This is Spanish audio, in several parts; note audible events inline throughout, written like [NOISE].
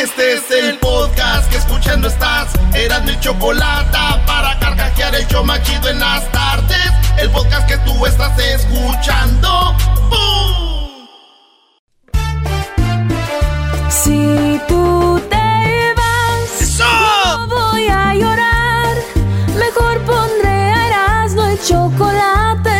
Este es el podcast que escuchando estás. Eran mi chocolate para carcajear el show machido en las tardes. El podcast que tú estás escuchando. ¡Bum! Si tú te vas, no voy a llorar. Mejor pondré a Erasmo el chocolate,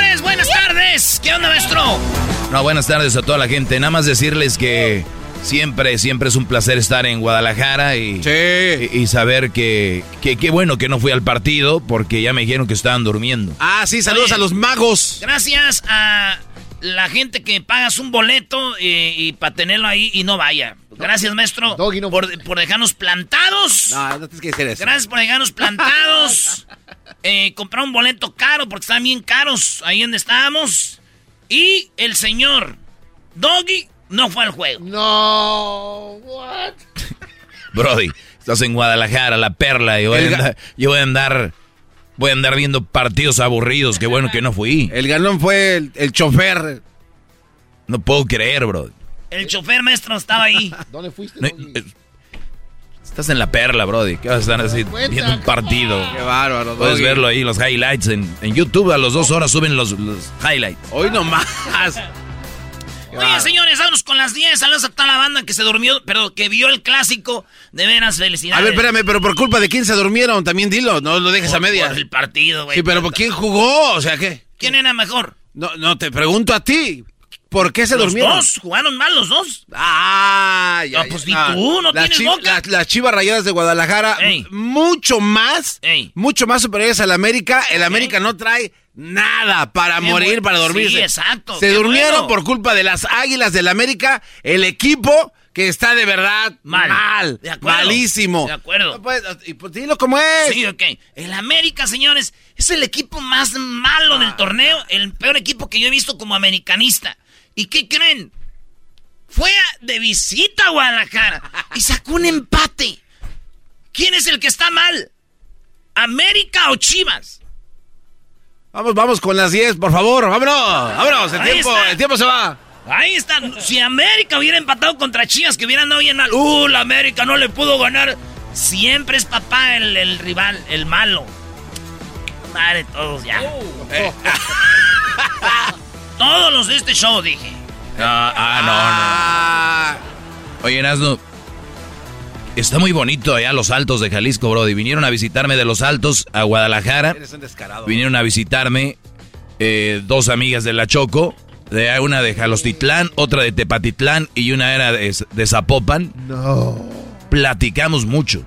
Señores, buenas tardes. ¿Qué onda, maestro? No, buenas tardes a toda la gente. Nada más decirles que siempre, siempre es un placer estar en Guadalajara y, y, y saber que, que qué bueno que no fui al partido porque ya me dijeron que estaban durmiendo. Ah, sí, saludos Oye. a los magos. Gracias a la gente que pagas un boleto eh, y para tenerlo ahí y no vaya. Gracias, maestro, por, por dejarnos plantados. No, no tienes que decir eso. Gracias por dejarnos plantados. [LAUGHS] Eh, comprar un boleto caro porque están bien caros ahí donde estábamos. Y el señor Doggy no fue al juego. No, what? [LAUGHS] Brody, estás en Guadalajara, la perla, y voy, a El ga- andar, yo voy a andar, voy a andar viendo partidos aburridos. Qué bueno que no fui. El galón fue el, el chofer. No puedo creer, bro. El chofer maestro estaba ahí. [LAUGHS] ¿Dónde fuiste? Estás en la perla, Brody. ¿Qué vas a estar así viendo un partido? Qué bárbaro. Puedes Doggy. verlo ahí, los highlights. En, en YouTube a las dos horas suben los, los highlights. Hoy nomás. Oye, señores, vámonos con las 10. Saludos a toda la banda que se durmió, pero que vio el clásico. De veras, A felicidades. ver, espérame, pero por culpa de quién se durmieron, también dilo, no lo dejes a medias. por el partido, güey. Sí, pero ¿por quién jugó? O sea, ¿qué? ¿Quién era mejor? No, no, te pregunto a ti. ¿Por qué se los durmieron? dos, jugaron mal los dos. Ah, ya, Ah, pues ni tú, no tienes boca. Las, las chivas rayadas de Guadalajara, Ey. mucho más, Ey. mucho más superiores al América. El América no trae nada para Qué morir, para dormirse. Sí, exacto, Se qué durmieron bueno. por culpa de las águilas del América, el equipo que está de verdad Mal. mal, De acuerdo. malísimo. De acuerdo. No y pues dilo como es. Sí, ok. El América, señores, es el equipo más malo Ah. del torneo, el peor equipo que yo he visto como americanista. ¿Y qué creen? Fue de visita a Guadalajara y sacó un empate. ¿Quién es el que está mal? ¿América o Chivas? Vamos, vamos con las 10, por favor. Vámonos, vámonos. El Ahí tiempo, está. el tiempo se va. Ahí está. Si América hubiera empatado contra Chivas, que hubieran andado bien mal. ¡Uh, la América no le pudo ganar! Siempre es papá el, el rival, el malo. Madre, todos ya. Eh. [LAUGHS] todos los de este show, dije. Ah, ah, no, Ah, no. Oye, Erasno, está muy bonito allá Los Altos de Jalisco, Brody. Vinieron a visitarme de Los Altos a Guadalajara. eres un descarado. Vinieron a visitarme eh, dos amigas de La Choco. De, una de Jalostitlán, otra de Tepatitlán y una era de, de Zapopan. No. Platicamos mucho.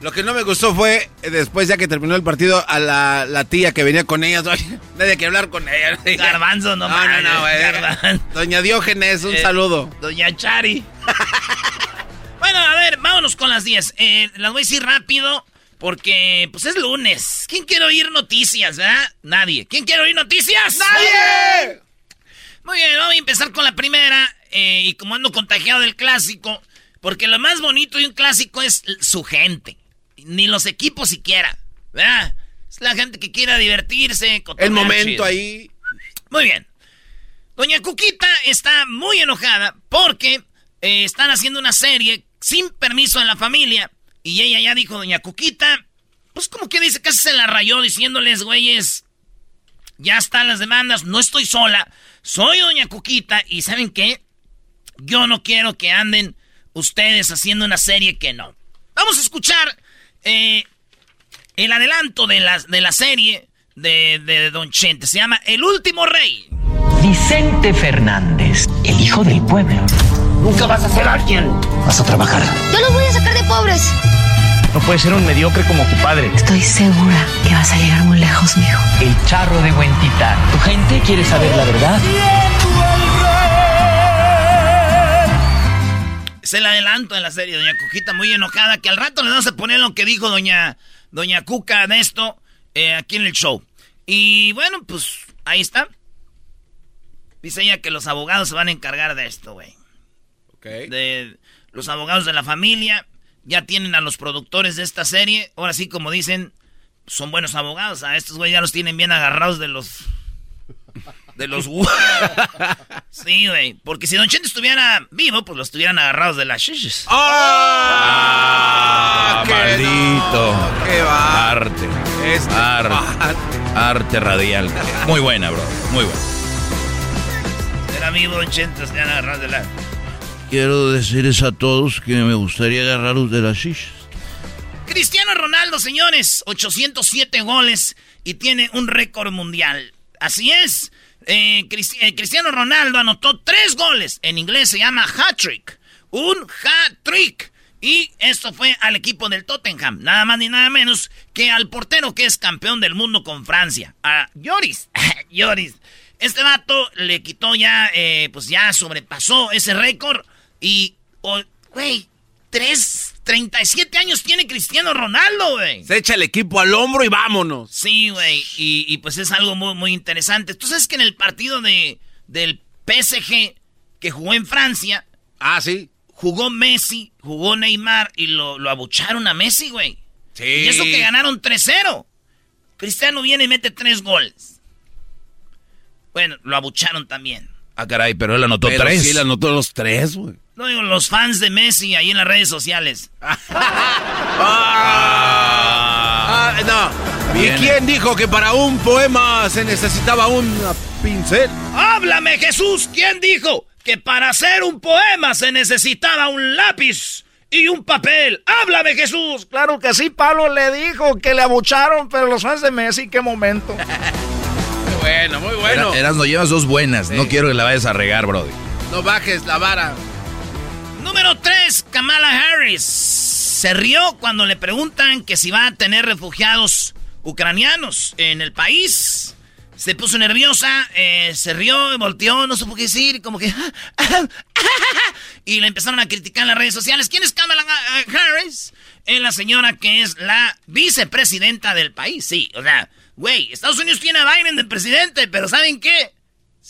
Lo que no me gustó fue, eh, después ya que terminó el partido, a la, la tía que venía con ellas. [LAUGHS] Oye, nadie que hablar con ella. [LAUGHS] Garbanzo, no No, no, no, güey. Garbanzo. Doña Diógenes, un Eh, saludo. Doña Chari. [LAUGHS] bueno, a ver, vámonos con las 10. Eh, las voy a decir rápido porque pues es lunes. ¿Quién quiere oír noticias, verdad? Nadie. ¿Quién quiere oír noticias? ¡Nadie! Muy bien, vamos a empezar con la primera. Eh, y como ando contagiado del clásico, porque lo más bonito de un clásico es su gente. Ni los equipos siquiera. ¿Verdad? Es la gente que quiera divertirse. El momento ahí. Muy bien. Doña Cuquita está muy enojada porque eh, están haciendo una serie sin permiso de la familia. Y ella ya dijo, Doña Cuquita, pues como que dice, casi se la rayó diciéndoles, güeyes, ya están las demandas, no estoy sola, soy Doña Cuquita y ¿saben qué? Yo no quiero que anden ustedes haciendo una serie que no. Vamos a escuchar eh, el adelanto de la, de la serie de, de Don Chente. Se llama El Último Rey. Vicente Fernández, el hijo del pueblo. Nunca vas a ser alguien. Vas a trabajar. Yo los voy a sacar de pobres. No puedes ser un mediocre como tu padre. Estoy segura que vas a llegar muy lejos, mijo. El charro de Huentitán. ¿Tu gente quiere saber la verdad? Es el adelanto de la serie, Doña Cuquita muy enojada, que al rato le vamos a poner lo que dijo Doña, Doña Cuca de esto eh, aquí en el show. Y bueno, pues ahí está. Dice ella que los abogados se van a encargar de esto, güey. De los abogados de la familia. Ya tienen a los productores de esta serie. Ahora sí, como dicen, son buenos abogados. A estos güey ya los tienen bien agarrados de los. De los. [LAUGHS] sí, güey. Porque si Don Chente estuviera vivo, pues los estuvieran agarrados de las shishis. ¡Ah! qué maldito. no, qué va. Arte. Este Arte. Arte radial. Muy buena, bro. Muy buena. Era vivo Don Chente, los agarrados de la. Quiero decirles a todos que me gustaría agarrarlos de las shishas. Cristiano Ronaldo, señores, 807 goles y tiene un récord mundial. Así es. Eh, eh, Cristiano Ronaldo anotó tres goles. En inglés se llama hat-trick. Un hat-trick. Y esto fue al equipo del Tottenham. Nada más ni nada menos que al portero que es campeón del mundo con Francia. A Lloris. [LAUGHS] Lloris. Este vato le quitó ya, eh, pues ya sobrepasó ese récord. Y, güey, tres, 37 años tiene Cristiano Ronaldo, güey. Se echa el equipo al hombro y vámonos. Sí, güey. Y, y, pues es algo muy, muy interesante. Tú sabes que en el partido de, del PSG que jugó en Francia, Ah, sí. jugó Messi, jugó Neymar y lo, lo abucharon a Messi, güey. Sí. Y eso que ganaron 3-0. Cristiano viene y mete tres goles. Bueno, lo abucharon también. Ah, caray, pero él anotó Pero tres. sí, le anotó los tres, güey. No digo, los fans de Messi ahí en las redes sociales. [LAUGHS] Ah, no. ¿Y quién dijo que para un poema se necesitaba una pincel? ¡Háblame, Jesús! ¿Quién dijo que para hacer un poema se necesitaba un lápiz y un papel? ¡Háblame, Jesús! Claro que sí, Pablo le dijo que le abucharon, pero los fans de Messi, qué momento. Muy bueno, muy bueno. Eras, no llevas dos buenas. No quiero que la vayas a regar, brody. No bajes la vara. Número 3, Kamala Harris. Se rió cuando le preguntan que si va a tener refugiados ucranianos en el país. Se puso nerviosa, eh, se rió, volteó, no supo qué decir, como que... [LAUGHS] y le empezaron a criticar en las redes sociales. ¿Quién es Kamala eh, Harris? Es la señora que es la vicepresidenta del país, sí. O sea, güey, Estados Unidos tiene a Biden de presidente, pero ¿saben qué?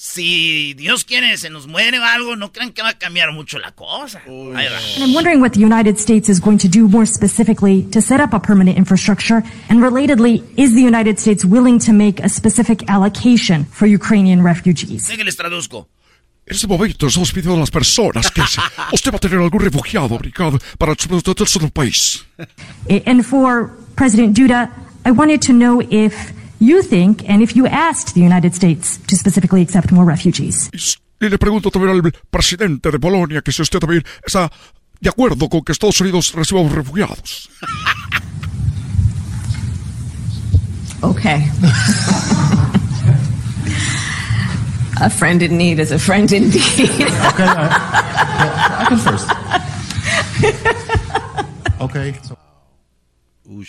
Si Dios quiere, se nos muere o algo, no crean que va a cambiar mucho la cosa. Ahí va. And I'm wondering what the United States is going to do more specifically to set up a permanent infrastructure. And relatedly, is the United States willing to make a specific allocation for Ukrainian refugees? Déjenles traduzco. En este momento estamos pidiendo a las personas que si [LAUGHS] usted va a tener algún refugiado obligado para del país. A- And for President Duda, I wanted to know if you think and if you asked the United States to specifically accept more refugees. Y s- Y le pregunto también al presidente de Polonia que si usted también está de acuerdo con que Estados Unidos reciba refugiados. Okay. [LAUGHS] a friend in need is a friend indeed. Okay, uh, I, I can first. [LAUGHS] Okay. So. Muy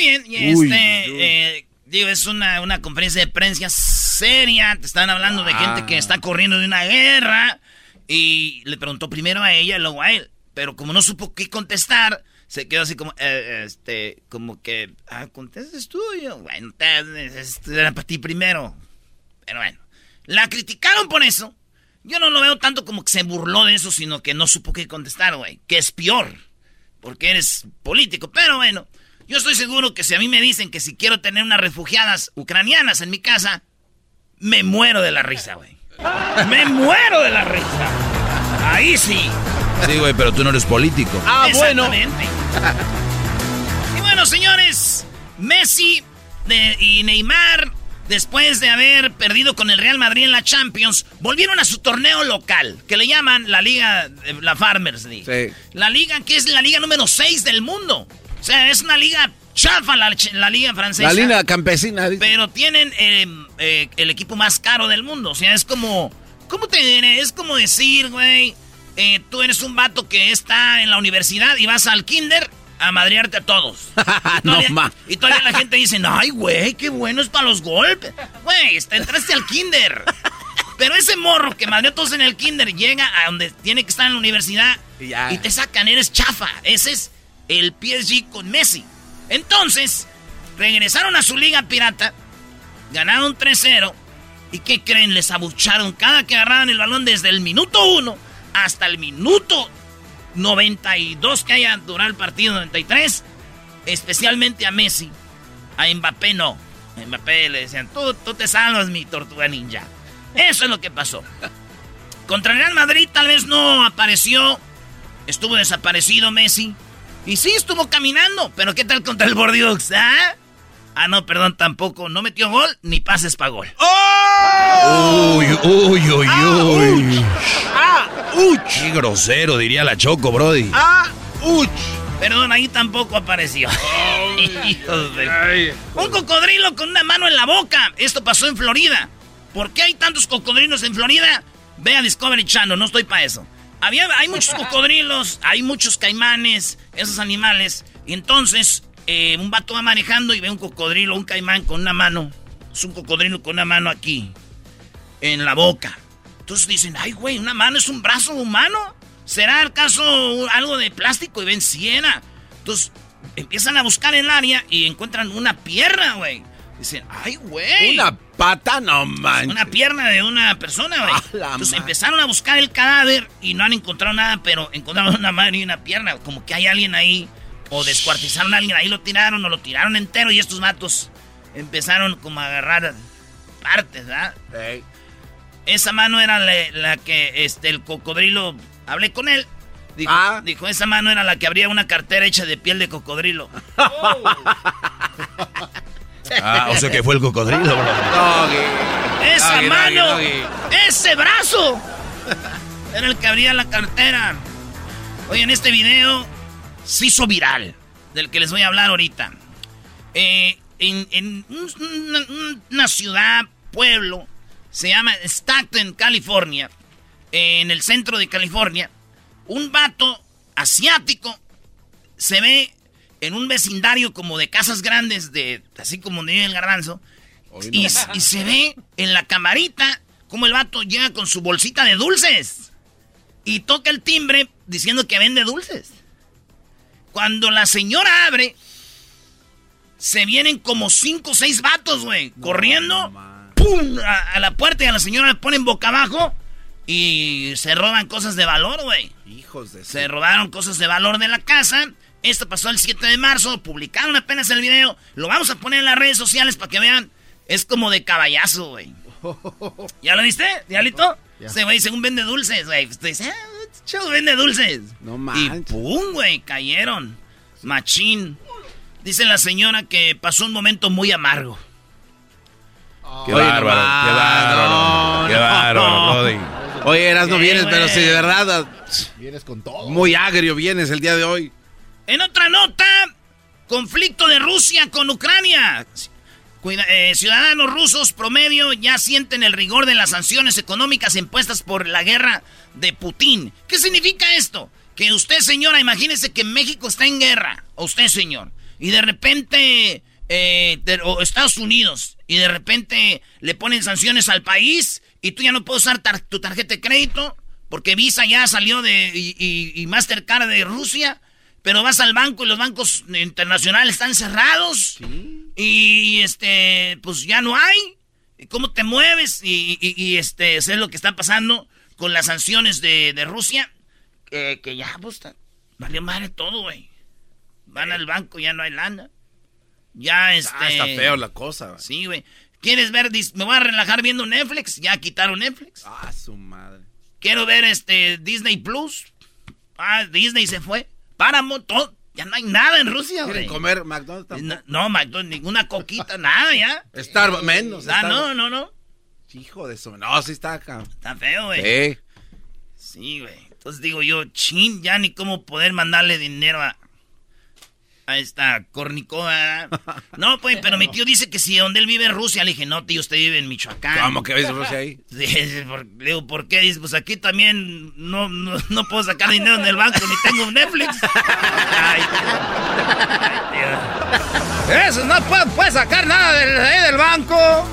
bien, y Uy, este, eh, digo, es una, una conferencia de prensa seria, te están hablando de gente que está corriendo de una guerra, y le preguntó primero a ella y luego a él, pero como no supo qué contestar, se quedó así como, eh, este, como que, ah, contestes tú, y yo, bueno, te- este, era para ti primero, pero bueno. La criticaron por eso. Yo no lo veo tanto como que se burló de eso, sino que no supo qué contestar, güey. Que es peor. Porque eres político. Pero bueno, yo estoy seguro que si a mí me dicen que si quiero tener unas refugiadas ucranianas en mi casa, me muero de la risa, güey. Me muero de la risa. Ahí sí. Sí, güey, pero tú no eres político. Ah, bueno. y bueno, señores, Messi y Neymar, después de haber perdido con el Real Madrid en la Champions, volvieron a su torneo local, que le llaman la Liga, la Farmers League. La liga que es la liga número 6 del mundo. O sea, es una liga chafa la, liga francesa. La liga campesina. Pero tienen em, eh, el equipo más caro del mundo. O sea, es como... ¿Cómo te diré? Es como decir, güey, eh, tú eres un vato que está en la universidad y vas al kinder a madrearte a todos. [LAUGHS] Y todavía, no Y todavía la gente dice, ay, güey, qué bueno es para los golpes. Güey, entraste al kinder. Pero ese morro que madreó a todos en el kinder llega a donde tiene que estar en la universidad y, te sacan, eres chafa. Ese es el PSG con Messi. Entonces, regresaron a su liga pirata, ganaron 3-0. ¿Y qué creen? Les abucharon cada que agarraban el balón desde el minuto 1 hasta el minuto 92 que haya durado el partido, 93, especialmente a Messi, a Mbappé no. A Mbappé le decían, tú, tú te salvas, mi tortuga ninja. Eso es lo que pasó. Contra Real Madrid tal vez no apareció, estuvo desaparecido Messi. Y sí, estuvo caminando, pero ¿qué tal contra el Bordeaux? ¿Ah? Ah, no, perdón, tampoco. No metió gol ni pases para gol. ¡Oh! Uy, uy, uy, ah, uy. ¡Ah! ¡Uch! Qué grosero, diría la Choco, Brody. ¡Ah! ¡Uch! Perdón, ahí tampoco apareció. [LAUGHS] Un cocodrilo con una mano en la boca. Esto pasó en Florida. ¿Por qué hay tantos cocodrilos en Florida? Ve a Discovery Channel, no estoy para eso. Había, hay muchos [LAUGHS] cocodrilos, hay muchos caimanes, esos animales. Y entonces eh, un vato va manejando y ve un cocodrilo, un caimán con una mano. Es un cocodrilo con una mano aquí, en la boca. Entonces dicen, ay, güey, una mano es un brazo humano. ¿Será acaso algo de plástico? Y ven, siena. Entonces empiezan a buscar el área y encuentran una pierna, güey. Dicen, ay, güey. Una pata, no manches. Una pierna de una persona, güey. Entonces empezaron a buscar el cadáver y no han encontrado nada, pero encontraron una mano y una pierna. Como que hay alguien ahí o descuartizaron a alguien, ahí lo tiraron o lo tiraron entero y estos matos empezaron como a agarrar partes, ¿verdad? Esa mano era la, que este, el cocodrilo, hablé con él. Dijo, ah. dijo, esa mano era la que abría una cartera hecha de piel de cocodrilo. [LAUGHS] ah, o sea que fue el cocodrilo, Esa mano, ese brazo, era el que abría la cartera. Oye, en este video se hizo viral, del que les voy a hablar ahorita. Eh, en, una, ciudad, pueblo, se llama Stockton, California, en el centro de California, un vato asiático se ve en un vecindario como de casas grandes, de así como de el garbanzo, y, y, se ve en la camarita como el vato llega con su bolsita de dulces y toca el timbre diciendo que vende dulces. Cuando la señora abre, se vienen como cinco o seis vatos, güey, corriendo, ¡pum! A, la puerta y a la señora le ponen boca abajo y se roban cosas de valor, güey. Hijos de... Se robaron cosas de valor de la casa. Esto pasó el 7 de marzo, publicaron apenas el video. Lo vamos a poner en las redes sociales para que vean. Es como de caballazo, güey. [LAUGHS] ¿Ya lo viste, diablito? Se güey, según vende dulces, güey. Usted ah, Chau, vende dulces. No manches. Y pum, güey, cayeron. Machín. Dice la señora que pasó un momento muy amargo. qué, bárbaro, qué bárbaro, qué bárbaro, Oye, eras no vienes, pero si de verdad. Vienes con todo. Muy agrio vienes el día de hoy. En otra nota, conflicto de Rusia con Ucrania. Eh, ciudadanos rusos promedio ya sienten el rigor de las sanciones económicas impuestas por la guerra de Putin. ¿Qué significa esto? Que usted, señora, imagínese que México está en guerra, o usted, señor, y de repente, eh, o Estados Unidos, y de repente le ponen sanciones al país y tú ya no puedes usar tu tarjeta de crédito porque Visa ya salió de y, y Mastercard de Rusia. Pero vas al banco y los bancos internacionales están cerrados. Y este, pues ya no hay. cómo te mueves y, y, y este, es lo que está pasando con las sanciones de, de Rusia. que ya, pues, valió madre todo, güey. Van al banco, ya no hay lana. Ya, este... Ah, está feo la cosa, güey. Sí, güey. ¿Quieres ver? Me voy a relajar viendo Netflix. Ya quitaron Netflix. Ah, su madre. Quiero ver este Disney Plus. Ah, Disney se fue. Páramo, todo. Ya no hay nada en Rusia, güey. ¿Quieren comer McDonald's tampoco? No, no, McDonald's, ninguna coquita, nada ya. Starbucks, menos. Ah, no, no, no. Hijo de eso. No, sí está acá. Está feo, güey. Sí. Sí, güey. Entonces digo yo, chin, ya ni cómo poder mandarle dinero a, a esta cornicoa. No, pues, pero mi tío dice que si donde él vive en Rusia, le dije, no, tío, usted vive en Michoacán. ¿Cómo que vive en Rusia ahí? [LAUGHS] Sí, por, le digo, ¿por qué? Dice, pues aquí también no, no, no, puedo sacar dinero en el banco, ni tengo un Netflix. Ay, tío. Eso, no puede, puede sacar nada del, del banco.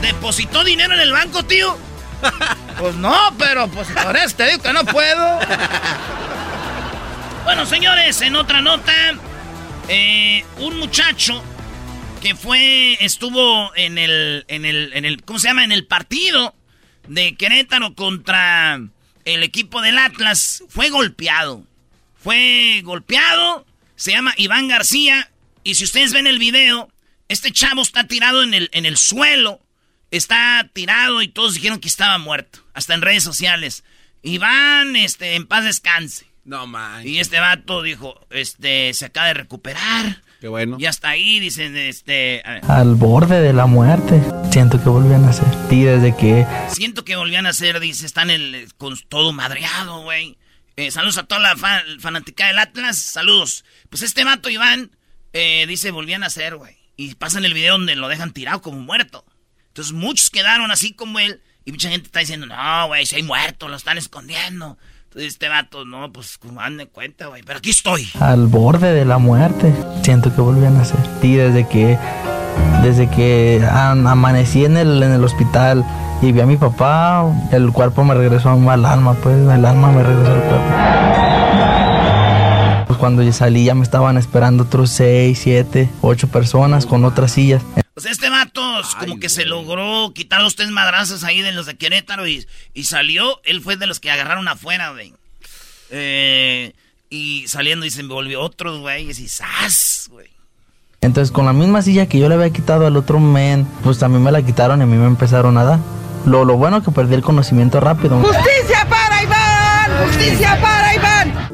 ¿Depositó dinero en el banco, tío? [LAUGHS] Pues no, pero pues por eso te digo que no puedo. [LAUGHS] Bueno, señores, en otra nota, eh, un muchacho que fue, estuvo en el, en el, en el, ¿cómo se llama? En el partido de Querétaro contra el equipo del Atlas, fue golpeado. Fue golpeado, se llama Iván García, y si ustedes ven el video, este chavo está tirado en el, en el suelo, está tirado y todos dijeron que estaba muerto, hasta en redes sociales. Iván, este, en paz descanse. No man. Y este vato dijo, este, se acaba de recuperar. Qué bueno. Y hasta ahí dicen, este... Al borde de la muerte. Siento que volvían a ser. Y desde que... Siento que volvían a ser, dice, están el, con todo madreado, güey. Eh, saludos a toda la fan, fanática del Atlas. Saludos. Pues este vato, Iván, eh, dice, volvían a ser, güey. Y pasan el video donde lo dejan tirado como muerto. Entonces muchos quedaron así como él. Y mucha gente está diciendo, no, güey, si hay muerto, lo están escondiendo. Este vato, no, pues de cuenta, güey. Pero aquí estoy. Al borde de la muerte. Siento que volvían a ser. Y desde que. Desde que amanecí en el, en el hospital y vi a mi papá, el cuerpo me regresó al alma, pues el alma me regresó al cuerpo. Pues cuando yo salí ya me estaban esperando otros 6, 7, 8 personas con otras sillas. Pues este vato como que se logró quitar los tres madrazos ahí de los de Querétaro y, y salió. Él fue de los que agarraron afuera, güey. Eh, y saliendo y se envolvió otros güeyes y ¡zas! güey. Entonces con la misma silla que yo le había quitado al otro men, pues también me la quitaron y a mí me empezaron a dar. Lo, lo bueno que perdí el conocimiento rápido. ¡Justicia para Iván! ¡Justicia para!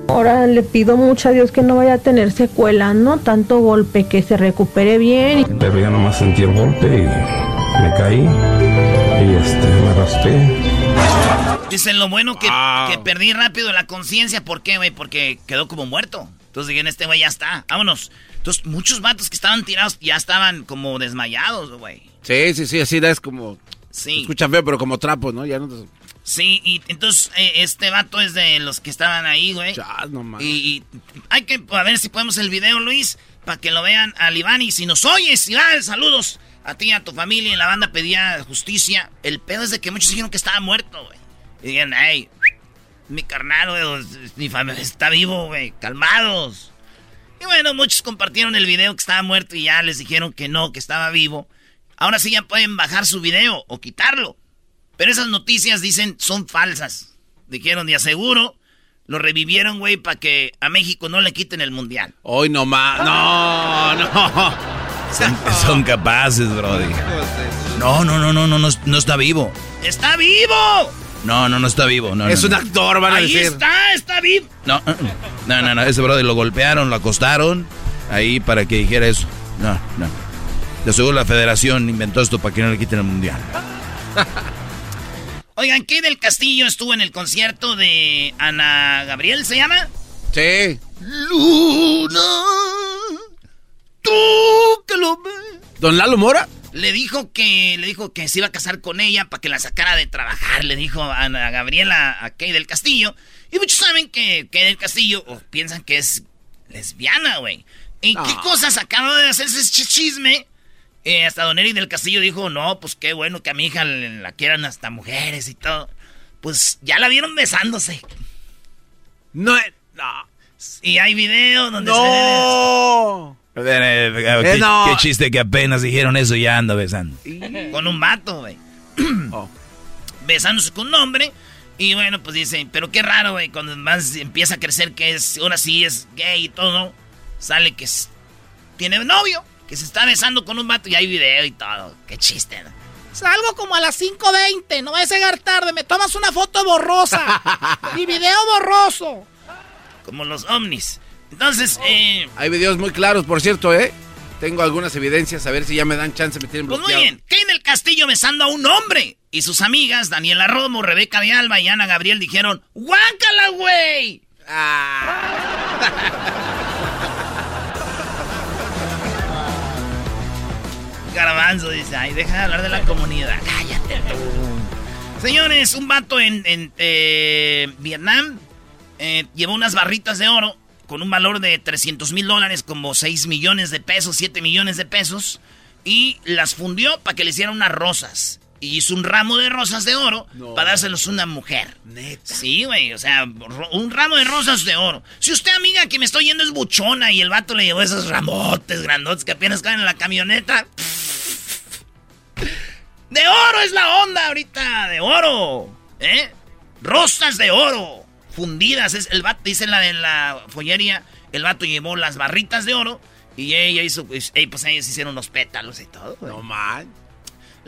Ahora le pido mucho a Dios que no vaya a tener secuela, ¿no? Tanto golpe, que se recupere bien. Pero ya nomás sentí el golpe y me caí y este, me raspé. Dicen lo bueno que, que perdí rápido la conciencia. ¿Por qué, güey? Porque quedó como muerto. Entonces dijeron, este güey ya está, vámonos. Entonces muchos vatos que estaban tirados ya estaban como desmayados, güey. Sí, sí, sí, así es como... Sí. Escuchan feo, pero como trapos, ¿no? Ya no... Sí, y entonces eh, este vato es de los que estaban ahí, güey. no y, y, hay que a ver si podemos el video, Luis, para que lo vean al Iván. Y si nos oyes, Iván, saludos a ti y a tu familia. Y la banda pedía justicia. El pedo es de que muchos dijeron que estaba muerto, güey. Y dijeron, hey, mi carnal, güey, mi familia está vivo, güey, calmados. Y bueno, muchos compartieron el video que estaba muerto y ya les dijeron que no, que estaba vivo. Ahora sí ya pueden bajar su video o quitarlo. Pero esas noticias dicen son falsas. Dijeron, de aseguro, lo revivieron, güey, para que a México no le quiten el mundial. Hoy no más. No, no. Son, son, capaces, Brody. No, no, no, no, no, no, no está vivo. ¡Está vivo! No, no, no está vivo. No, es no, un actor, van a Ahí decir. está, está vivo. No, no, no, no, ese Brody lo golpearon, lo acostaron ahí para que dijera eso. No, no. De seguro la federación inventó esto para que no le quiten el mundial. [LAUGHS] Oigan, ¿qué del Castillo estuvo en el concierto de Ana Gabriel, se llama? Sí. Luna, tú que lo ves. ¿Don Lalo Mora? Le dijo que le dijo que se iba a casar con ella para que la sacara de trabajar, le dijo a Ana Gabriela a Kay del Castillo. Y muchos saben que Kay del Castillo piensan que es lesbiana, güey. ¿En No. qué cosas acaba de hacerse ese chisme? Eh, hasta Don Eric del Castillo dijo, no, pues qué bueno que a mi hija la quieran hasta mujeres y todo. Pues ya la vieron besándose. No, no. Y hay videos donde No. se ve- Eh, ¿Qué, Eh, no. qué chiste que apenas dijeron eso y ya ando besando. Con un vato, güey. [CLEARS THROAT] Oh. Besándose con un hombre. Y bueno, pues dicen, pero qué raro, güey, cuando más empieza a crecer que es, ahora sí es gay y todo, sale que es- tiene novio, que se está besando con un vato y hay video y todo. Qué chiste, ¿no? Salgo como a las 5.20, no vayas a llegar tarde, me tomas una foto borrosa [LAUGHS] y video borroso. Como los ovnis. Entonces, eh, Hay videos muy claros, por cierto, ¿eh? Tengo algunas evidencias, a ver si ya me dan chance, me tienen pues muy bloqueado. bien, Kay del Castillo besando a un hombre. Y sus amigas, Daniela Romo, Rebeca de Alba y Ana Gabriel, dijeron, ¡Guácala, güey! [LAUGHS] Garbanzo dice, ay, deja de hablar de la comunidad. Cállate. Señores, un vato en, eh, Vietnam eh, llevó unas barritas de oro con un valor de 300 mil dólares, como 6 millones de pesos, 7 millones de pesos, y las fundió para que le hicieran unas rosas. Y hizo un ramo de rosas de oro para dárselos a una mujer. Neta. Sí, güey, o sea, un ramo de rosas de oro. Si usted, amiga, que me estoy yendo es buchona y el vato le llevó esos ramotes grandotes que apenas caen en la camioneta. De oro es la onda ahorita, de oro. ¿Eh? Rosas de oro. Fundidas. Es el vato, dice la de la follería. El vato llevó las barritas de oro. Y ella hizo, pues, pues ellos hicieron unos pétalos y todo, güey. No man.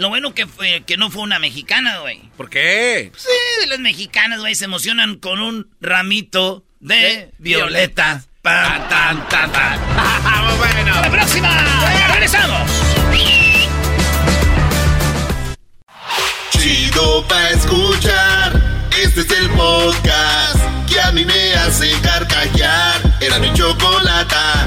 Lo bueno que fue que no fue una mexicana, güey. ¿Por qué? Sí, las mexicanas, güey, se emocionan con un ramito de violeta. Pan, tan, tan, tan. Muy [LAUGHS] bueno. ¡A la próxima! ¡Regresamos! Chido pa' escuchar. Este es el podcast que a mí me hace carcajear. Era mi chocolata.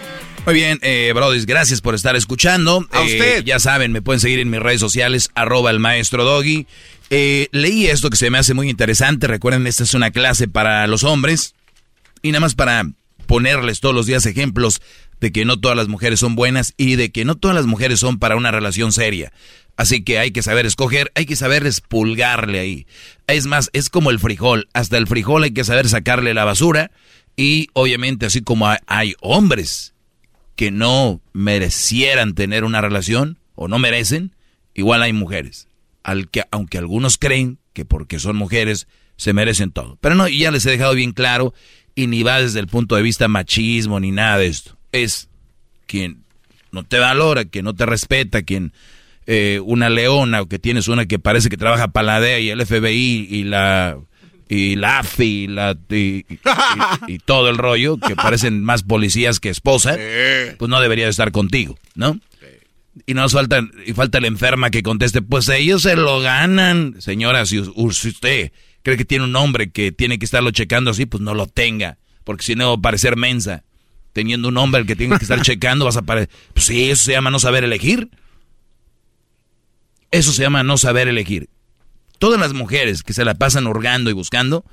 Muy bien, eh, Brody, gracias por estar escuchando. A Eh, usted. Ya saben, me pueden seguir en mis redes sociales, arroba el maestro Doggy. Eh, leí esto que se me hace muy interesante. Recuerden, esta es una clase para los hombres. Y nada más para ponerles todos los días ejemplos de que no todas las mujeres son buenas y de que no todas las mujeres son para una relación seria. Así que hay que saber escoger, hay que saber espulgarle ahí. Es más, es como el frijol. Hasta el frijol hay que saber sacarle la basura. Y obviamente, así como hay, hay hombres que no merecieran tener una relación o no merecen, igual hay mujeres. Al que, aunque algunos creen que porque son mujeres se merecen todo. Pero no, ya les he dejado bien claro, y ni va desde el punto de vista machismo ni nada de esto. Es quien no te valora, quien no te respeta, quien eh, una leona o que tienes una que parece que trabaja para la DEA y el FBI y la y la y, la, y, y- y- y todo el rollo, que [LAUGHS] parecen más policías que esposa, pues no debería de estar contigo, ¿no? Y nos falta, y falta la enferma que conteste, pues ellos se lo ganan. Señora, si, si usted cree que tiene un hombre que tiene que estarlo checando así, pues no lo tenga, porque si no va a parecer mensa. Teniendo un hombre al que tiene que estar [LAUGHS] checando, vas a parecer... Pues sí, eso se llama no saber elegir. Eso se llama no saber elegir. Todas las mujeres que se la pasan hurgando y buscando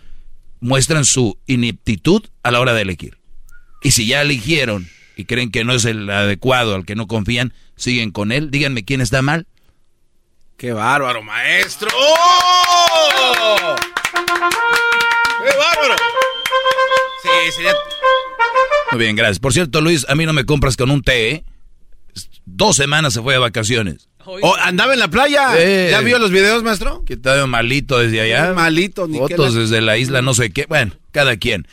muestran su ineptitud a la hora de elegir. Y si ya eligieron y creen que no es el adecuado, al que no confían, siguen con él. Díganme quién está mal. ¡Qué bárbaro, maestro! ¡Oh! ¡Qué bárbaro! Sí, sería... Muy bien, gracias. Por cierto, Luis, a mí no me compras con un té, ¿eh? Dos semanas se fue de vacaciones. Oh, ¿Andaba en la playa? Eh. ¿Ya vio los videos, maestro? Que estaba malito desde allá. Malito, ni qué Fotos la- desde la isla, no sé qué. Bueno, cada quien.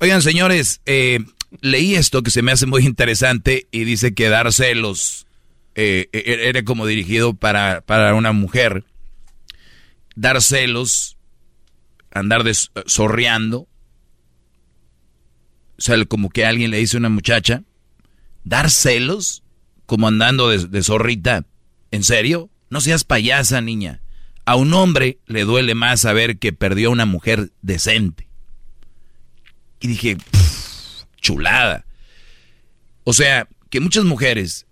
Oigan, señores, eh, leí esto que se me hace muy interesante y dice que dar celos eh, e- era como dirigido para, para una mujer. Dar celos, andar des- zorreando. O sea, como que alguien le dice a una muchacha, dar celos, como andando de, de zorrita. ¿En serio? No seas payasa, niña. A un hombre le duele más saber que perdió a una mujer decente. Y dije, chulada. O sea, que muchas mujeres,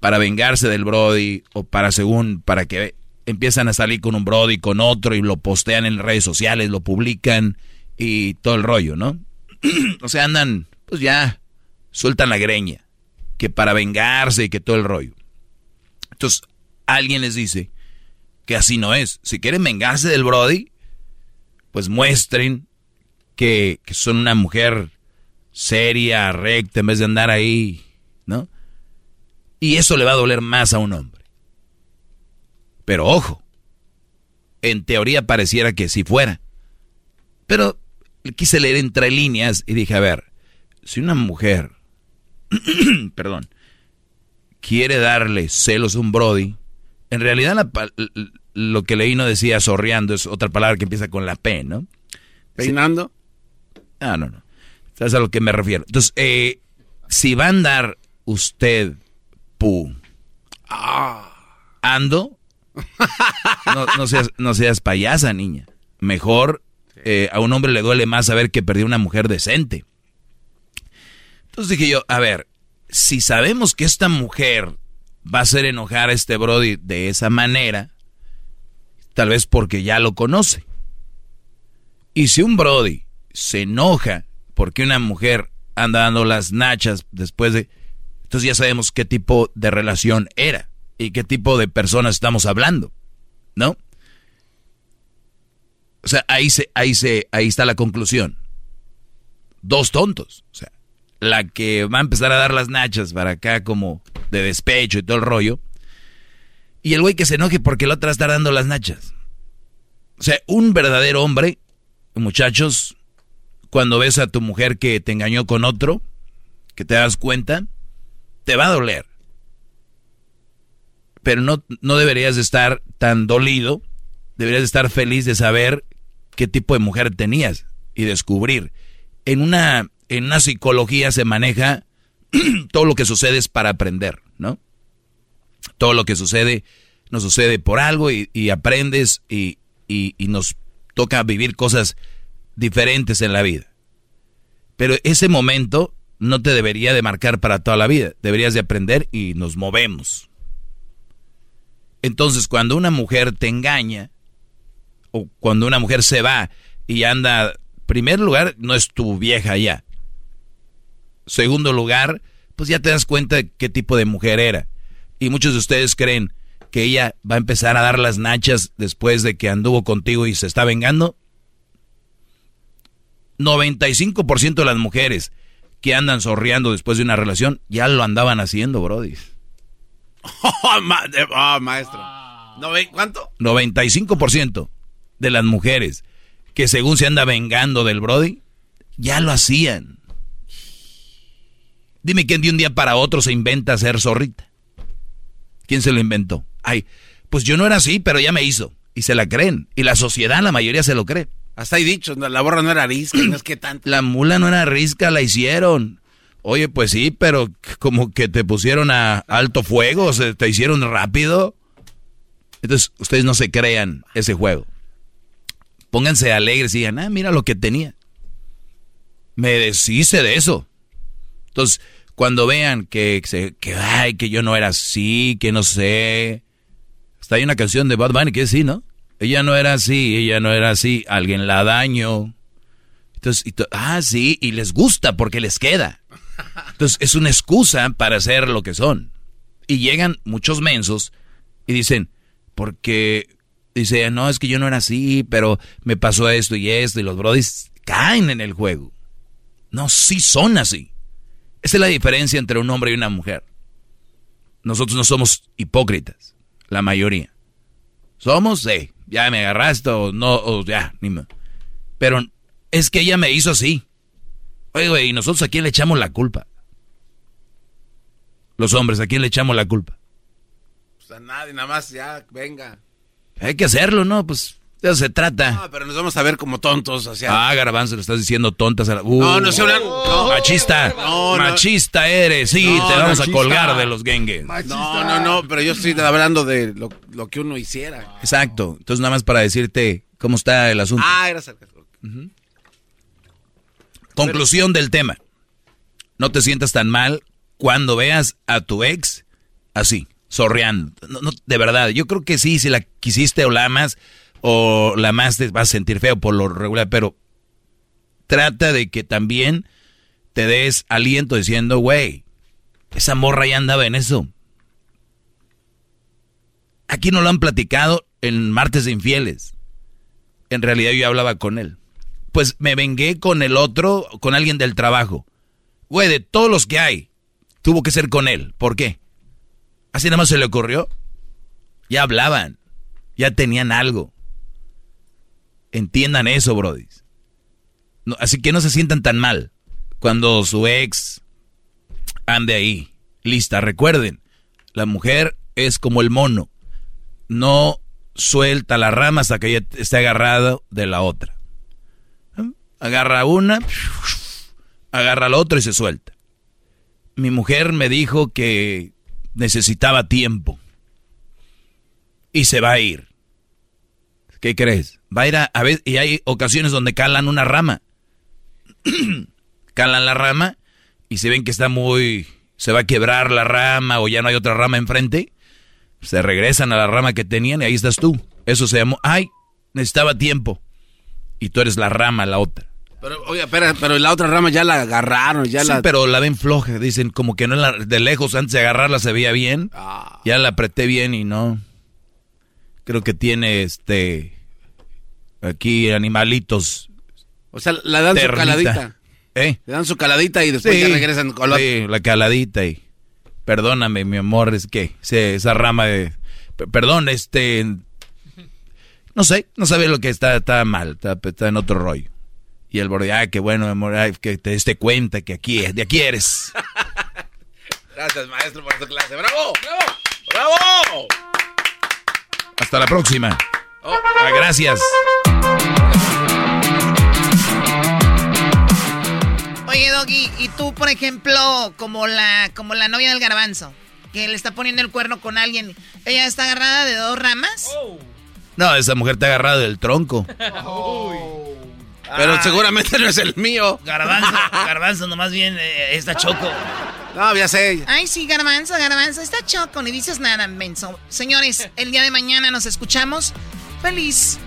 para vengarse del Brody, o para según, para que empiezan a salir con un Brody, con otro, y lo postean en redes sociales, lo publican, y todo el rollo, ¿no? [CLEARS THROAT] o sea, andan, pues ya, sueltan la greña, que para vengarse y que todo el rollo. Entonces, alguien les dice que así no es. Si quieren vengarse del Brody, pues muestren que, que son una mujer seria, recta, en vez de andar ahí, ¿no? Y eso le va a doler más a un hombre. Pero ojo, en teoría pareciera que sí fuera. Pero quise leer entre líneas y dije, a ver, si una mujer, [CLEARS THROAT] perdón, quiere darle celos a un Brody, en realidad lo que leí no decía sorreando, es otra palabra que empieza con la P, ¿no? ¿Peinando? Ah, no, no. ¿Sabes a lo que me refiero? Entonces, eh, si va a andar usted, pu, ah. ando, no, seas, no seas payasa, niña. Mejor eh, a un hombre le duele más saber que perdió una mujer decente. Entonces dije yo, a ver, si sabemos que esta mujer va a hacer enojar a este Brody de esa manera, tal vez porque ya lo conoce. Y si un Brody se enoja porque una mujer anda dando las nachas después de... Entonces ya sabemos qué tipo de relación era y qué tipo de personas estamos hablando, ¿no? O sea, ahí se, ahí se, ahí está la conclusión. Dos tontos. O sea, la que va a empezar a dar las nachas para acá como de despecho y todo el rollo. Y el güey que se enoje porque el otro está dando las nachas. O sea, un verdadero hombre, muchachos, cuando ves a tu mujer que te engañó con otro, que te das cuenta, te va a doler. Pero no, no deberías estar tan dolido, deberías estar feliz de saber qué tipo de mujer tenías y descubrir. En una, en una psicología se maneja [CLEARS THROAT] todo lo que sucede es para aprender, ¿no? Todo lo que sucede nos sucede por algo y, aprendes y, y nos toca vivir cosas diferentes en la vida. Pero ese momento no te debería de marcar para toda la vida. Deberías de aprender y nos movemos. Entonces, cuando una mujer te engaña, o cuando una mujer se va y anda, primer lugar, no es tu vieja ya. Segundo lugar, pues ya te das cuenta de qué tipo de mujer era. Y muchos de ustedes creen que ella va a empezar a dar las nachas después de que anduvo contigo y se está vengando. 95% de las mujeres que andan sorriando después de una relación ya lo andaban haciendo, Brody. [LAUGHS] oh, maestro. ¿Cuánto? 95% de las mujeres que según se anda vengando del Brody, ya lo hacían. Dime quién de un día para otro se inventa ser zorrita. ¿Quién se lo inventó? Ay, pues yo no era así, pero ya me hizo. Y se la creen. Y la sociedad, la mayoría se lo cree. Hasta ahí dicho, la borra no era risca, no es que tanto. [CLEARS THROAT] La mula no era risca, la hicieron. Oye, pues sí, pero como que te pusieron a alto fuego, se te hicieron rápido. Entonces, ustedes no se crean ese juego. Pónganse alegres y digan, ah, mira lo que tenía. Me deshice de eso. Entonces, cuando vean que, que, ay, que yo no era así, que no sé. Hasta hay una canción de Bad Bunny que es sí, ¿no? Ella no era así, ella no era así, alguien la daño. Entonces, ah, sí, y les gusta porque les queda. Entonces, es una excusa para ser lo que son. Y llegan muchos mensos y dicen, porque, dice, no, es que yo no era así, pero me pasó esto y esto, y los brodis caen en el juego. No, sí son así. Esa es la diferencia entre un hombre y una mujer. Nosotros no somos hipócritas, la mayoría. Somos, sí, ya me agarraste o no, o ya, ni me... Pero es que ella me hizo así. Oye, güey, ¿y nosotros a quién le echamos la culpa? Los hombres, ¿a quién le echamos la culpa? Pues a nadie, nada más, ya, venga. Hay que hacerlo, ¿no? Pues de eso se trata. No, pero nos vamos a ver como tontos. O Ah, Garbanzo, le estás diciendo tontas a la... no, no se hablan. No. Machista. No, machista eres. Sí, te vamos a colgar de los gengues. No, no, no, pero yo estoy hablando de lo, que uno hiciera. Exacto. Entonces, nada más para decirte cómo está el asunto. Ah, era cerca. Conclusión del tema. No te sientas tan mal cuando veas a tu ex así, sorreando. No, de verdad, yo creo que sí, si la quisiste o la amas o la amaste, vas a sentir feo por lo regular, pero trata de que también te des aliento diciendo, güey, esa morra ya andaba en eso. Aquí no lo han platicado en Martes de Infieles. En realidad yo hablaba con él. Pues me vengué con el otro, con alguien del trabajo. Güey, de todos los que hay, tuvo que ser con él. ¿Por qué? Así nada más se le ocurrió. Ya hablaban, ya tenían algo. Entiendan eso, Brody. así que no se sientan tan mal cuando su ex ande ahí. Lista, recuerden, la mujer es como el mono. No suelta la rama hasta que ella esté agarrado de la otra. Agarra una, agarra la otra y se suelta. Mi mujer me dijo que necesitaba tiempo. Y se va a ir. ¿Qué crees? Va a ir a, a ver, y hay ocasiones donde calan una rama. [CLEARS THROAT] calan la rama y se ven que está muy, se va a quebrar la rama o ya no hay otra rama enfrente, se regresan a la rama que tenían y ahí estás tú. Eso se llamó, ay, necesitaba tiempo. Y tú eres la rama, la otra. Pero, oye, espera, pero la otra rama ya la agarraron, ya sí, la... pero la ven floja, dicen, como que no la, de lejos, antes de agarrarla se veía bien. Ah. Ya la apreté bien y no. Creo que tiene, este, aquí animalitos. O sea, la dan su caladita. ¿Eh? Le dan su caladita y después ya regresan con la... Sí, la caladita y... Perdóname, mi amor, es que esa rama de... Perdón, este... No sé, no sabe lo que está, está mal, está, en otro rollo. Y el borde, ay, qué bueno, amor, que te diste cuenta que aquí, de aquí eres. [LAUGHS] Gracias, maestro, por tu clase. ¡Bravo! ¡Bravo! ¡Bravo! Hasta la próxima. Oh. Ah, gracias. Oye, Doggy, y tú, por ejemplo, como la, como la novia del garbanzo, que le está poniendo el cuerno con alguien, ¿ella está agarrada de dos ramas? No, esa mujer está agarrada del tronco. Pero seguramente no es el mío. Garbanzo, [LAUGHS] garbanzo, nomás bien eh, está choco. No, ya sé. Ay, sí, garbanzo, garbanzo, está choco, ni dices nada, menso. Señores, el día de mañana nos escuchamos. Feliz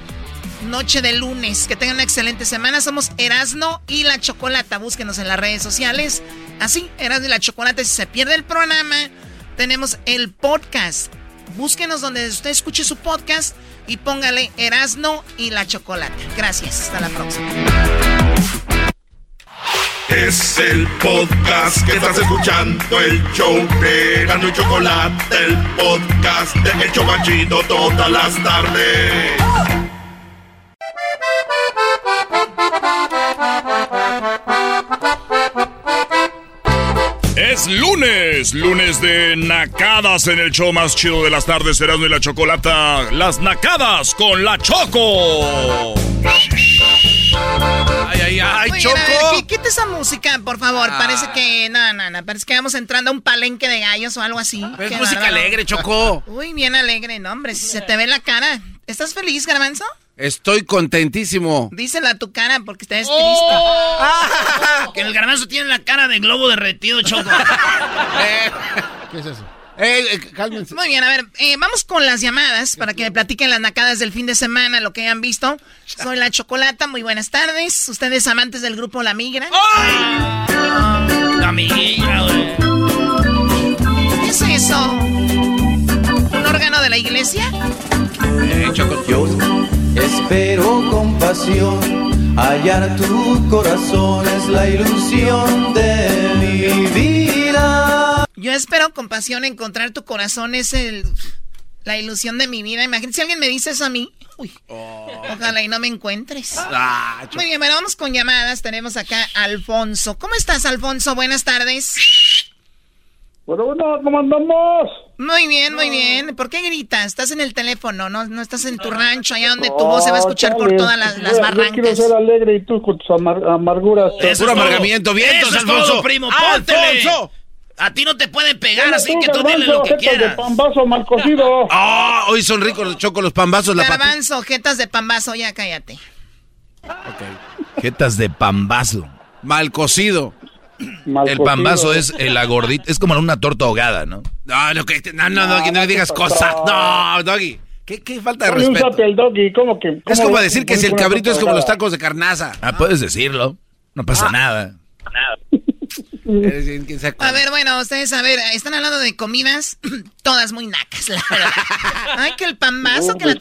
noche de lunes. Que tengan una excelente semana. Somos Erasno y la Chocolata. Búsquenos en las redes sociales. Así, Erasno y la Chocolata. Si se pierde el programa, tenemos el podcast. Búsquenos donde usted escuche su podcast y póngale Erasno y la Chocolata. Gracias. Hasta la próxima. Es el podcast que estás escuchando, el show de Erasmo y Chocolate, el podcast de El Chobachito todas las tardes. Es lunes, lunes de nacadas en el show más chido de las tardes, Erasmo y la Chocolata. Las nacadas con la Choco. Ay, ay, ay, Oigan, Choco. a ver, quita esa música, por favor. Ah. Parece que. No, no, no. Parece que vamos entrando a un palenque de gallos o algo así. Pero es música bárbaro. alegre, Choco. Uy, bien alegre, no, hombre. Si se te ve la cara. ¿Estás feliz, Garbanzo? Estoy contentísimo. Dísela a tu cara porque estás [LAUGHS] Que el garbanzo tiene la cara de globo derretido, choco. [LAUGHS] ¿Qué es eso? Eh, eh, cálmense. triste. Muy bien, a ver, eh, vamos con las llamadas para que me platiquen las nacadas del fin de semana, lo que hayan visto. Soy la Chocolata, muy buenas tardes. Ustedes amantes del grupo La Migra. La migra, güey. ¿Qué es eso? ¿Un órgano de la iglesia? Eh, Choco. Espero con pasión hallar tu corazón, es la ilusión de mi vida. Yo espero con pasión encontrar tu corazón, es el, la ilusión de mi vida. Imagínate si alguien me dice eso a mí. Uy, ojalá y no me encuentres. Ah. Muy bien, bueno, vamos con llamadas. Tenemos acá a Alfonso. ¿Cómo estás, Alfonso? Buenas tardes. Bueno, bueno, ¿cómo andamos? Muy bien, muy bien. ¿Por qué gritas? Estás en el teléfono, no, no estás en tu rancho, allá donde tu voz se va a escuchar por todas las, las yo- Yo quiero barrancas. ser alegre y tú con tus amar- amarguras. Eso es Puro amargamiento. Vientos, Eso es Alfonso. todo, primo. Póntele. ¡Alfonso! A ti no te pueden pegar, así que tú dile lo que jetas de quieras. pambazo mal cocido. [LAUGHS] Ah, hoy son ricos los chocos, los pambazos, la. Garbanzo, jetas de pambazo, ya cállate. Jetas de pambazo. Mal cocido. Mal El cocido. pambazo es eh, la gordita, es como una torta ahogada, ¿no? No, lo que, no, no, No, Doggy, no no le digas cosas. No, Doggy. ¿Qué, qué falta de respeto? al doggy, ¿cómo que? Es como decir que si el cabrito es como los torta tacos de carnaza. Ah, puedes decirlo. No pasa nada. Bien, quién sabe A ver, bueno, ustedes, a ver, están hablando de comidas, [CLEARS THROAT] todas muy nacas, la verdad. [LAUGHS] Ay, que el pambazo, No, que la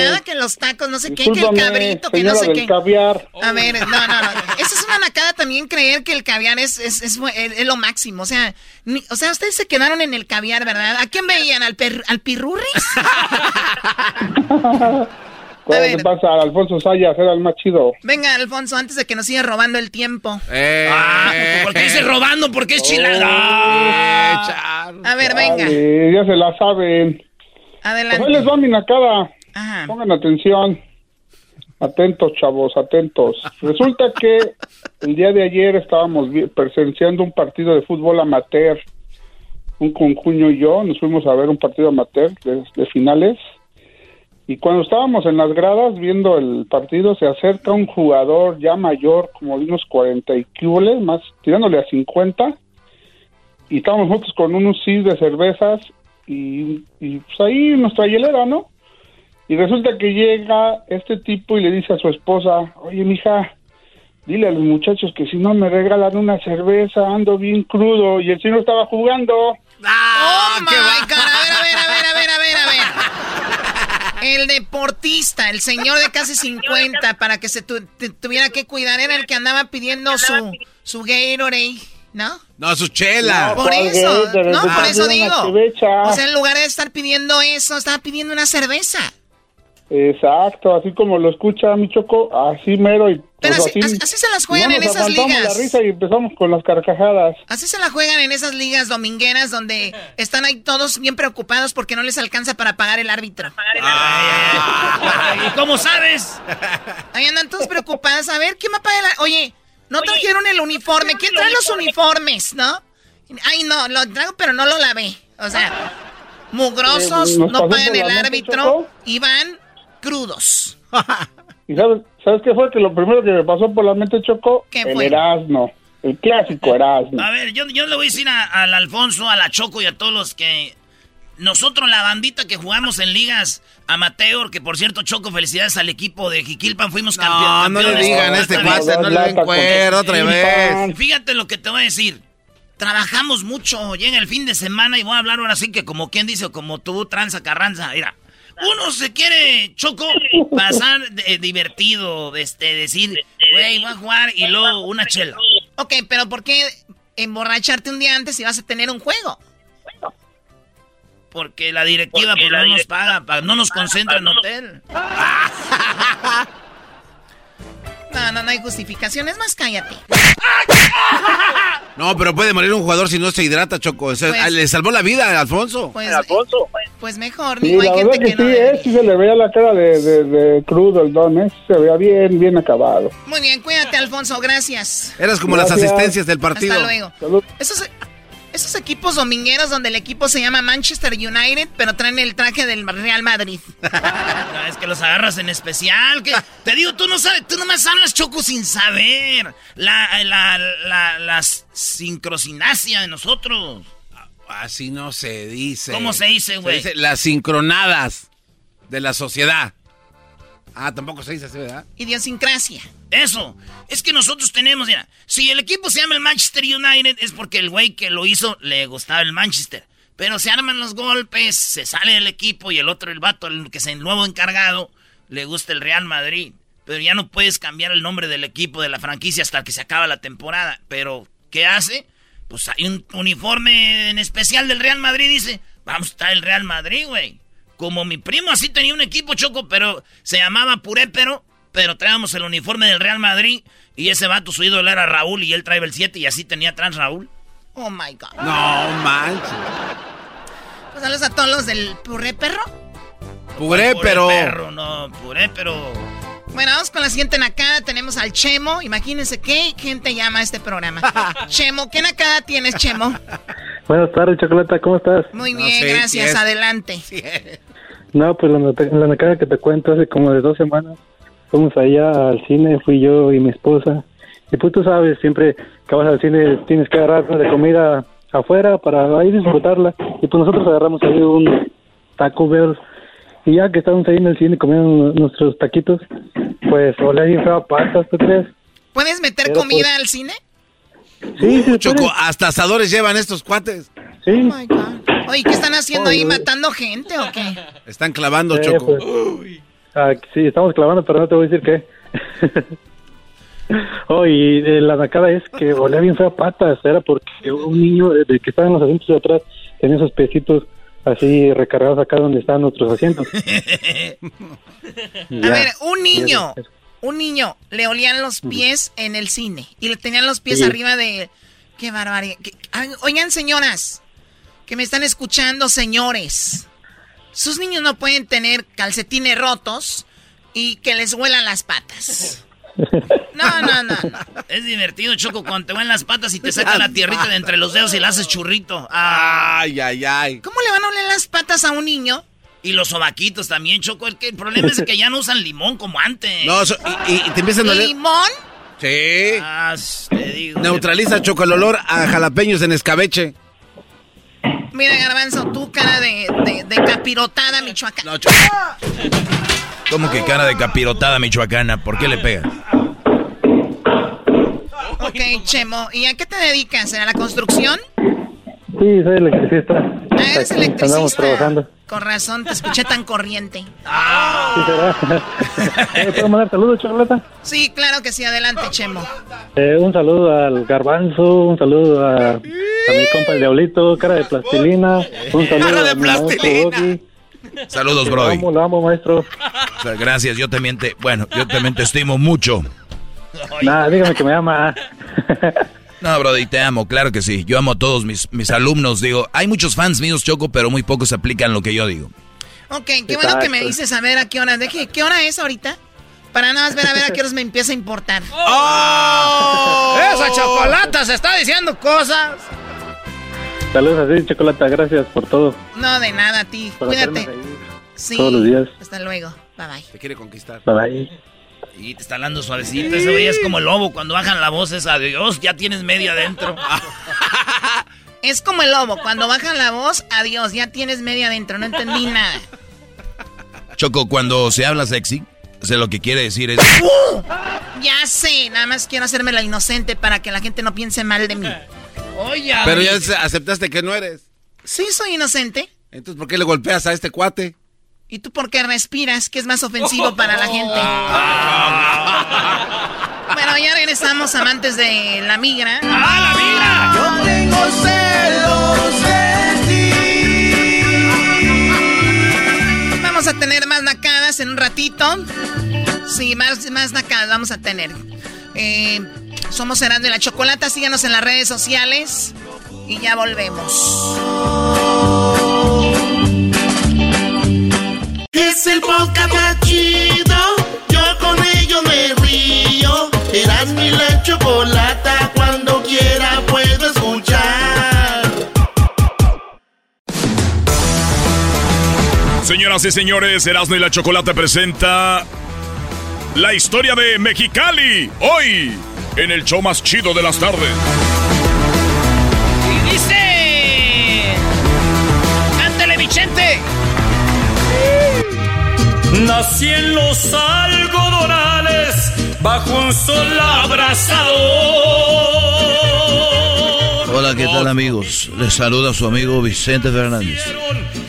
ahogada, que los tacos, no sé qué, que el cabrito, que no sé qué. caviar. A ver, no, no, no. Eso es una nacada también creer que el caviar es, es, es, es- es lo máximo. O sea, ni- o sea, ustedes se quedaron en el caviar, ¿verdad? ¿A quién veían? ¿Al, per- al pirurris? [LAUGHS] ¿Qué te pasa? Alfonso Sayas era el más chido. Venga, Alfonso, antes de que nos siga robando el tiempo. Eh, Ah, ¿Por qué dice robando? Porque es chileno. A ver, venga. Dale, ya se la saben. Pues Adelante. ahí les va mi nacada. Ajá. Pongan atención. Atentos, chavos, atentos. Resulta que el día de ayer estábamos presenciando un partido de fútbol amateur. Un concuño y yo nos fuimos a ver un partido amateur de, de finales. Y cuando estábamos en las gradas viendo el partido, se acerca un jugador ya mayor, como de unos 40 y cúboles, más tirándole a 50. Y estábamos juntos con unos cis de cervezas y, y pues ahí nuestra hielera, ¿no? Y resulta que llega este tipo y le dice a su esposa, oye, mija, dile a los muchachos que si no me regalan una cerveza, ando bien crudo. Y el señor estaba jugando. oh my God. A ver, a ver, a ver, a ver, a ver, a ver. El deportista, el señor de casi [LAUGHS] 50, para que se tu- te- tuviera que cuidar, era el que andaba pidiendo su, su Gatorade, ¿no? No, su chela. Por eso, no, por eso digo. chevecha. O sea, en lugar de estar pidiendo eso, estaba pidiendo una cerveza. Exacto, así como lo escucha mi choco, así mero y Pero pues, así, así- así se las juegan no en esas ligas. la risa y empezamos con las carcajadas. Así se la juegan en esas ligas domingueras donde están ahí todos bien preocupados porque no les alcanza para pagar el árbitro. [LAUGHS] ¿Y cómo sabes? Ahí andan todos preocupados. A ver, ¿quién va a pagar el Oye, no trajeron el uniforme. ¿Quién trae los uniformes, no? Ay, no, lo traigo, pero no lo lavé. O sea, mugrosos, Eh, ¿nos no pagan el árbitro y van crudos. ¿Y sabes, sabes qué fue? Que lo primero que me pasó por la mente Choco, ¿Qué el fue? Erasmo, el clásico Erasmo. A ver, yo, yo le voy a decir a- al Alfonso, a la Choco y a todos los que... Nosotros, la bandita que jugamos en ligas amateur, que por cierto, Choco, felicidades al equipo de Jiquilpan, fuimos No, campeón- no le campeones. digan este cuate, no le den cuerda otra vez. Fíjate lo que te voy a decir. Trabajamos mucho, llega el fin de semana y voy a hablar ahora sí que como quien dice, o como tú, tranza, carranza, mira. Uno se quiere, Choco, pasar de- divertido, este, decir, güey, voy a jugar y luego una chela. Ok, pero ¿por qué emborracharte un día antes si vas a tener un juego? Porque la directiva pues, no nos paga, pa- no nos concentra en hotel. [LAUGHS] No, no, no hay justificación. Es más, cállate. No, pero puede morir un jugador si no se hidrata, Choco. O sea, Pues- le salvó la vida a Alfonso. Pues, pues mejor, Sí, digo, hay la gente verdad que, que no... sí, eh, sí se le veía la cara de, de- de crudo el don, ¿eh? Se veía bien, bien acabado. Muy bien, cuídate, Alfonso, gracias. Eras como las asistencias del partido. Hasta luego. Salud. Esos, esos equipos domingueros donde el equipo se llama Manchester United, pero traen el traje del Real Madrid. [LAUGHS] No, es que los agarras en especial. Que, te digo, tú no sabes, tú nomás hablas choco sin saber. La, la, la, la sincrosinacia de nosotros. Así no se dice. ¿Cómo se dice, güey? dice las sincronadas de la sociedad. Ah, tampoco se dice así, ¿verdad? Idiosincrasia. Eso. Es que nosotros tenemos, mira, si el equipo se llama el Manchester United es porque el güey que lo hizo le gustaba el Manchester. Pero se arman los golpes, se sale del equipo y el otro, el vato, el que es el nuevo encargado, le gusta el Real Madrid. Pero ya no puedes cambiar el nombre del equipo, de la franquicia, hasta que se acaba la temporada. Pero, ¿qué hace? Pues hay un uniforme en especial del Real Madrid, dice, vamos a estar el Real Madrid, güey. Como mi primo así tenía un equipo choco, pero se llamaba Purépero, pero traíamos el uniforme del Real Madrid y ese vato su ídolo era Raúl y él traía el 7 y así tenía trans Raúl. Oh my God. No manches. Pues saludos a todos los del Puré Perro. Puré, pero. perro, no, puré, pero. Bueno, vamos con la siguiente nacada. Tenemos al Chemo. Imagínense qué gente llama a este programa. [LAUGHS] Chemo, ¿qué nacada tienes, Chemo? Buenas tardes, Chocolata, ¿cómo estás? Muy No, bien, sí, gracias. sí. Adelante. No, pues la, la nacada que te cuento hace como de dos semanas. Fuimos allá al cine, fui yo y mi esposa. Y pues tú sabes, siempre que vas al cine tienes que agarrar de comida afuera para ahí disfrutarla. Y pues nosotros agarramos ahí un Taco Bell. Y ya que estábamos ahí en el cine comiendo nuestros taquitos, pues olía bien feo a patas, ¿tú crees? ¿Puedes meter Pero, comida pues, al cine? Sí, sí, Choco, puede. hasta asadores llevan estos cuates. Sí. Oh my God. Oye, ¿qué están haciendo ahí? Oye. ¿Matando gente o qué? Están clavando, Eh, Choco. pues, ah, sí, estamos clavando, pero no te voy a decir qué. [LAUGHS] oh, y eh, la nacada es que olía bien fea a patas. Era porque un niño eh, de que estaba en los asientos de atrás tenía esos piecitos así recargados acá donde estaban nuestros asientos. [LAUGHS] A ver, un niño, un niño, le olían los pies en el cine y le tenían los pies Sí. arriba de... ¡Qué barbaridad! ¿Qué- ay, Oigan, señoras, que me están escuchando, señores. Sus niños no pueden tener calcetines rotos y que les huelan las patas. No, no, no. Es divertido, Choco, cuando te van las patas y te sacan la tierrita de entre los dedos y la haces churrito. Ay, ay, ay. ¿Cómo le van a oler las patas a un niño? Y los sobaquitos también, Choco. El, que- el problema es que ya no usan limón como antes. No, so- y, y- y te empiezan a oler. ¿Limón? Sí. Ah, te digo. Neutraliza, Choco, el olor a jalapeños en escabeche. Mira, Garbanzo, tú cara de, de, de capirotada, Michoacán. ¿Cómo que cara de capirotada michoacana? ¿Por qué le pega? Ok, Chemo. ¿Y a qué te dedicas? ¿A la construcción? Sí, soy electricista. Ah, eres Aquí electricista. Andamos trabajando. Con razón, te escuché tan corriente. Sí, será. [LAUGHS] Eh, ¿Puedo mandar saludos, Chocolata? Sí, claro que sí. Adelante, Chemo. Eh, un saludo al Garbanzo, un saludo a, a mi compa el Diablito, cara de plastilina, un saludo Cara de a mi maestro plastilina. Saludos, Lo Brody. amo, lo amo, maestro. O sea, gracias, yo también te, bueno, yo también te estimo mucho. Nada, dígame que me ama. No, Brody, te amo, claro que sí. Yo amo a todos mis, mis alumnos. Digo, hay muchos fans míos, Choco, pero muy pocos aplican lo que yo digo. Ok, qué bueno que me dices a ver a qué hora. Deje, ¿Qué hora es ahorita? Para nada más ver a ver a qué horas me empieza a importar. [LAUGHS] ¡Oh! Esa chocolata se está diciendo cosas. Saludos a ti, Chocolata, gracias por todo. No, de nada a ti. Por Cuídate. Sí. todos los días. Hasta luego. Bye bye. Te quiere conquistar. Bye bye. Y te está hablando suavecito. Ese güey es como el lobo. Cuando bajan la voz es adiós, ya tienes media adentro. [LAUGHS] Es como el lobo. Cuando bajan la voz, adiós, ya tienes media adentro. No entendí nada. Choco, cuando se habla sexy, o sea, lo que quiere decir es... Ya sé, nada más quiero hacerme la inocente para que la gente no piense mal de mí. Oye, Pero ya se- aceptaste que no eres. Sí, soy inocente. Entonces, ¿por qué le golpeas a este cuate? ¿Y tú por qué respiras? Que es más ofensivo [LAUGHS] para la gente. [LAUGHS] Bueno, ya regresamos, amantes de la migra. ¡Ah, la migra! Yo tengo celos de ti. Vamos a tener más nacadas en un ratito. Sí, más, más nacadas vamos a tener. Eh, somos Herando y la Chocolata. Síganos en las redes sociales. Y ya volvemos. Es el podcast más chido. Yo con ello me río. Eras mi la chocolata. Cuando quiera puedo escuchar. Señoras y señores, Erasmo y la Chocolate presenta la historia de Mexicali. Hoy, en el show más chido de las tardes. Nací en los algodonales bajo un sol abrasador. Hola, ¿qué tal amigos? Les saluda su amigo Vicente Fernández.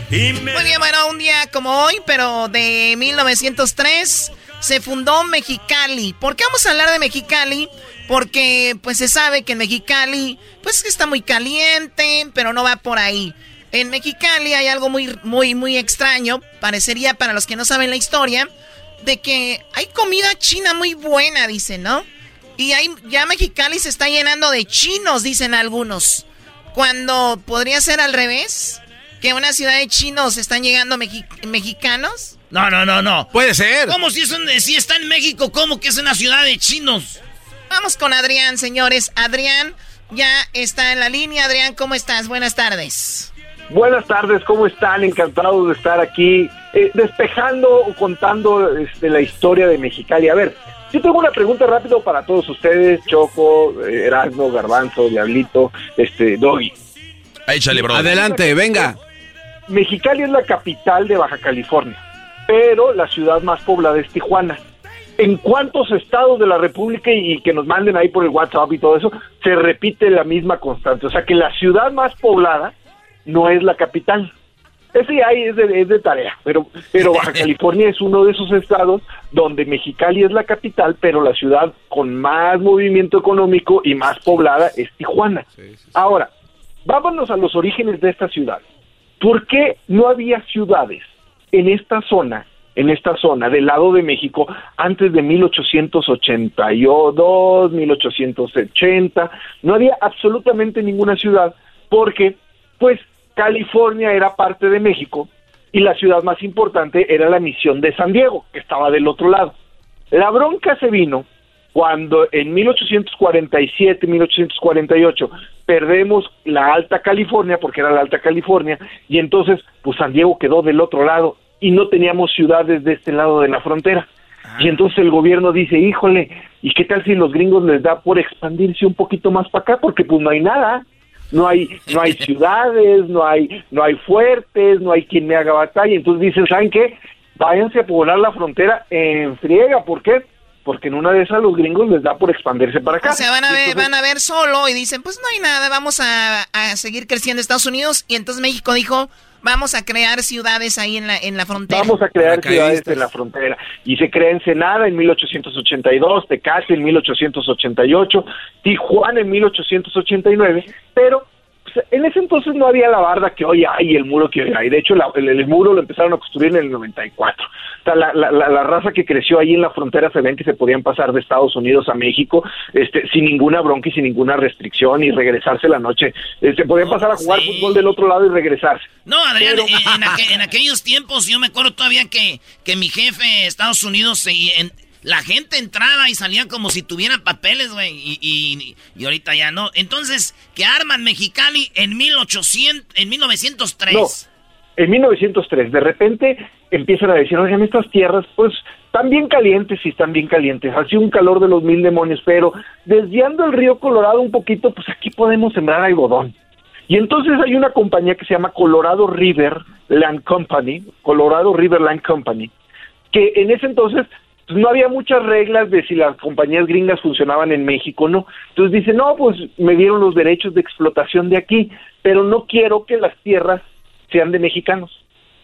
Muy bien, bueno, un día como hoy, pero de 1903, se fundó Mexicali. ¿Por qué vamos a hablar de Mexicali? Porque pues se sabe que en Mexicali, pues está muy caliente, pero no va por ahí. En Mexicali hay algo muy, muy, muy extraño, parecería para los que no saben la historia, de que hay comida china muy buena, dicen, ¿no? Y hay, ya Mexicali se está llenando de chinos, dicen algunos. Cuando podría ser al revés, que una ciudad de chinos están llegando mexi- mexicanos. No, no, no, no. Puede ser. ¿Cómo si, es un- si está en México? ¿Cómo que es una ciudad de chinos? Vamos con Adrián, señores. Adrián ya está en la línea. Adrián, ¿cómo estás? Buenas tardes. Buenas tardes, ¿cómo están? Encantados de estar aquí eh, despejando o contando este, la historia de Mexicali. A ver, yo tengo una pregunta rápido para todos ustedes, Choco, eh, Erasmo, Garbanzo, Diablito, este, Doggy. Échale, bro. Adelante, venga. Mexicali es la capital de Baja California, pero la ciudad más poblada es Tijuana. ¿En cuántos estados de la República y que nos manden ahí por el WhatsApp y todo eso, se repite la misma constante? O sea que la ciudad más poblada no es la capital. Ese ahí es de, es de tarea, pero, pero [LAUGHS] Baja California es uno de esos estados donde Mexicali es la capital, pero la ciudad con más movimiento económico y más poblada es Tijuana. Ahora, vámonos a los orígenes de esta ciudad. ¿Por qué no había ciudades en esta zona, en esta zona del lado de México antes de 1882, 1880? No había absolutamente ninguna ciudad porque, pues, California era parte de México y la ciudad más importante era la misión de San Diego, que estaba del otro lado. La bronca se vino cuando en 1847, 1848 perdemos la Alta California, porque era la Alta California, y entonces pues San Diego quedó del otro lado y no teníamos ciudades de este lado de la frontera. Y entonces el gobierno dice, híjole, ¿y qué tal si los gringos les da por expandirse un poquito más para acá? Porque pues no hay nada no hay no hay ciudades, no hay no hay fuertes, no hay quien me haga batalla. Entonces dicen, ¿saben qué? Váyanse a poblar la frontera en friega, ¿por qué? Porque en una de esas los gringos les da por expandirse para acá. O sea, van a ver, van a ver solo y dicen, pues no hay nada, vamos a, a seguir creciendo Estados Unidos. Y entonces México dijo, vamos a crear ciudades ahí en la, en la frontera. Vamos a crear ciudades en la frontera. Y se crea Ensenada en 1882, Tecate en 1888, Tijuana en 1889, pero en ese entonces no había la barda que hoy hay, el muro que hoy hay. De hecho, el, muro lo empezaron a construir en el 94. O sea, la, la, la, raza que creció ahí en la frontera se ven que se podían pasar de Estados Unidos a México este, sin ninguna bronca y sin ninguna restricción y regresarse la noche. Se podían pasar a jugar fútbol del otro lado y regresarse. No, Adrián, en, aquellos tiempos yo me acuerdo todavía que, que mi jefe Estados Unidos se, la gente entraba y salía como si tuvieran papeles, güey. Y, y, ahorita ya no. Entonces, ¿qué arman Mexicali en 1800, en 1903? No, en 1903. De repente empiezan a decir, oigan, estas tierras, pues, están bien calientes y están bien calientes. Así un calor de los mil demonios, pero desviando el río Colorado un poquito, pues aquí podemos sembrar algodón. Y entonces hay una compañía que se llama Colorado River Land Company, Colorado River Land Company, que en ese entonces no había muchas reglas de si las compañías gringas funcionaban en México no. Entonces dice, no, pues me dieron los derechos de explotación de aquí, pero no quiero que las tierras sean de mexicanos.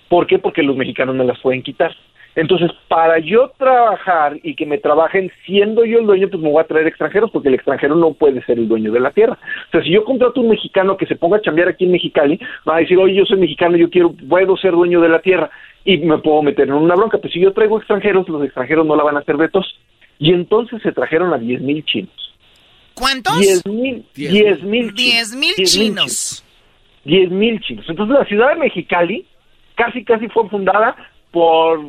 ¿Por qué? Porque los mexicanos me las pueden quitar. Entonces, para yo trabajar y que me trabajen siendo yo el dueño, pues me voy a traer extranjeros, porque el extranjero no puede ser el dueño de la tierra. O sea, si yo contrato a un mexicano que se ponga a chambear aquí en Mexicali, va a decir, oye, yo soy mexicano, yo quiero, puedo ser dueño de la tierra y me puedo meter en una bronca. Pues si yo traigo extranjeros, los extranjeros no la van a hacer de tos. Y entonces se trajeron a diez mil chinos. ¿Cuántos? Diez mil. Diez mil chinos. mil chinos. Diez mil chinos. Entonces la ciudad de Mexicali casi, casi fue fundada por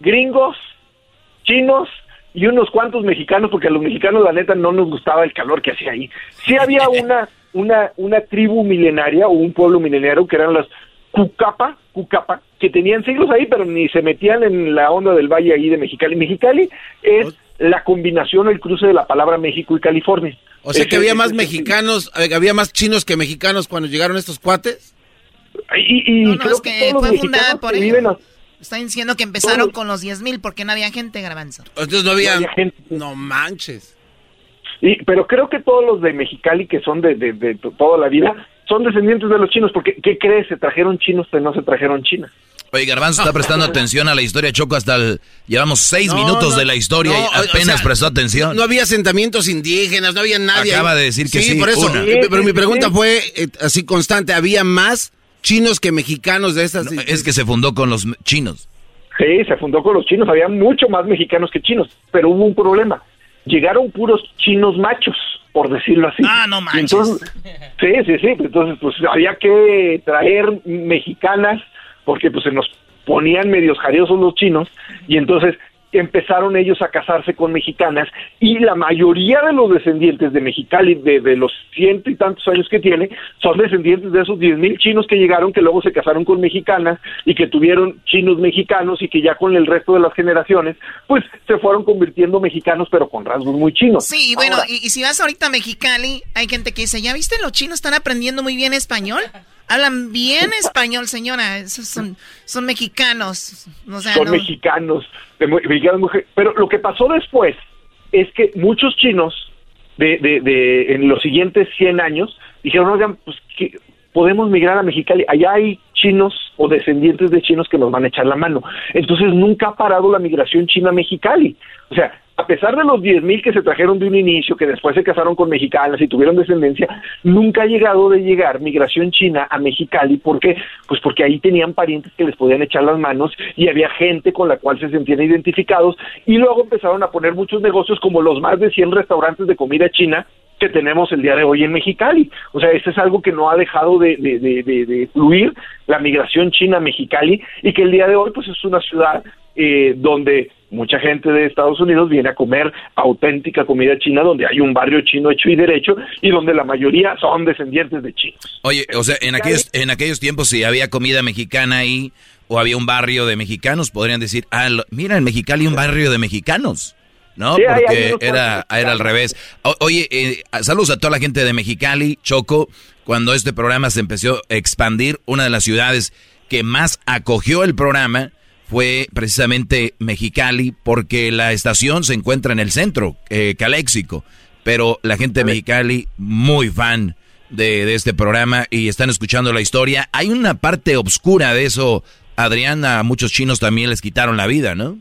gringos, chinos y unos cuantos mexicanos, porque a los mexicanos la neta no nos gustaba el calor que hacía ahí. Sí había [LAUGHS] una, una, una tribu milenaria o un pueblo milenario que eran las Cucapa, Cucapa, que tenían siglos ahí, pero ni se metían en la onda del valle ahí de Mexicali. Mexicali es la combinación, el cruce de la palabra México y California. O sea que había más mexicanos, había más chinos que mexicanos cuando llegaron estos cuates. Y, y creo que, fue fundada por ellos. Están diciendo que empezaron con los 10 mil porque no había gente, Garbanzo. Entonces no había, gente. No manches. Y, pero creo que todos los de Mexicali, que son de, de, toda la vida, son descendientes de los chinos. Porque, ¿qué crees? Se trajeron chinos, pero no se trajeron chinas. Oye, Garbanzo está prestando [LAUGHS] atención a la historia Choco hasta el... Llevamos seis minutos de la historia y apenas prestó atención. No, había asentamientos indígenas, no había nadie. Acaba de decir que sí, por eso. pero mi pregunta fue eh, así constante. ¿Había más chinos que mexicanos de estas. es que se fundó con los chinos. Sí, se fundó con los chinos. Había mucho más mexicanos que chinos, pero hubo un problema. Llegaron puros chinos machos, por decirlo así. Ah, no manches. [LAUGHS] sí, sí, sí. Entonces, pues había que traer mexicanas porque pues se nos ponían medios jariosos los chinos y entonces empezaron ellos a casarse con mexicanas y la mayoría de los descendientes de Mexicali, de, de los ciento y tantos años que tiene, son descendientes de esos diez mil chinos que llegaron, que luego se casaron con mexicanas y que tuvieron chinos mexicanos y que ya con el resto de las generaciones, pues se fueron convirtiendo mexicanos, pero con rasgos muy chinos. Sí, bueno, y, y, si vas ahorita a Mexicali, hay gente que dice, ¿ya viste los chinos están aprendiendo muy bien español? Hablan bien español, señora. Esos son, son mexicanos. son mexicanos, mexicanos. Pero lo que pasó después es que muchos chinos de, de, de en los siguientes 100 años dijeron, oigan, pues que podemos migrar a Mexicali. Allá hay chinos o descendientes de chinos que nos van a echar la mano. Entonces nunca ha parado la migración china a Mexicali. O sea, a pesar de los 10.000 que se trajeron de un inicio, que después se casaron con mexicanas y tuvieron descendencia, nunca ha llegado de llegar migración china a Mexicali. ¿Por qué? Pues porque ahí tenían parientes que les podían echar las manos y había gente con la cual se sentían identificados y luego empezaron a poner muchos negocios como los más de 100 restaurantes de comida china que tenemos el día de hoy en Mexicali. O sea, eso es algo que no ha dejado de, de, de, de, fluir, la migración china a Mexicali, y que el día de hoy pues es una ciudad eh, donde mucha gente de Estados Unidos viene a comer auténtica comida china, donde hay un barrio chino hecho y derecho, y donde la mayoría son descendientes de chinos. Oye, o sea, en aquellos, en aquellos tiempos si había comida mexicana ahí, o había un barrio de mexicanos, podrían decir, ah, mira, en Mexicali un barrio de mexicanos. ¿no? Porque era, era al revés. oye, eh, saludos a toda la gente de Mexicali, Choco. Cuando este programa se empezó a expandir, una de las ciudades que más acogió el programa fue precisamente Mexicali, porque la estación se encuentra en el centro, eh, Caléxico. Pero la gente de Mexicali, muy fan de, de este programa y están escuchando la historia. Hay una parte oscura de eso, Adrián, a muchos chinos también les quitaron la vida, ¿no?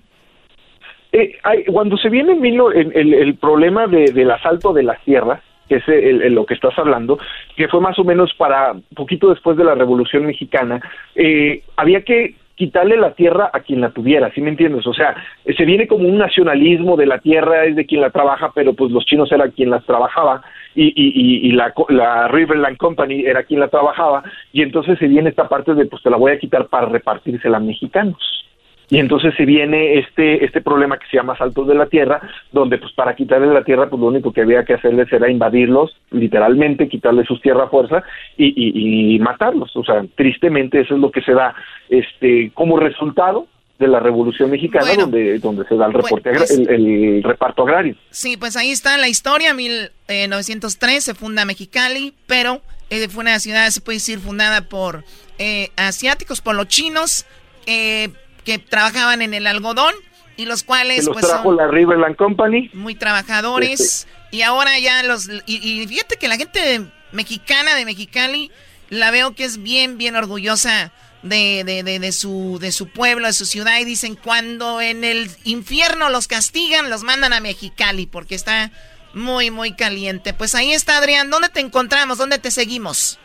Eh, cuando se viene el, el, el problema de, del asalto de las tierras, que es el, lo que estás hablando, que fue más o menos para poquito después de la Revolución Mexicana, eh, había que quitarle la tierra a quien la tuviera, ¿sí me entiendes? O sea, se viene como un nacionalismo de la tierra es de quien la trabaja, pero pues los chinos eran quien las trabajaba y, y, la, la Riverland Company era quien la trabajaba y entonces se viene esta parte de pues te la voy a quitar para repartírsela a mexicanos y entonces se viene este este problema que se llama saltos de la tierra donde pues para quitarle la tierra pues lo único que había que hacerles era invadirlos literalmente quitarle sus tierras a fuerza y, y, y, matarlos. O sea tristemente eso es lo que se da este como resultado de la Revolución Mexicana donde donde se da el reporte pues, el, reparto agrario. Sí pues ahí está la historia 1903 se funda Mexicali pero eh, fue una ciudad se puede decir fundada por eh, asiáticos por los chinos eh, que trabajaban en el algodón y los cuales pues son la Riverland Company. muy trabajadores. Este. y ahora ya los y, fíjate que la gente mexicana de Mexicali la veo que es bien bien orgullosa de, de, de, su de su pueblo de su ciudad y dicen cuando en el infierno los castigan los mandan a Mexicali porque está muy muy caliente pues ahí está Adrián dónde te encontramos dónde te seguimos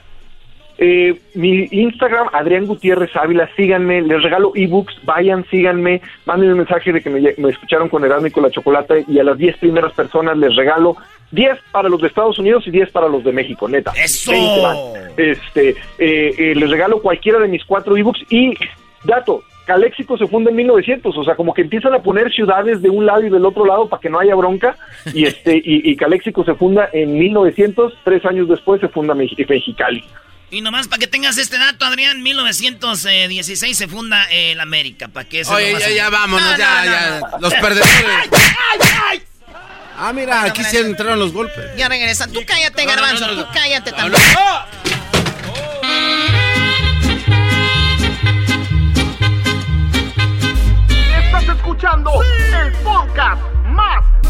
eh, mi Instagram, Adrián Gutiérrez Ávila, síganme, les regalo ebooks, vayan, síganme, manden un mensaje de que me, escucharon con Erasmo y con la Chocolate y a las 10 primeras personas les regalo 10 para los de Estados Unidos y 10 para los de México, neta. ¡Eso! Este, eh, eh, les regalo cualquiera de mis cuatro ebooks y, dato, Caléxico se funda en 1900, o sea, como que empiezan a poner ciudades de un lado y del otro lado para que no haya bronca, y este y, y Caléxico se funda en 1900, tres años después se funda Mexicali. Y nomás para que tengas este dato, Adrián, 1916 se funda el América. Para que Oye, ya, ya, vámonos, ya, ya. Los perdedores. [LAUGHS] Ah, mira, aquí se entraron los golpes. Ya regresan. Tú cállate, Garbanzo. tú cállate también. Estás escuchando el podcast más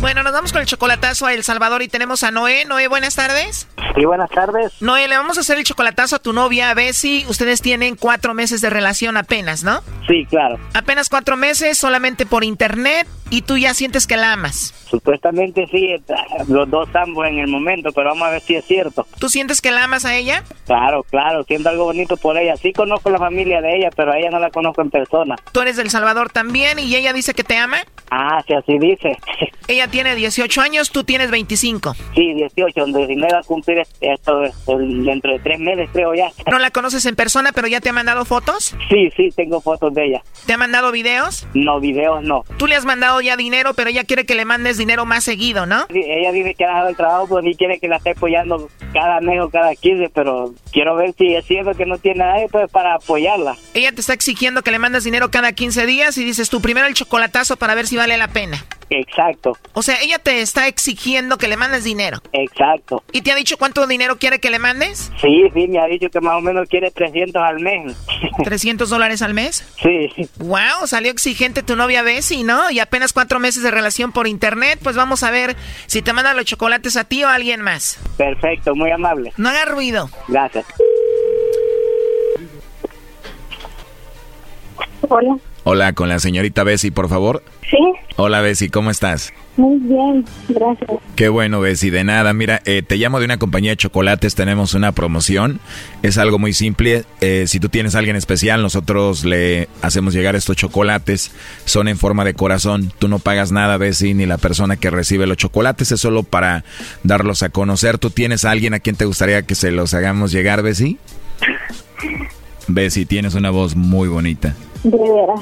Bueno, nos vamos con el chocolatazo a El Salvador y tenemos a Noé. Noé, buenas tardes. Sí, buenas tardes. Noé, le vamos a hacer el chocolatazo a tu novia, a Bessie. Ustedes tienen cuatro meses de relación apenas, ¿no? Sí, claro. Apenas cuatro meses, solamente por internet, y tú ya sientes que la amas. Supuestamente sí, los dos ambos en el momento, pero vamos a ver si es cierto. ¿Tú sientes que la amas a ella? Claro, claro, siento algo bonito por ella. Sí conozco la familia de ella, pero a ella no la conozco en persona. ¿Tú eres del Salvador también y ella dice que te ama? Ah, sí, así dice. Ella tiene 18 años, tú tienes 25. Sí, 18, donde me va a cumplir esto dentro de tres meses, creo ya. [LAUGHS] ¿No la conoces en persona, pero ya te ha mandado fotos? Sí, sí, tengo fotos de ella. ¿Te ha mandado videos? No, videos no. Tú le has mandado ya dinero, pero ella quiere que le mandes dinero más seguido, ¿no? Sí, ella dice que ha dejado el trabajo, pues ni quiere que la esté apoyando cada mes o cada 15, pero quiero ver si es cierto que no tiene nadie pues para apoyarla. Ella te está exigiendo que le mandes dinero cada 15 días y dices tú primero el chocolatazo para ver si vale la pena. Exacto. O sea, ella te está exigiendo que le mandes dinero. Exacto. ¿Y te ha dicho cuánto dinero quiere que le mandes? Sí, sí, me ha dicho que más o menos quiere 300 al mes. [LAUGHS] ¿300 dólares al mes? Sí. Wow, salió exigente tu novia Bessie, ¿no? Y apenas cuatro meses de relación por internet, pues vamos a ver si te manda los chocolates a ti o a alguien más. Perfecto, muy amable. No haga ruido. Gracias. Hola. Hola, con la señorita Bessie, por favor. Sí. Hola, Bessie, ¿cómo estás? Muy bien, gracias. Qué bueno, Bessie, de nada. Mira, eh, te llamo de una compañía de chocolates, tenemos una promoción. Es algo muy simple. Eh, si tú tienes a alguien especial, nosotros le hacemos llegar estos chocolates. Son en forma de corazón. Tú no pagas nada, Bessie, ni la persona que recibe los chocolates. Es solo para darlos a conocer. ¿Tú tienes a alguien a quien te gustaría que se los hagamos llegar, Bessie? [LAUGHS] Bessie, tienes una voz muy bonita. De veras.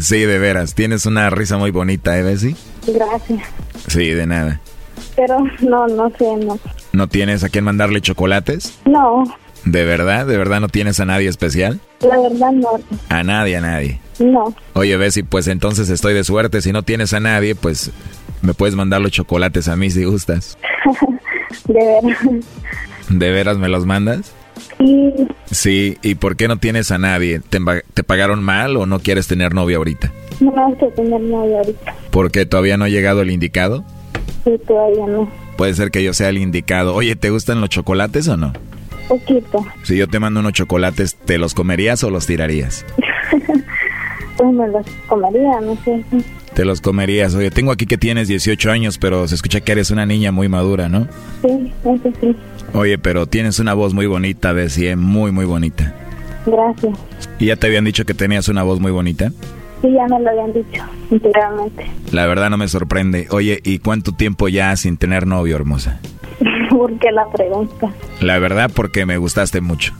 [LAUGHS] sí, de veras. Tienes una risa muy bonita, ¿eh, Bessie? Gracias. Sí, de nada. Pero no, no sé, no. ¿No tienes a quién mandarle chocolates? No. ¿De verdad? ¿De verdad no tienes a nadie especial? La verdad no. A nadie, a nadie. No. Oye, Bessie, pues entonces estoy de suerte. Si no tienes a nadie, pues me puedes mandar los chocolates a mí si gustas. [LAUGHS] de veras. ¿De veras me los mandas? Sí. Sí, ¿y por qué no tienes a nadie? ¿Te, ¿Te, pagaron mal o no quieres tener novia ahorita? No quiero tener novia ahorita. ¿Por qué todavía no ha llegado el indicado? Sí, todavía no. Puede ser que yo sea el indicado. Oye, ¿te gustan los chocolates o no? Poquito. Si yo te mando unos chocolates, ¿te los comerías o los tirarías? [LAUGHS] pues me los comería, no sé. Te los comerías. Oye, tengo aquí que tienes 18 años, pero se escucha que eres una niña muy madura, ¿no? Sí, eso sí. Oye, pero tienes una voz muy bonita, Bessie, ¿eh? muy, muy bonita. Gracias. ¿Y ya te habían dicho que tenías una voz muy bonita? Sí, ya me lo habían dicho, anteriormente. La verdad no me sorprende. Oye, ¿y cuánto tiempo ya sin tener novio, hermosa? [LAUGHS] ¿Por qué la pregunta? La verdad, porque me gustaste mucho.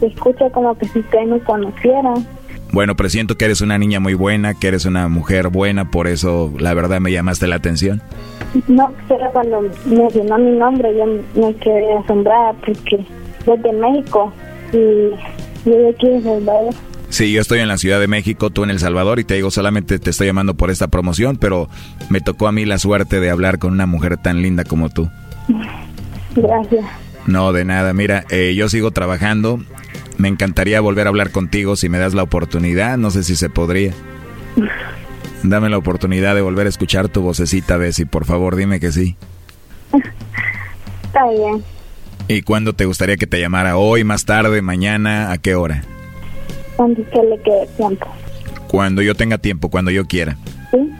Se escucha como que si usted me conociera. Bueno, presiento que eres una niña muy buena, que eres una mujer buena, por eso la verdad me llamaste la atención. No, pero cuando mencionó mi nombre yo me quedé asombrada porque soy de México y yo de aquí de Salvador. Sí, yo estoy en la Ciudad de México, tú en El Salvador y te digo, solamente te estoy llamando por esta promoción, pero me tocó a mí la suerte de hablar con una mujer tan linda como tú. [LAUGHS] Gracias. No, de nada. Mira, eh, yo sigo trabajando. Me encantaría volver a hablar contigo si me das la oportunidad. No sé si se podría. Dame la oportunidad de volver a escuchar tu vocecita, Bessie. Por favor, dime que sí. Está bien. ¿Y cuándo te gustaría que te llamara? ¿Hoy, más tarde, mañana? ¿A qué hora? Cuando usted le quede tiempo. Cuando yo tenga tiempo, cuando yo quiera. Sí.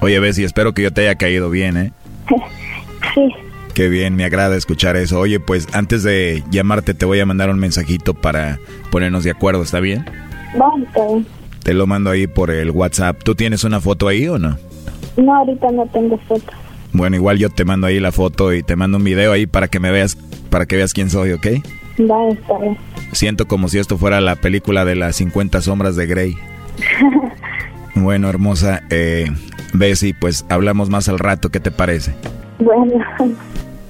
Oye, Bessie, espero que yo te haya caído bien, ¿eh? [LAUGHS] sí. Qué bien, me agrada escuchar eso. Oye, pues antes de llamarte te voy a mandar un mensajito para ponernos de acuerdo, ¿está bien? Vale. Te lo mando ahí por el WhatsApp. ¿Tú tienes una foto ahí o no? No, ahorita no tengo foto. Bueno, igual yo te mando ahí la foto y te mando un video ahí para que me veas, para que veas quién soy, ¿ok? Vale, está bien. Siento como si esto fuera la película de las 50 sombras de Grey. [LAUGHS] Bueno, hermosa, eh, Bessie, pues hablamos más al rato, ¿qué te parece? Bueno.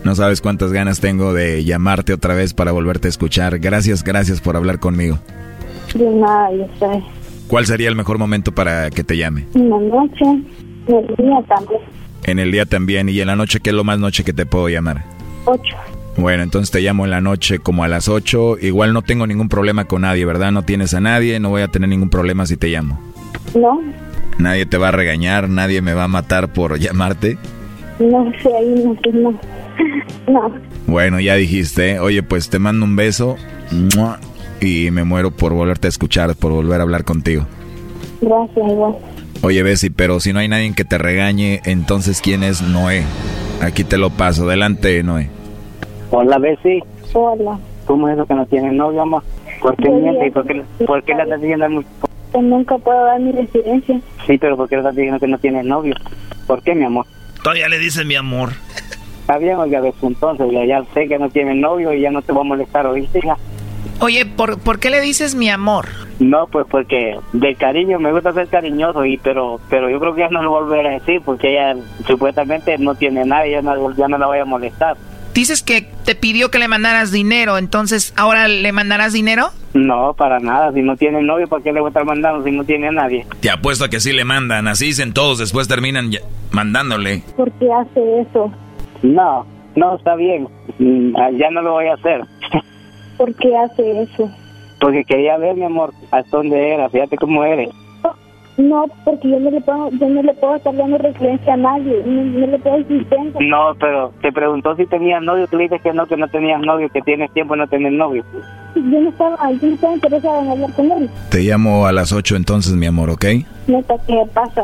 No sabes cuántas ganas tengo de llamarte otra vez para volverte a escuchar. Gracias, gracias por hablar conmigo. De nada, yo sé. ¿Cuál sería el mejor momento para que te llame? En la noche, en el día también. En el día también. ¿Y en la noche qué es lo más noche que te puedo llamar? Ocho. Bueno, entonces te llamo en la noche como a las ocho. Igual no tengo ningún problema con nadie, ¿verdad? No tienes a nadie, no voy a tener ningún problema si te llamo. No, Nadie te va a regañar, nadie me va a matar por llamarte. No sé, ahí no sé, no. [LAUGHS] No, Bueno, ya dijiste, oye, pues te mando un beso y me muero por volverte a escuchar, por volver a hablar contigo. gracias, igual. Oye, Bessie, pero si no hay nadie que te regañe, entonces ¿quién es Noé? Aquí te lo paso. Adelante, Noé. Hola, Bessie. Hola. ¿Cómo es eso que no tiene novio, amor? ¿Por qué Muy miente? bien. ¿Y por qué, por qué le estás diciendo al mu- Que nunca puedo dar mi residencia. Sí, pero ¿por qué le estás diciendo que no tienes novio? ¿Por qué, mi amor? Todavía le dices mi amor. Está bien, oiga, de su entonces, ya, ya sé que no tienes novio y ya no te voy a molestar, ¿oíste, hija? Oye, ¿por, ¿por qué le dices mi amor? No, pues porque de cariño me gusta ser cariñoso, y pero pero yo creo que ya no lo volveré a decir porque ella supuestamente no tiene nada y ya no, ya no la voy a molestar. Dices que te pidió que le mandaras dinero, entonces ahora le mandarás dinero? No, para nada. Si no tiene novio, ¿para qué le voy a estar mandando si no tiene a nadie? Te apuesto a que sí le mandan, así dicen todos, después terminan mandándole. ¿Por qué hace eso? No, no, está bien. Mm, ah, Ya no lo voy a hacer. [LAUGHS] ¿Por qué hace eso? Porque quería ver, mi amor, hasta dónde era. Fíjate cómo eres. No, porque yo no le puedo, yo no le puedo estar dando residencia a nadie. No, no le puedo decir tengo. No, pero te preguntó si tenías novio. Tú le dices que no, que no tenías novio, que tienes tiempo de no tener novio. Yo no estaba, yo no estaba interesada en hablar con él. Te llamo a las 8 entonces, mi amor, ¿ok? Neta, ¿qué pasa?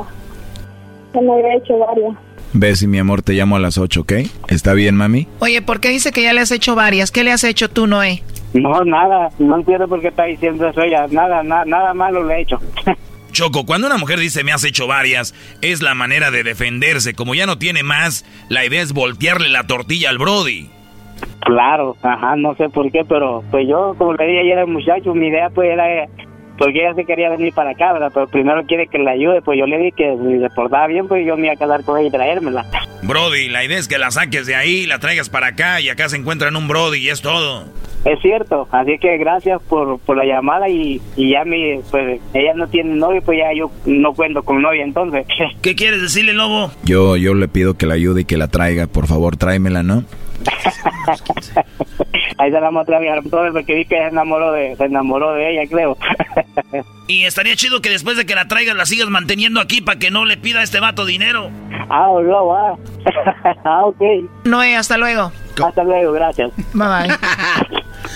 Ya me había hecho varias. Bessie, mi amor, te llamo a las 8, ¿ok? ¿Está bien, mami? Oye, ¿por qué dice que ya le has hecho varias? ¿Qué le has hecho tú, Noé? No, nada. No entiendo por qué está diciendo eso ella. Nada, na- nada malo le he hecho. [LAUGHS] Choco, cuando una mujer dice me has hecho varias, es la manera de defenderse. Como ya no tiene más, la idea es voltearle la tortilla al Brody. Claro, ajá, no sé por qué, pero pues yo, como le dije ayer al muchacho, mi idea pues era, porque ella se quería venir para acá, ¿verdad? Pero primero quiere que la ayude, pues yo le dije que si le portaba bien, pues yo me iba a quedar con ella y traérmela. Brody, la idea es que la saques de ahí, la traigas para acá y acá se encuentran un Brody y es todo. Es cierto, así que gracias por, por la llamada y, y ya mi, pues ella no tiene novio, pues ya yo no cuento con novia entonces. [LAUGHS] ¿Qué quieres decirle, lobo? Yo, yo le pido que la ayude y que la traiga, por favor, tráemela, ¿no? [LAUGHS] Ahí se la mostré a mi hermano porque vi que se enamoró de, se enamoró de ella, creo. [LAUGHS] Y estaría chido que después de que la traigas la sigas manteniendo aquí para que no le pida a este vato dinero. ah, no, ah. ah, ok. Noé, hasta luego. Hasta luego, gracias. Bye bye.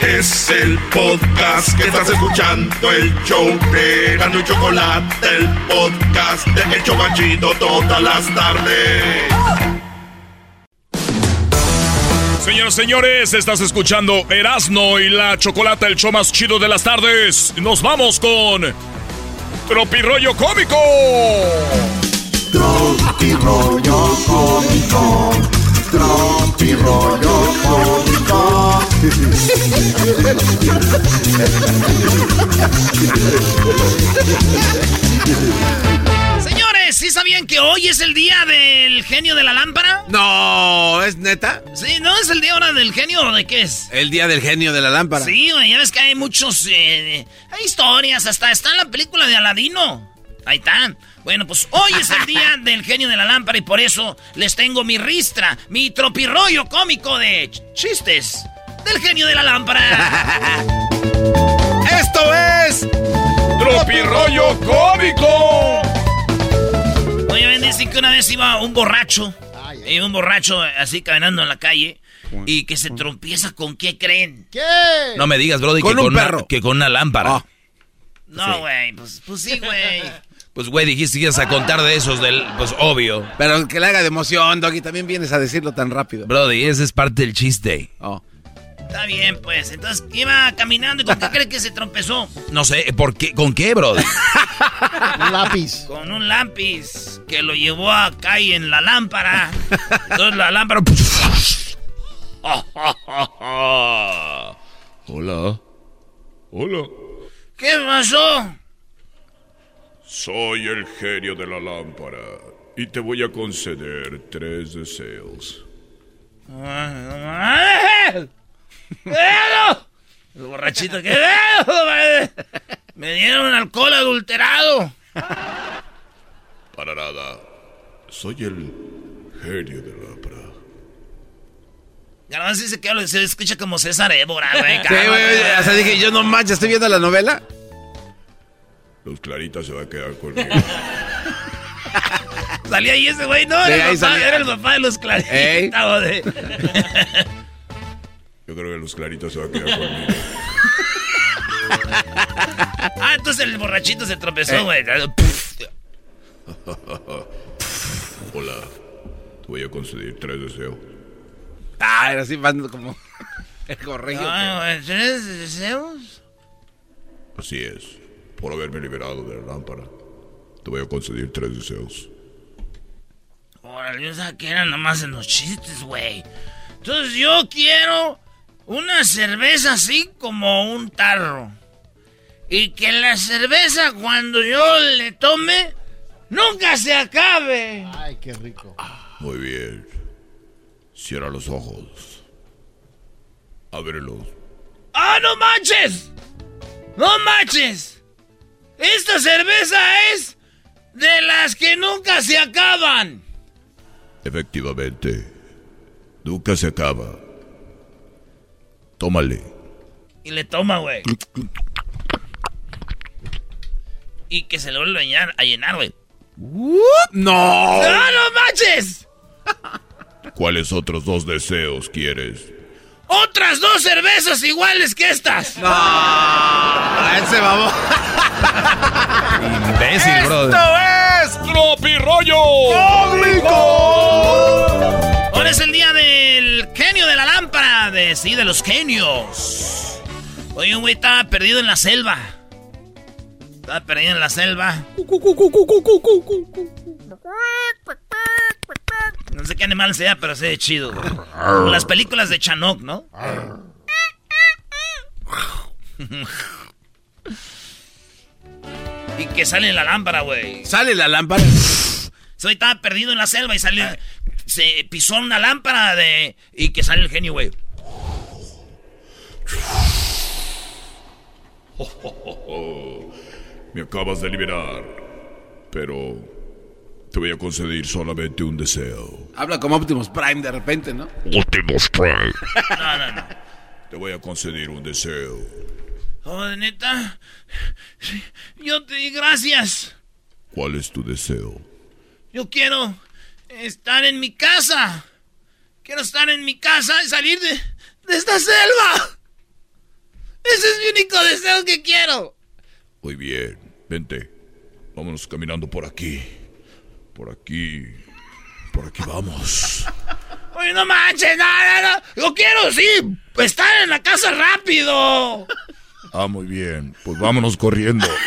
Es el podcast que estás escuchando, el show de Erasmo y Chocolate, el podcast de El Chobachito todas las tardes. Señoras y señores, estás escuchando Erasno y la Chocolata, el show más chido de las tardes. Nos vamos con Tropirollo Cómico. Tropirollo cómico, tropirollo cómico. Señores, ¿sí sabían que hoy es el día del genio de la lámpara? No, ¿es neta? Sí, ¿no es el día ahora del genio o de qué es? El día del genio de la lámpara. Sí, güey, ya ves que hay muchos... eh, hay historias, hasta está en la película de Aladino. Ahí está. Bueno, pues hoy es el día [LAUGHS] del genio de la lámpara y por eso les tengo mi ristra, mi tropirollo cómico de ch- chistes del genio de la lámpara. [LAUGHS] Esto es Tropirollo Cómico. Oye, ven, dicen que una vez iba un borracho, y un borracho así caminando en la calle, y que se tropieza con qué creen. ¿Qué? No me digas, Brody, Con que, un con una, perro. que con una lámpara. Ah. No, güey, pues, pues sí, güey. [LAUGHS] Pues, güey, dijiste que ibas a contar de esos, del, pues obvio. Pero que le haga de emoción, Doggy, también vienes a decirlo tan rápido. Brody, ese es parte del chiste. Oh. Está bien, pues. Entonces iba caminando y ¿con qué cree que se tropezó? No sé, ¿por qué? ¿Con qué, brody? [LAUGHS] un lápiz. Con un lápiz que lo llevó acá y en la lámpara. Entonces la lámpara... Hola. [LAUGHS] Hola. ¿Qué pasó? Soy el genio de la lámpara y te voy a conceder tres deseos. El borrachito que me dieron alcohol adulterado. Para nada. Soy el genio de la lámpara. Ya no sé que se escucha como César Évora, güey. Sí, güey. O sea, dije, yo no manches, estoy viendo la novela. Los Claritas se va a quedar conmigo. [LAUGHS] Salía ahí ese güey, no, Sí, era, el papá, salía. era el papá de los joder. Yo creo que los Claritas se va a quedar conmigo. Ah, entonces el borrachito se tropezó, Eh. güey. [LAUGHS] Hola. Te voy a conceder tres deseos. Ah, era así, van como [LAUGHS] el corregio. Güey, ¿Tienes deseos? Así es. Por haberme liberado de la lámpara. Te voy a conceder tres deseos. Órale, yo sabía que eran nomás en los chistes, güey. Entonces yo quiero una cerveza así como un tarro. Y que la cerveza cuando yo le tome nunca se acabe. Ay, qué rico. Muy bien. Cierra los ojos. Ábrelos. ¡Ah, no manches! ¡No manches! Esta cerveza es de las que nunca se acaban. Efectivamente. Nunca se acaba. Tómale. Y le toma, güey. Y que se le vuelve a llenar, a llenar, güey. ¡No! ¡No, no manches! ¿Cuáles otros dos deseos quieres? ¡Otras dos cervezas iguales que estas! ¡No! ¡Ese vamos! Imbécil, brother. es Tropirollo cómico! Ahora es el día del genio de la lámpara, de sí, de los genios. Oye, un güey estaba perdido en la selva. Estaba perdido en la selva. No sé qué animal sea, pero se ve chido. güey. Como las películas de Chanok, ¿no? y que sale la lámpara, güey. ¿Sale la lámpara? Soy estaba perdido en la selva y salió. Se pisó una lámpara de. Y que sale el genio, güey. [LAUGHS] Me acabas de liberar. Pero te voy a conceder solamente un deseo. Habla como Optimus Prime de repente, ¿no? Optimus Prime. No, no, no. Te voy a conceder un deseo. Oh, de neta. Yo te di gracias. ¿Cuál es tu deseo? Yo quiero estar en mi casa. Quiero estar en mi casa y salir de, de esta selva. Ese es mi único deseo que quiero. Muy bien, vente. Vámonos caminando por aquí. Por aquí. Por aquí vamos. [LAUGHS] Oye, no manches, no, no, no. Yo quiero, sí, estar en la casa rápido. Ah, muy bien. Pues vámonos corriendo. [LAUGHS]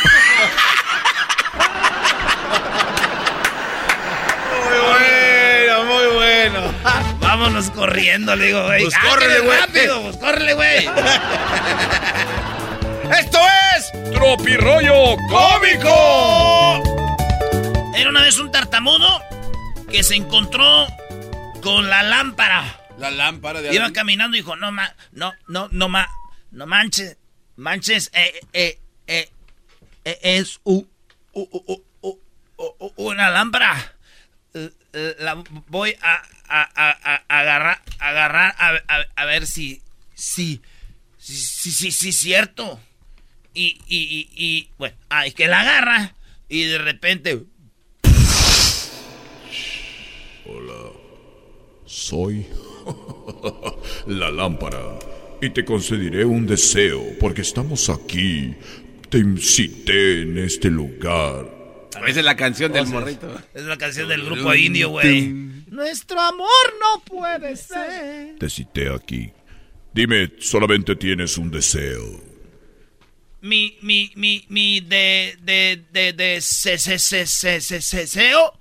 Muy bueno, muy bueno. [LAUGHS] Vámonos corriendo, le digo, güey. Pues Ah, córrele, güey. rápido, pues córrele, güey. ¡Esto es ¡Tropirollo cómico! Era una vez un tartamudo que se encontró con la lámpara. La lámpara de Iba caminando y dijo, no, ma, no, no, no, ma, no manches, manches, eh, eh, eh, eh, es u- u- u- u- u- u- una lámpara. Eh, eh, La voy a, a- a- a- agarrar, agarrar, a, ver si, si, si, si, si, cierto. Y, y, y, y, bueno, ay, que la agarra y de repente, Soy la lámpara. Y te concederé un deseo porque estamos aquí. Te incité en este lugar. Esa es la canción del morrito. Es la canción del grupo indio, güey. Nuestro amor no puede ser. Te cité aquí. Dime, solamente tienes un deseo. Mi, mi, mi, mi, de, de, de, de, se, se, se, se, se, deseo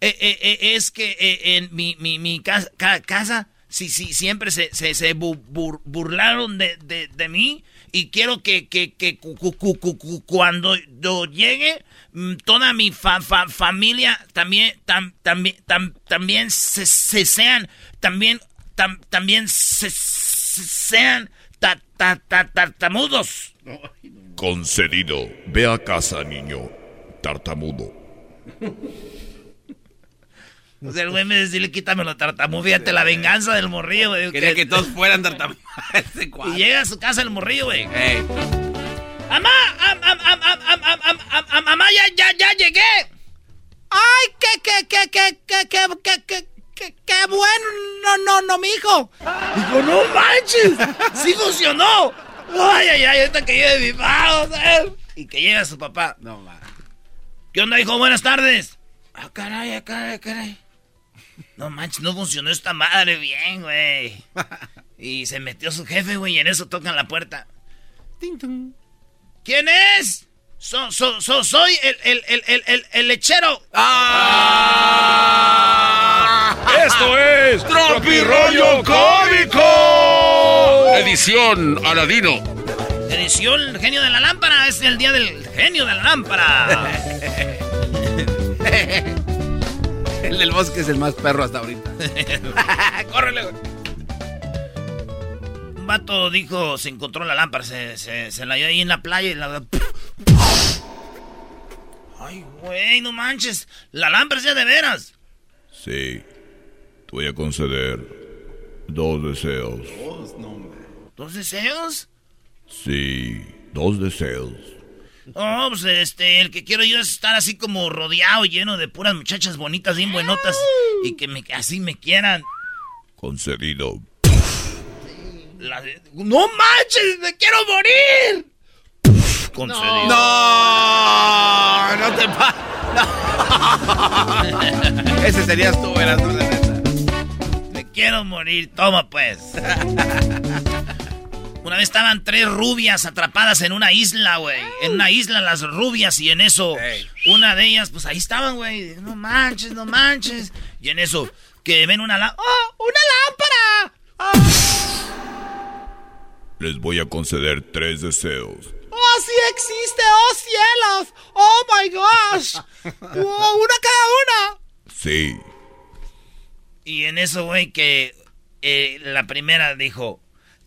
eh, eh, eh, es que en mi, mi, mi casa, casa sí, sí, siempre se, se, se burlaron de, de, de, mí y quiero que, que, que cuando yo llegue mm, toda mi fa, fa, familia también tam, también tam, también se, se, sean también tam, también se, sean ta, ta, ta, tartamudos. Concedido. Ve a casa, niño. Tartamudo. O sea, el güey me decía, quítame la tartamudo. Fíjate la venganza del morrillo, güey. Quería que, todos fueran tartamudos. [LAUGHS] y llega a su casa el morrillo, güey. ¡Amá! Am, am, am, ¡Mamá, ya, ya, ya llegué! ¡Ay, qué, qué, qué, qué, qué, qué, qué, qué, qué, qué bueno! No, no, no, mijo. Dijo, no manches. Sí funcionó. Ay, ay, ay, ahorita que llegue mi pago, ¿sabes? Y que llega su papá. No, man. ¿Qué onda, hijo? Buenas tardes. Ah, caray, ah, caray, caray. No manches, no funcionó esta madre bien, güey. [LAUGHS] Y se metió su jefe, güey, y en eso tocan la puerta. ¿Quién es? So, so, so, soy el, el, el, el, el lechero. ¡Ah! Esto es Rollo Cómico. Edición Aladino. Edición Genio de la Lámpara. Es el día del Genio de la Lámpara. [LAUGHS] [LAUGHS] el del bosque es el más perro hasta ahorita. [LAUGHS] Córrele, Un vato dijo, se encontró la lámpara, se, se, la dio ahí en la playa y la... Ay, güey, no manches. La lámpara es de veras. Sí. Te voy a conceder dos deseos. ¿Dos deseos? Sí, dos deseos. Oh, pues este, el que quiero yo es estar así como rodeado, lleno de puras muchachas bonitas, bien buenotas, y que me, así me quieran. Concedido. ¡No manches! ¡Me quiero morir! Concedido. No, [LAUGHS] no te pases. Ese serías tú, eras tú, Me quiero morir, toma pues. [LAUGHS] Una vez estaban tres rubias atrapadas en una isla, güey. En una isla las rubias y en eso una de ellas, pues ahí estaban, güey. No manches, no manches. Y en eso que ven una lámpara. ¡Oh, una lámpara! Les voy a conceder tres deseos. ¡Oh, sí existe! ¡Oh, cielos! ¡Oh, my gosh! [LAUGHS] ¡Oh, una cada una! Sí. Y en eso, güey, que eh, la primera dijo...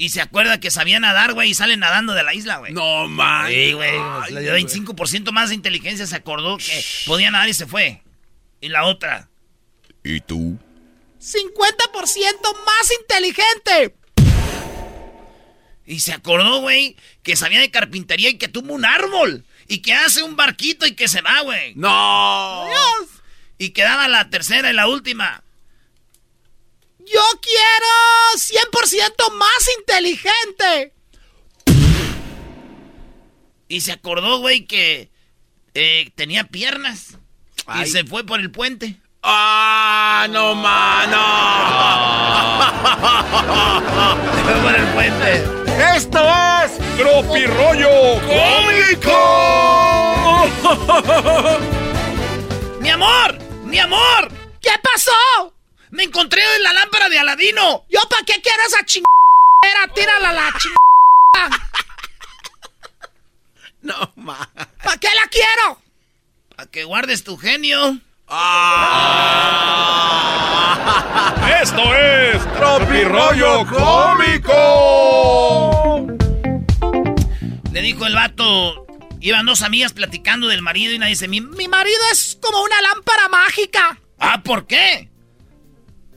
Y se acuerda que sabía nadar, güey, y sale nadando de la isla, güey. No, man. Sí, güey. Le dio 25% más de inteligencia, se acordó que podía nadar y se fue. Y la otra. ¿Y tú? 50% más inteligente. Y se acordó, güey, que sabía de carpintería y que tuvo un árbol. Y que hace un barquito y que se va, güey. ¡No! Dios. Y quedaba la tercera y la última. Yo quiero 100% más inteligente. Y se acordó, güey, que eh, tenía piernas. Y se fue por el puente. ¡Ah, no, mano! [LAUGHS] se fue por el puente. Esto es Tropirollo Cómico. [LAUGHS] ¡Mi amor! ¡Mi amor! ¿Qué pasó? Me encontré en la lámpara de Aladino. ¿Yo para qué quiero esa chingada? Tírala la chingada. No, ma. ¿Para qué la quiero? Para que guardes tu genio. Ah. Esto es Tropirollo Cómico. Le dijo el vato, iban dos amigas platicando del marido y nadie dice, mi, mi marido es como una lámpara mágica. Ah, ¿por qué?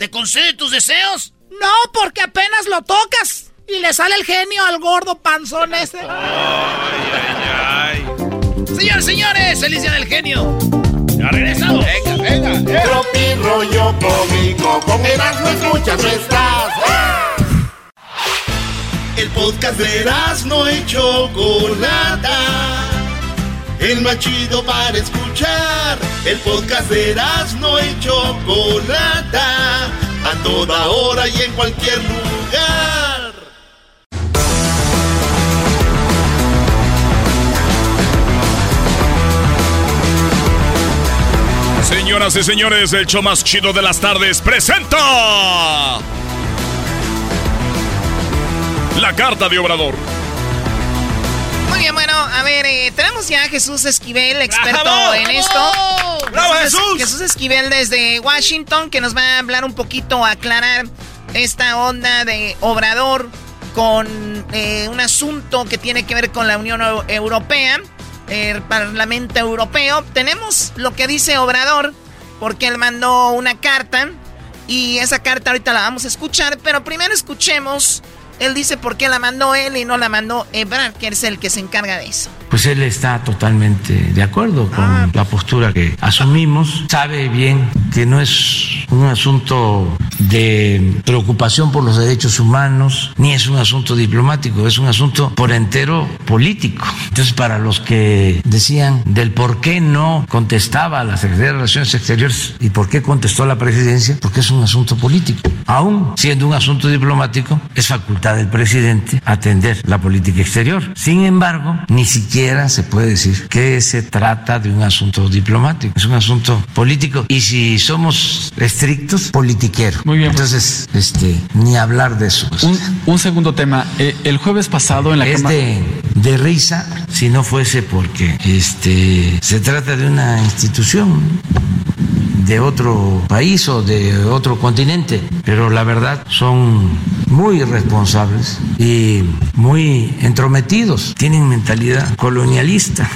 ¿Te concede tus deseos? No, porque apenas lo tocas y le sale el genio al gordo panzón ese. [LAUGHS] Ay, ay, ay. Señores, señores, feliz día del genio. Ya regresamos. Venga, venga. Tropi rollo cómico. Con Erasmo escuchas no estás. El podcast de Erasmo y Chocolata. El más chido para escuchar. El podcast de Erasmo y Chocolata. A toda hora y en cualquier lugar. Señoras y señores, el show más chido de las tardes presenta la carta de Obrador. Bien, bueno, a ver, eh, tenemos ya a Jesús Esquivel, experto ¡Bravo! en esto. ¡Bravo, Jesús! Jesús Esquivel desde Washington, que nos va a hablar un poquito, a aclarar esta onda de Obrador con eh, un asunto que tiene que ver con la Unión Eu- Europea, el Parlamento Europeo. Tenemos lo que dice Obrador, porque él mandó una carta y esa carta ahorita la vamos a escuchar, pero primero escuchemos. Él dice por qué la mandó él y no la mandó Ebrard, que es el que se encarga de eso. Pues él está totalmente de acuerdo con la postura que asumimos. Sabe bien que no es un asunto de preocupación por los derechos humanos, ni es un asunto diplomático, es un asunto por entero político. Entonces, para los que decían del por qué no contestaba la Secretaría de Relaciones Exteriores y por qué contestó la presidencia, porque es un asunto político. Aún siendo un asunto diplomático, es facultad del presidente atender la política exterior. Sin embargo, ni siquiera se puede decir que se trata de un asunto diplomático, es un asunto político. Y si somos estrictos, politiquero. Muy bien. Entonces, este, ni hablar de eso. Un, un segundo tema. Eh, el jueves pasado en la Es de, de risa si no fuese porque este se trata de una institución de otro país o de otro continente, pero la verdad son muy responsables y muy entrometidos, tienen mentalidad colonialista.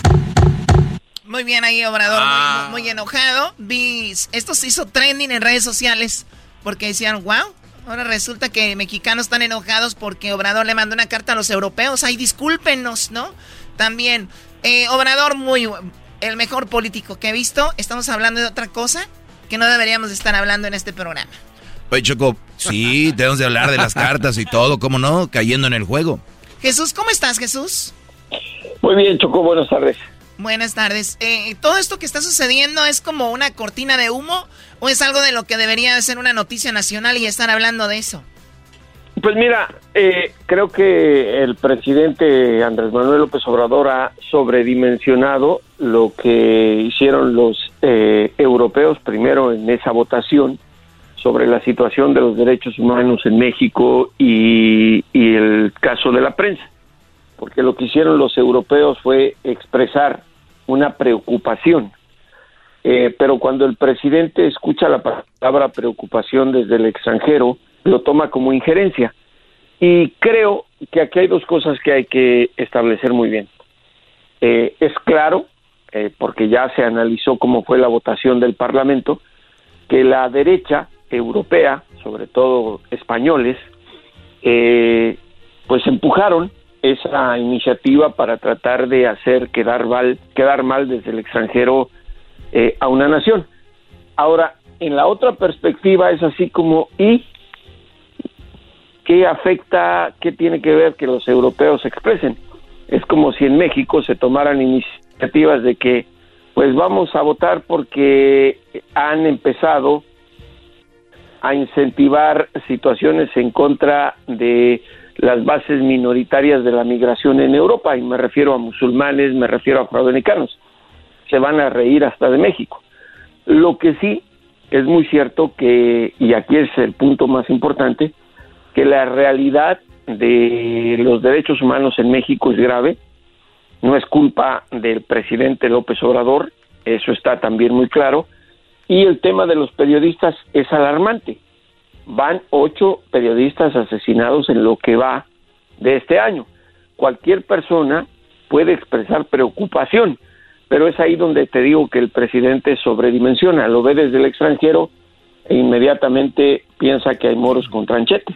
Muy bien ahí, Obrador, muy- muy, muy enojado. Vi, esto se hizo trending en redes sociales porque decían, wow, ahora resulta que mexicanos están enojados porque Obrador le mandó una carta a los europeos. Ay, discúlpenos, ¿no? También, eh, Obrador, muy el mejor político que he visto. Estamos hablando de otra cosa que no deberíamos de estar hablando en este programa. Oye, Choco, sí, [LAUGHS] tenemos de hablar de las cartas y todo, ¿cómo no? Cayendo en el juego. Jesús, ¿cómo estás, Jesús? Muy bien, Choco, buenas tardes. Buenas tardes. Eh, ¿Todo esto que está sucediendo es como una cortina de humo o es algo de lo que debería de ser una noticia nacional y estar hablando de eso? Pues mira, eh, creo que el presidente Andrés Manuel López Obrador ha sobredimensionado lo que hicieron los eh, europeos primero en esa votación sobre la situación de los derechos humanos en México y, el caso de la prensa. porque lo que hicieron los europeos fue expresar una preocupación. Eh, pero cuando el presidente escucha la palabra preocupación desde el extranjero, lo toma como injerencia. Y creo que aquí hay dos cosas que hay que establecer muy bien. Eh, es claro, eh, porque ya se analizó cómo fue la votación del Parlamento, que la derecha europea, sobre todo españoles, eh, pues empujaron esa iniciativa para tratar de hacer quedar mal, quedar mal desde el extranjero a una nación. Ahora, en la otra perspectiva es así como, ¿y qué afecta, qué tiene que ver que los europeos se expresen? Es como si en México se tomaran iniciativas de que, pues vamos a votar porque han empezado a incentivar situaciones en contra de las bases minoritarias de la migración en Europa, y me refiero a musulmanes, me refiero a afroamericanos. Se van a reír hasta de México. Lo que sí es muy cierto que, y aquí es el punto más importante, que la realidad de los derechos humanos en México es grave, no es culpa del presidente López Obrador, eso está también muy claro, y el tema de los periodistas es alarmante. Van ocho periodistas asesinados en lo que va de este año. Cualquier persona puede expresar preocupación, pero es ahí donde te digo que el presidente sobredimensiona, lo ve desde el extranjero e inmediatamente piensa que hay moros con tranchete.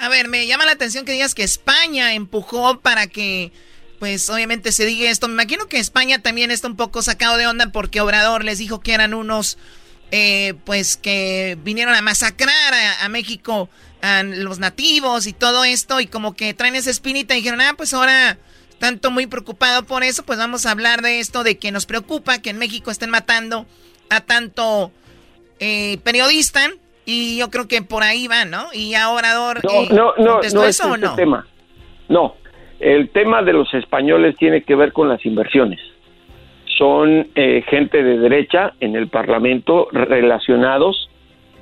A ver, me llama la atención que digas que España empujó para que pues obviamente se diga esto. Me imagino que España también está un poco sacado de onda porque Obrador les dijo que eran unos, eh, pues que vinieron a masacrar a, México, a los nativos y todo esto, y como que traen esa espinita y dijeron, ah, pues ahora tanto muy preocupado por eso, pues vamos a hablar de esto, de que nos preocupa que en México estén matando a tanto eh, periodista. Y yo creo que por ahí va, ¿no? Y a Obrador... No, no, no, no es eso, o no? tema. No, el tema de los españoles tiene que ver con las inversiones. Son eh, gente de derecha en el Parlamento relacionados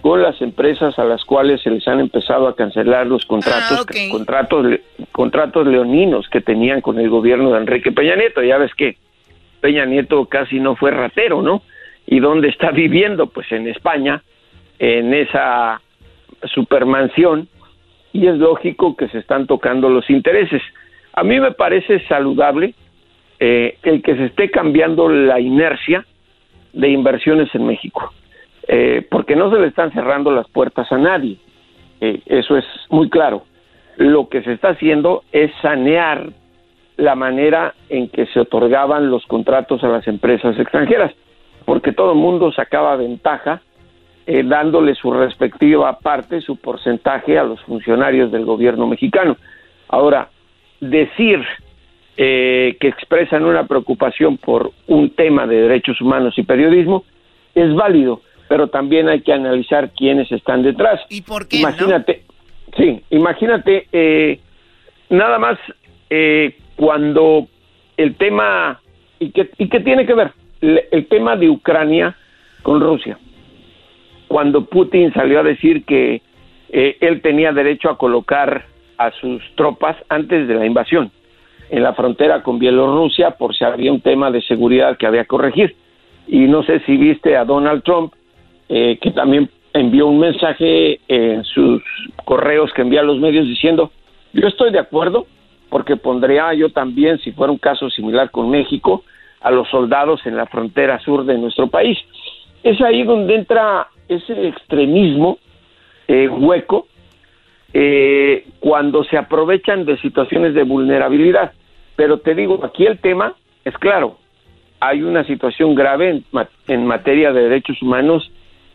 con las empresas a las cuales se les han empezado a cancelar los contratos, Ah, contratos, contratos leoninos que tenían con el gobierno de Enrique Peña Nieto. Ya ves que Peña Nieto casi no fue ratero, ¿no? ¿Y dónde está viviendo? Pues en España, en esa supermansión, y es lógico que se están tocando los intereses. A mí me parece saludable eh, el que se esté cambiando la inercia de inversiones en México, eh, porque no se le están cerrando las puertas a nadie, eh, eso es muy claro. Lo que se está haciendo es sanear la manera en que se otorgaban los contratos a las empresas extranjeras, porque todo el mundo sacaba ventaja eh, dándole su respectiva parte, su porcentaje a los funcionarios del gobierno mexicano. Ahora, decir eh, que expresan una preocupación por un tema de derechos humanos y periodismo es válido, pero también hay que analizar quiénes están detrás. ¿Y por qué? Imagínate, sí, imagínate, eh, nada más eh, cuando el tema, ¿y qué, ¿y qué tiene que ver? El tema de Ucrania con Rusia. Cuando Putin salió a decir que eh, él tenía derecho a colocar a sus tropas antes de la invasión en la frontera con Bielorrusia por si había un tema de seguridad que había que corregir. Y no sé si viste a Donald Trump, eh, que también envió un mensaje en sus correos que envía a los medios diciendo, yo estoy de acuerdo porque pondría yo también, si fuera un caso similar con México, a los soldados en la frontera sur de nuestro país. Es ahí donde entra ese extremismo eh, hueco eh, cuando se aprovechan de situaciones de vulnerabilidad. Pero te digo, aquí el tema es claro, hay una situación grave en, en materia de derechos humanos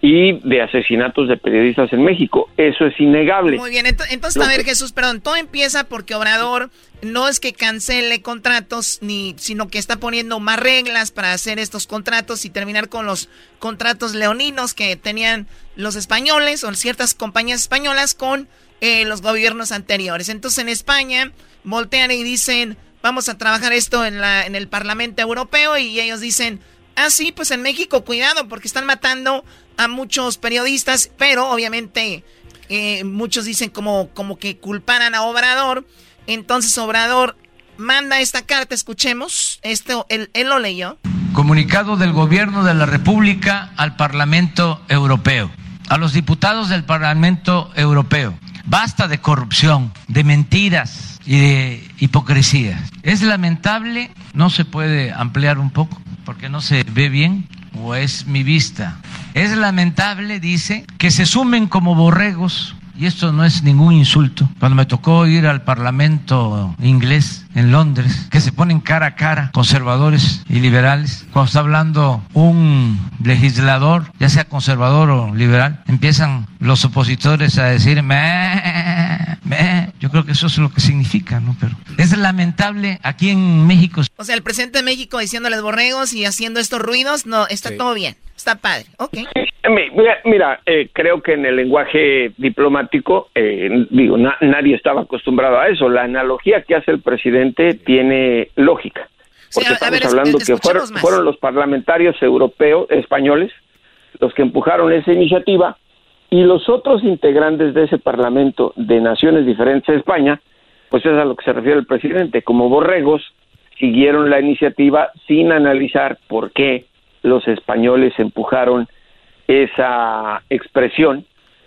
y de asesinatos de periodistas en México. Eso es innegable. Muy bien, ento- entonces, Lo a ver, que- Jesús, perdón, todo empieza porque Obrador no es que cancele contratos, ni, sino que está poniendo más reglas para hacer estos contratos y terminar con los contratos leoninos que tenían los españoles o ciertas compañías españolas con eh, los gobiernos anteriores. Entonces, en España voltean y dicen, vamos a trabajar esto en, la, en el Parlamento Europeo y ellos dicen, ah, sí, pues en México, cuidado, porque están matando a muchos periodistas, pero obviamente eh, muchos dicen como, como que culparan a Obrador Entonces Obrador manda esta carta, escuchemos, esto él, él lo leyó. Comunicado del Gobierno de la República al Parlamento Europeo. A los diputados del Parlamento Europeo. Basta de corrupción, de mentiras y de hipocresía. Es lamentable, no se puede ampliar un poco porque no se ve bien o es mi vista. Es lamentable, dice, que se sumen como borregos y esto no es ningún insulto, cuando me tocó ir al Parlamento inglés en Londres, que se ponen cara a cara conservadores y liberales, cuando está hablando un legislador, ya sea conservador o liberal, empiezan los opositores a decir, me, me. Yo creo que eso es lo que significa, ¿no? Pero es lamentable aquí en México. O sea, el presidente de México diciéndoles borregos y haciendo estos ruidos, no, está todo bien, está padre, ok. Mira, mira eh, creo que en el lenguaje diplomático, eh, digo, nadie estaba acostumbrado a eso. La analogía que hace el presidente tiene lógica. Porque estamos hablando que fueron, fueron, los parlamentarios europeos, españoles, los que empujaron esa iniciativa y los otros integrantes de ese parlamento de naciones diferentes de España, pues es a lo que se refiere el presidente, como borregos, siguieron la iniciativa sin analizar por qué los españoles empujaron esa expresión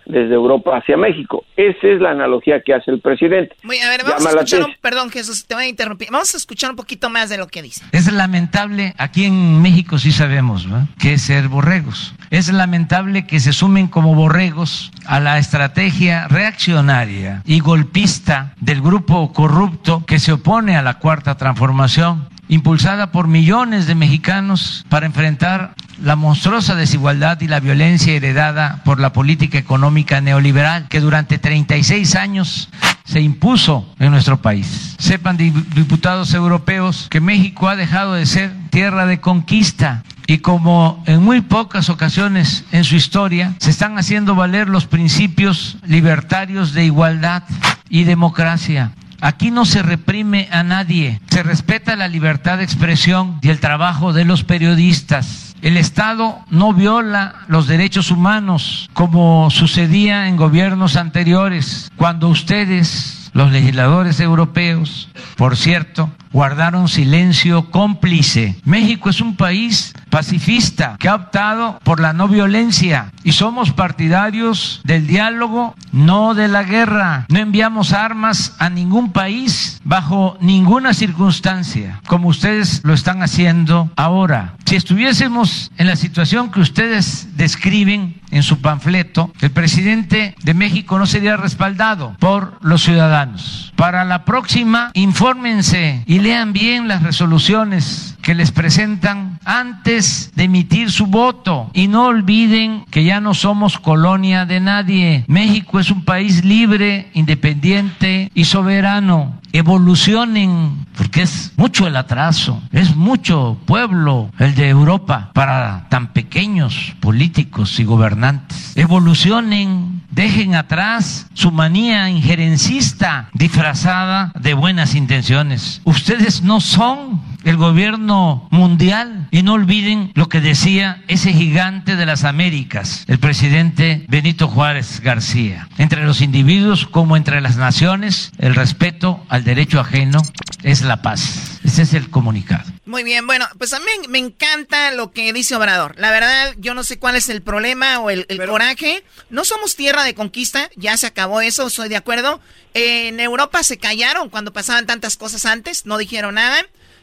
desde Europa hacia México. Esa es la analogía que hace el presidente. a ver, vamos a escuchar, un, perdón Jesús, te voy a interrumpir. Vamos a escuchar un poquito más de lo que dice. Es lamentable, aquí en México sí sabemos, que es ser borregos. Es lamentable que se sumen como borregos a la estrategia reaccionaria y golpista del grupo corrupto que se opone a la cuarta transformación impulsada por millones de mexicanos para enfrentar la monstruosa desigualdad y la violencia heredada por la política económica neoliberal que durante 36 años se impuso en nuestro país. Sepan diputados europeos que México ha dejado de ser tierra de conquista y como en muy pocas ocasiones en su historia se están haciendo valer los principios libertarios de igualdad y democracia Aquí no se reprime a nadie, se respeta la libertad de expresión y el trabajo de los periodistas. El Estado no viola los derechos humanos como sucedía en gobiernos anteriores, cuando ustedes, los legisladores europeos, por cierto, guardaron silencio cómplice. México es un país pacifista que ha optado por la no violencia y somos partidarios del diálogo, no de la guerra. No enviamos armas a ningún país bajo ninguna circunstancia, como ustedes lo están haciendo ahora. Si estuviésemos en la situación que ustedes describen en su panfleto, el presidente de México no sería respaldado por los ciudadanos. Para la próxima, infórmense y lean bien las resoluciones que les presentan antes de emitir su voto y no olviden que ya no somos colonia de nadie. México es un país libre, independiente y soberano. Evolucionen, porque es mucho el atraso, es mucho pueblo el de Europa para tan pequeños políticos y gobernantes. Evolucionen, dejen atrás su manía injerencista disfrazada de buenas intenciones. Ustedes no son el gobierno mundial y no olviden lo que decía ese gigante de las Américas, el presidente Benito Juárez García. Entre los individuos como entre las naciones, el respeto al derecho ajeno es la paz. Ese es el comunicado. Muy bien, bueno, pues a mí me encanta lo que dice Obrador. La verdad, yo no sé cuál es el problema o el, coraje. No somos tierra de conquista, ya se acabó eso, estoy de acuerdo. en Europa se callaron cuando pasaban tantas cosas antes, no dijeron nada.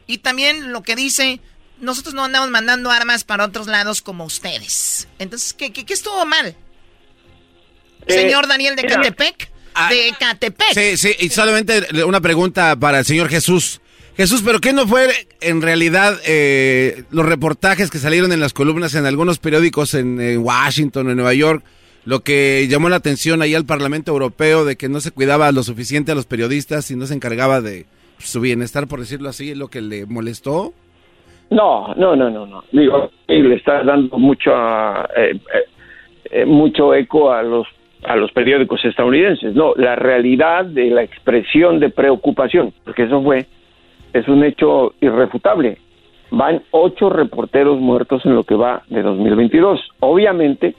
Y también lo que dice, nosotros no andamos mandando armas para otros lados como ustedes. Entonces, ¿qué, qué, estuvo mal? Eh, señor Daniel de Catepec. Ah, de Catepec. Sí, sí, y solamente una pregunta para el señor Jesús. Jesús, ¿pero qué no fue en realidad eh, los reportajes que salieron en las columnas en algunos periódicos en, en Washington o en Nueva York? Lo que llamó la atención ahí al Parlamento Europeo de que no se cuidaba lo suficiente a los periodistas y no se encargaba de, su bienestar, por decirlo así, es lo que le molestó? No, no, no, no, no. Digo, le está dando mucho, eh, eh, eh, mucho eco a los a los periódicos estadounidenses. No, la realidad de la expresión de preocupación, porque eso fue, es un hecho irrefutable. Van ocho reporteros muertos en lo que va de 2022. Obviamente,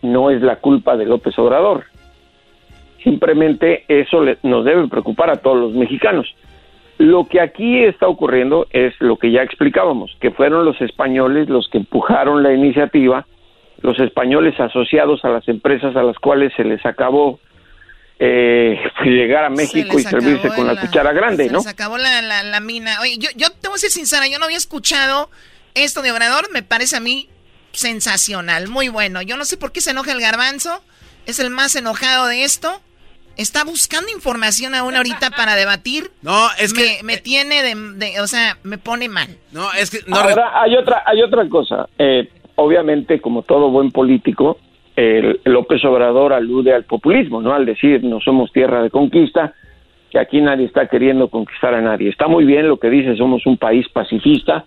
no es la culpa de López Obrador Simplemente eso le- nos debe preocupar a todos los mexicanos. Lo que aquí está ocurriendo es lo que ya explicábamos, que fueron los españoles los que empujaron la iniciativa, los españoles asociados a las empresas a las cuales se les acabó eh, [LAUGHS] llegar a México y servirse con la la- cuchara grande, Se ¿no? les acabó la, la, la mina. Oye, yo, yo te voy a ser sincera, yo no había escuchado esto de Obrador, me parece a mí sensacional, muy bueno. Yo no sé por qué se enoja el garbanzo, es el más enojado de esto. Está buscando información aún ahorita para debatir. No, es que... Me, tiene de, de- O sea, me pone mal. No, es que... Ahora, hay otra, hay otra cosa. Eh, obviamente, como todo buen político, el López Obrador alude al populismo, ¿no? Al decir, no somos tierra de conquista, que aquí nadie está queriendo conquistar a nadie. Está muy bien lo que dice, somos un país pacifista,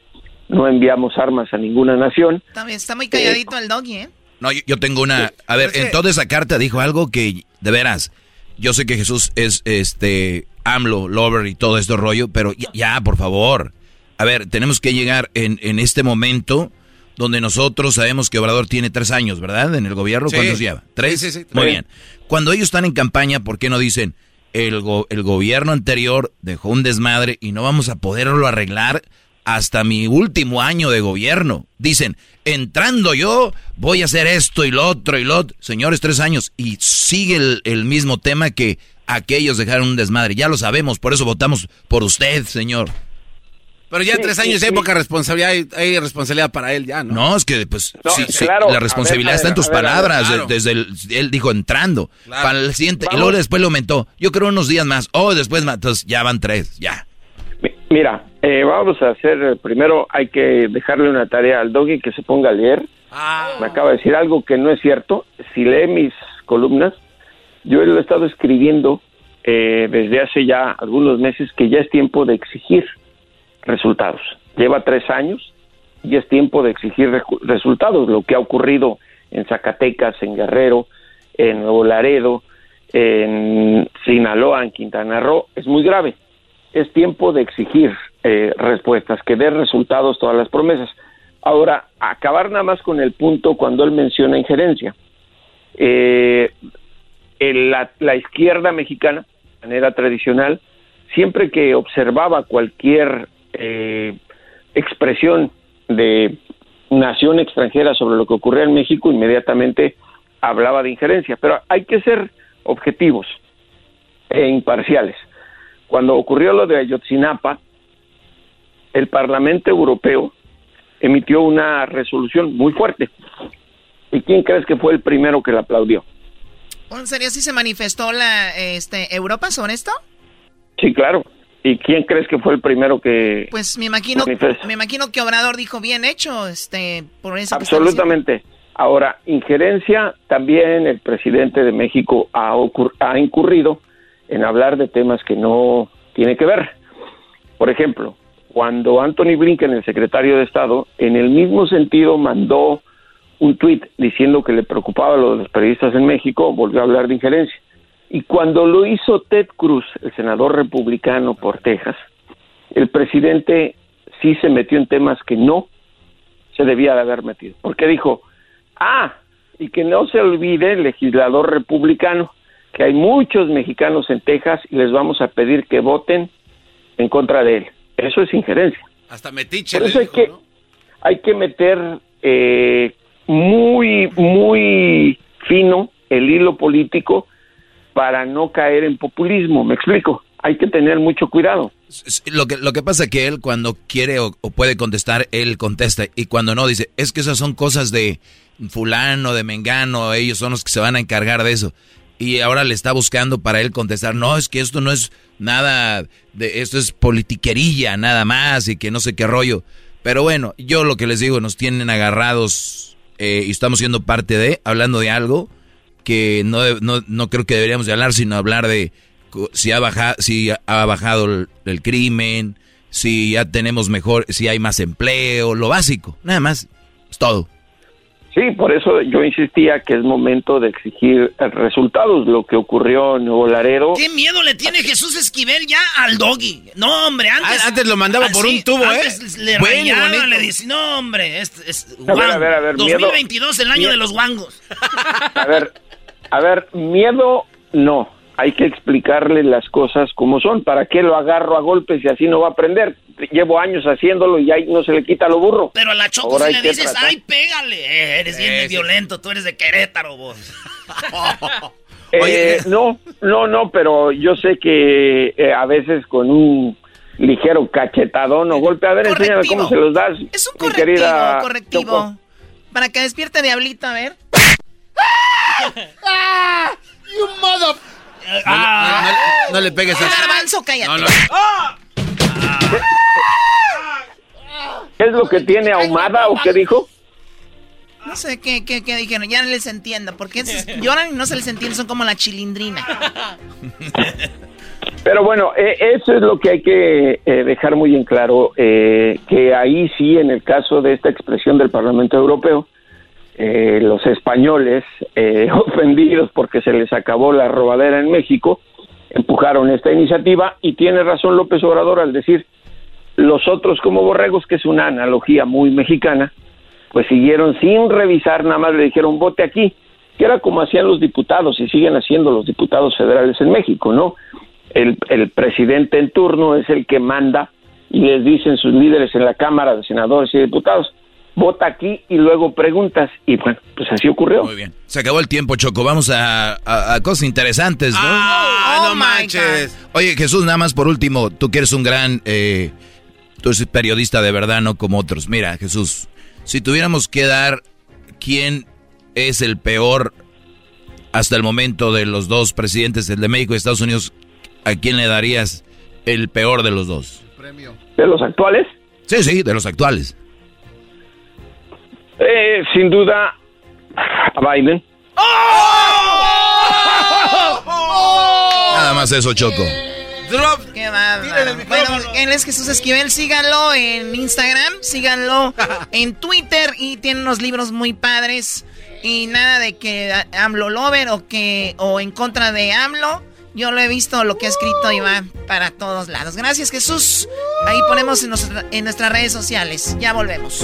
no enviamos armas a ninguna nación. Está, bien, está muy calladito el doggy, ¿eh? No, yo, yo tengo una... A ver, en toda esa carta dijo algo que, de veras, yo sé que Jesús es, este, AMLO, lover y todo esto rollo, pero ya, ya, por favor. A ver, tenemos que llegar en, en este momento donde nosotros sabemos que Obrador tiene tres años, ¿verdad? En el gobierno, Sí. ¿cuántos lleva? ¿Tres? Sí, sí, sí, Muy bien. Cuando ellos están en campaña, ¿por qué no dicen, el, go- el gobierno anterior dejó un desmadre y no vamos a poderlo arreglar hasta mi último año de gobierno? Dicen, entrando yo, voy a hacer esto y lo otro y lo otro. Señores, tres años. Y sigue el, el mismo tema que aquellos dejaron un desmadre. Ya lo sabemos, por eso votamos por usted, señor. Pero ya Sí, tres sí, años sí. hay poca responsabilidad, hay, hay responsabilidad para él ya, ¿no? No, es que pues No, sí, sí, claro, la responsabilidad está en tus ver, ver, palabras. claro. desde el, él dijo entrando. Claro. Para el siguiente. Y luego después lo aumentó. Yo creo unos días más. Oh, después más. Entonces ya van tres. Ya. Mira, eh, vamos a hacer, eh, primero hay que dejarle una tarea al doggy que se ponga a leer. Me acaba de decir algo que no es cierto. Si lee mis columnas, yo lo he estado escribiendo eh, desde hace ya algunos meses que ya es tiempo de exigir resultados. Lleva tres años y es tiempo de exigir resultados. Lo que ha ocurrido en Zacatecas, en Guerrero, en Nuevo Laredo, en Sinaloa, en Quintana Roo, es muy grave. Es tiempo de exigir eh, respuestas, que dé resultados todas las promesas. Ahora, acabar nada más con el punto cuando él menciona injerencia. Eh, el- la, la izquierda mexicana, de manera tradicional, siempre que observaba cualquier eh, expresión de nación extranjera sobre lo que ocurría en México, inmediatamente hablaba de injerencia. Pero hay que ser objetivos e imparciales. Cuando ocurrió lo de Ayotzinapa, el Parlamento Europeo emitió una resolución muy fuerte. ¿Y quién crees que fue el primero que la aplaudió? ¿En serio sí se manifestó la este, Europa sobre esto? Sí, claro. ¿Y quién crees que fue el primero que Pues me imagino, manifestó? me imagino que Obrador dijo bien hecho, este, por eso. Absolutamente. Ahora, injerencia, también el presidente de México ha, ha incurrido en hablar de temas que no tiene que ver. Por ejemplo, cuando Anthony Blinken, el secretario de Estado, en el mismo sentido mandó un tuit diciendo que le preocupaba lo de los periodistas en México, volvió a hablar de injerencia. Y cuando lo hizo Ted Cruz, el senador republicano por Texas, el presidente sí se metió en temas que no se debía de haber metido. Porque dijo, ah, y que no se olvide el legislador republicano, que hay muchos mexicanos en Texas y les vamos a pedir que voten en contra de él. Eso es injerencia. Hasta metiche. Por eso hay dijo, que, hay que meter eh, muy, muy fino el hilo político para no caer en populismo. ¿Me explico? Hay que tener mucho cuidado. Lo que, lo que pasa es que él cuando quiere o, o puede contestar, él contesta. Y cuando no, dice, es que esas son cosas de fulano, de mengano, ellos son los que se van a encargar de eso. Y ahora le está buscando para él contestar, no, es que esto no es nada, de esto es politiquería nada más y que no sé qué rollo. Pero bueno, yo lo que les digo, nos tienen agarrados eh, y estamos siendo parte de, hablando de algo que no, no, no creo que deberíamos de hablar, sino hablar de si ha bajado, si ha bajado el, el crimen, si ya tenemos mejor, si hay más empleo, lo básico, nada más, es todo. Sí, por eso yo insistía que es momento de exigir eh, resultados. Lo que ocurrió en Nuevo Laredo. ¿Qué miedo le tiene Jesús Esquivel ya al doggy? No, hombre, antes... Ah, antes lo mandaba por un tubo, ¿eh? antes le Bueno, rayaba, le dice, no, hombre, es, es A ver, a ver, a ver, miedo- 2022, el año miedo- de los guangos. A ver, a ver, miedo no. Hay que explicarle las cosas como son. ¿Para qué lo agarro a golpes y así no va a aprender? Llevo años haciéndolo y ahí no se le quita lo burro. Pero a la Choco Ahora si le dices, tratar. ay, pégale. Eh, eres bien de violento, tú eres de Querétaro, vos. [LAUGHS] Eh, no, no, no, pero yo sé que eh, a veces con un ligero cachetadón o golpe, a ver, enséñame cómo se los das. Es un correctivo, querida correctivo. Choco. Para que despierte Diablito, a ver. [LAUGHS] You mother... No, no le pegues a... Garbanzo, cállate. No, no. ¿Qué es lo que tiene ahumada o qué dijo? No sé qué, qué, qué dijeron, ya no les entiendo. Porque lloran y no se les entiende, son como la chilindrina. Pero bueno, eh, eso es lo que hay que eh, dejar muy en claro, eh, que ahí sí, en el caso de esta expresión del Parlamento Europeo, eh, los españoles, eh, [LAUGHS] ofendidos porque se les acabó la robadera en México, empujaron esta iniciativa y tiene razón López Obrador al decir los otros como borregos, que es una analogía muy mexicana, pues siguieron sin revisar, nada más le dijeron vote aquí, que era como hacían los diputados y siguen haciendo los diputados federales en México, ¿no? El, el presidente en turno es el que manda y les dicen sus líderes en la Cámara de Senadores y Diputados, vota aquí y luego preguntas. Y bueno, pues así ocurrió. Muy bien. Se acabó el tiempo, Choco. Vamos a, a- a cosas interesantes, ¿no? Ah, Oh no manches. Oye, Jesús, nada más por último, tú que eres un gran... Eh, tú eres periodista de verdad, no como otros. Mira, Jesús, si tuviéramos que dar quién es el peor hasta el momento de los dos presidentes, el de México y Estados Unidos, ¿a quién le darías el peor de los dos? ¿De los actuales? Sí, sí, de los actuales. Eh, sin duda, a Biden. Nada más eso, Choco. Qué bárbaro. Bueno, él es Jesús Esquivel. Síganlo en Instagram, síganlo [LAUGHS] en Twitter y tiene unos libros muy padres. Y nada de que AMLO lover o que o en contra de AMLO. Yo lo he visto, lo que ha escrito y va para todos lados. Gracias, Jesús. Ahí ponemos en, nuestra- en nuestras redes sociales. Ya volvemos.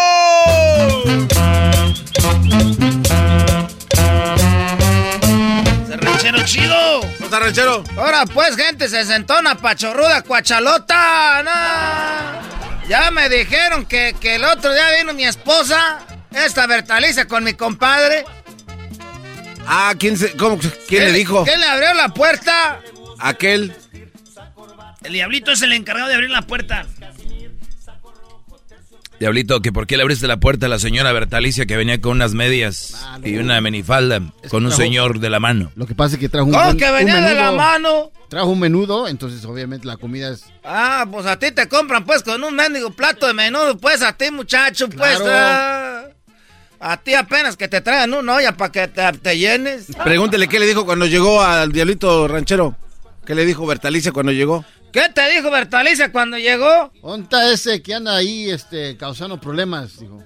Ranchero? Ahora pues, gente, se sentó una pachorruda cuachalota. No. Ya me dijeron que, que el otro día vino mi esposa, esta Bertaliza, con mi compadre. Ah, ¿quién, se, cómo, ¿quién le dijo? ¿Quién le abrió la puerta? Aquel. El diablito es el encargado de abrir la puerta. Diablito, que por qué le abriste la puerta a la señora Bertalicia que venía con unas medias y una minifalda con un trajo- señor de la mano? Lo que pasa es que trajo un, ¿Cómo un- que un venía de la mano? Trajo un menudo, entonces obviamente la comida es... Ah, pues a ti te compran pues con un mendigo plato de menudo, pues a ti muchacho, pues. Claro. ah. a ti apenas que te traigan una olla para que te, te llenes. Pregúntele qué le dijo cuando llegó al diablito ranchero. ¿Qué le dijo Bertalicia cuando llegó? ¿Qué te dijo Bertalicia cuando llegó? Onta ese que anda ahí este, causando problemas, dijo.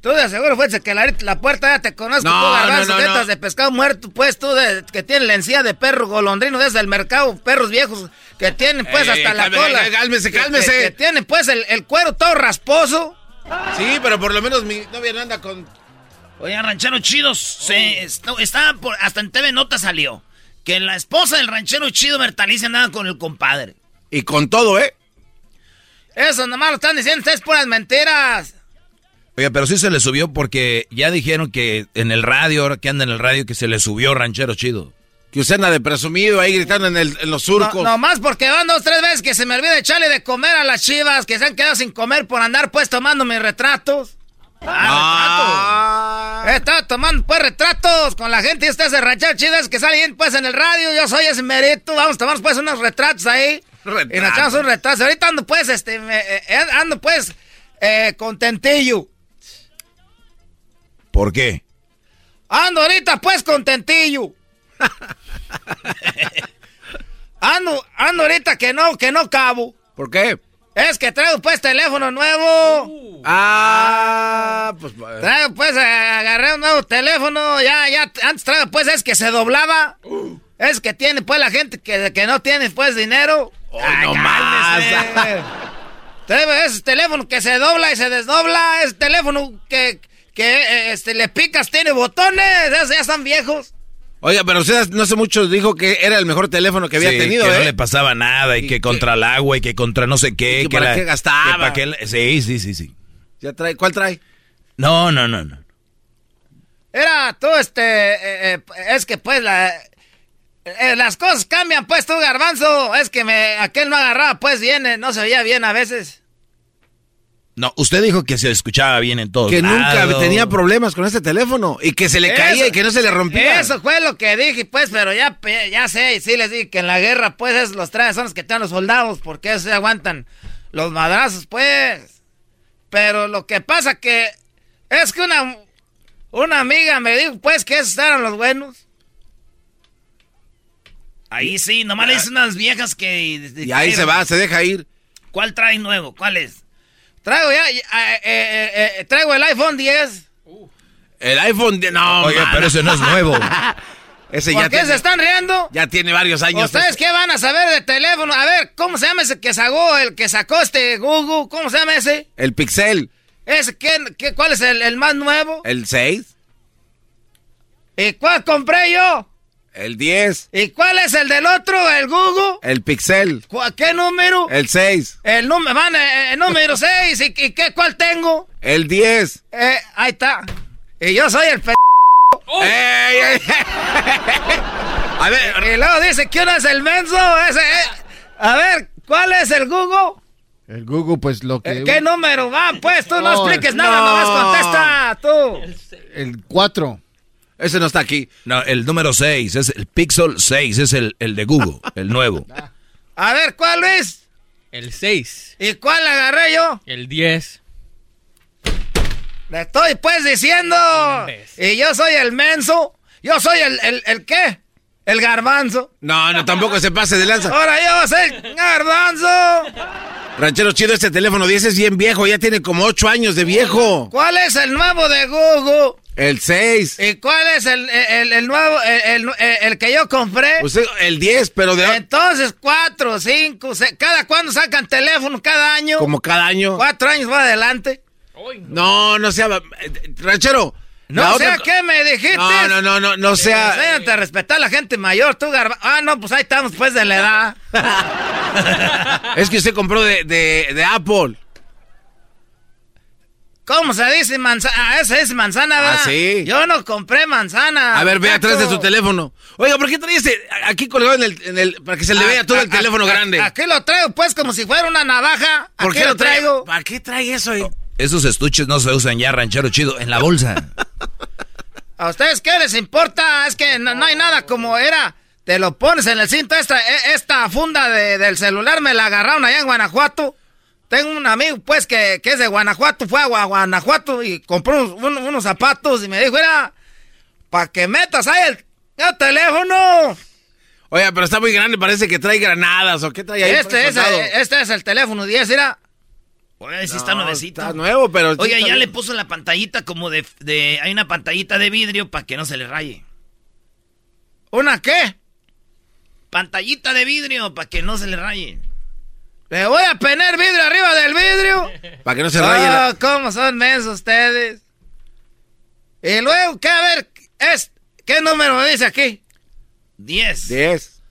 Tú de seguro fuiste que la, la puerta ya te conozco, No, tú garbanzo, no, no, tetas de pescado muerto, pues tú de, que tiene la encía de perro golondrino desde el mercado, perros viejos que tienen pues Eh, hasta la cola. cálmese, Que- cálmese. Que, que tienen pues el, el cuero todo rasposo. Sí, pero por lo menos mi novia no anda con... Oye, ranchero chido, se, estaba por, hasta en TV Nota salió. Que la esposa del ranchero chido Bertalice andaba con el compadre. Y con todo, ¿eh? Eso nomás lo están diciendo ustedes puras mentiras. Oye, pero sí se le subió porque ya dijeron que en el radio, ahora que anda en el radio, que se le subió ranchero chido. Que usted anda de presumido ahí gritando en, el, en los surcos. No, más porque van dos tres veces que se me olvida echarle de comer a las chivas que se han quedado sin comer por andar pues tomando mis retratos. Ah, estado tomando pues retratos con la gente y de ranchero chidas que salen pues en el radio. Yo soy ese merito. Vamos a tomar pues unos retratos ahí. Y nos echamos un retrato. Ahorita ando pues, este, eh, eh, ando pues eh, contentillo. ¿Por qué? Ando ahorita pues contentillo. [LAUGHS] ando, ando ahorita que no, que no cabo. ¿Por qué? Es que traigo pues teléfono nuevo. ah, pues. Traigo pues, agarré un nuevo teléfono. Ya, ya, antes traigo pues es que se doblaba. Es que tiene pues la gente que, que no tiene pues dinero. no más. [LAUGHS] Traigo ese teléfono que se dobla y se desdobla. Es teléfono que, que este, le picas, tiene botones. ya están viejos. Oiga, pero usted no hace mucho dijo que era el mejor teléfono que había tenido, que ¿eh? no le pasaba nada y, que contra el agua y que contra no sé qué. que, para qué gastaba. sí, sí, sí, sí. ¿Ya trae? ¿Cuál trae? No, no, no, no. Era todo este... Eh, eh, es que pues la... las cosas cambian, pues tú, garbanzo. Es que me aquel no agarraba, pues bien, no se veía bien a veces. No, usted dijo que se escuchaba bien en todo. Que nunca tenía problemas con este teléfono y que se le caía y que no se le rompía. Eso fue lo que dije, pues, pero ya, ya sé, y sí les dije que en la guerra, pues, es los trajes son los que tienen los soldados, porque se aguantan los madrazos, pues. Pero lo que pasa que es que una, una amiga me dijo, pues, que esos eran los buenos. Ahí sí, nomás le dicen unas viejas que... y ahí se va, se deja ir. ¿Cuál trae nuevo? ¿Cuál es? Traigo ya, eh, eh, eh, traigo el iPhone 10. El iPhone 10, no. Oye, pero ese no es nuevo. [LAUGHS] ese ¿Por qué se están riendo? Ya tiene varios años. ¿Ustedes qué van a saber de teléfono? A ver, ¿cómo se llama ese que sacó, el que sacó este Google? ¿Cómo se llama ese? El Pixel. ¿Ese qué, qué, cuál es el, el, más nuevo? El 6. ¿Y cuál compré yo? El 10. ¿Y cuál es el del otro, el Google? El Pixel. ¿Qué número? El 6. El, número, van, el, número 6. ¿Y, ¿Y, qué, cuál tengo? El 10. Eh, ahí está. Y yo soy el p... Oh. ¡Ey, ey! [LAUGHS] a ver. Y luego dice que uno es el menso. Ese, eh. A ver, ¿cuál es el Google? El Google, pues lo que... ¿Qué número va? Pues tú no, no expliques nada, no. nomás contesta tú. El 4. Ese no está aquí. No, el número 6, es el Pixel 6, es el, el de Google, [LAUGHS] el nuevo. A ver, ¿cuál es? El 6. ¿Y cuál agarré yo? El 10. Le estoy pues diciendo. Y yo soy el menso. Yo soy el, el, el qué? El garbanzo. No, no, tampoco se pase de lanza. Ahora yo soy garbanzo. Ranchero chido, este teléfono 10 es bien viejo, ya tiene como 8 años de viejo. ¿Cuál es el nuevo de Google? El 6. ¿Y cuál es el, el, el nuevo, el, el, que yo compré? Usted, el 10, pero de... Entonces, 4, 5, 6, ¿cada cuándo sacan teléfono? ¿Cada año? Como cada año. ¿Cuatro años va adelante? No, no sea... Ranchero... No sea, ¿qué me dijiste? No, no, no, no, no sea... Enséñate a respetar a la gente mayor, tú, garba... Ah, no, pues ahí estamos, pues, de la edad. [LAUGHS] es que usted compró de, de, de Apple. ¿Cómo se dice manzana? Ah, esa es manzana, ¿verdad? Ah, sí. Yo no compré manzana. A ver, ve atrás de su teléfono. Oiga, ¿por qué trae ese aquí colgado en el, en el para que se le vea todo el teléfono grande? Aquí lo traigo, pues, como si fuera una navaja. ¿Por qué lo traigo? ¿Para qué trae eso? Esos estuches no se usan ya, ranchero chido, en la bolsa. ¿A ustedes qué les importa? Es que no, no, hay nada como era. Te lo pones en el cinto. Esta, e, esta funda de, del celular me la agarraron allá en Guanajuato. Tengo un amigo, pues, que, que es de Guanajuato. Fue a Guanajuato y compró unos, unos zapatos y me dijo, era, para que metas ahí el, el, teléfono. Oye, pero está muy grande, parece que trae granadas o qué trae ahí. Este, es, este es el teléfono 10, era... Oye, sí está nuevecito. Está nuevo, pero... Oye, sí ya le puso la pantallita como de, de... Hay una pantallita de vidrio para que no se le raye. ¿Una qué? Pantallita de vidrio para que no se le raye. Le voy a poner vidrio arriba del vidrio. Para que no se raye. Ah, la- cómo son mensos ustedes. Y luego, ¿qué? A ver, es, ¿qué número me dice aquí? Diez. Diez.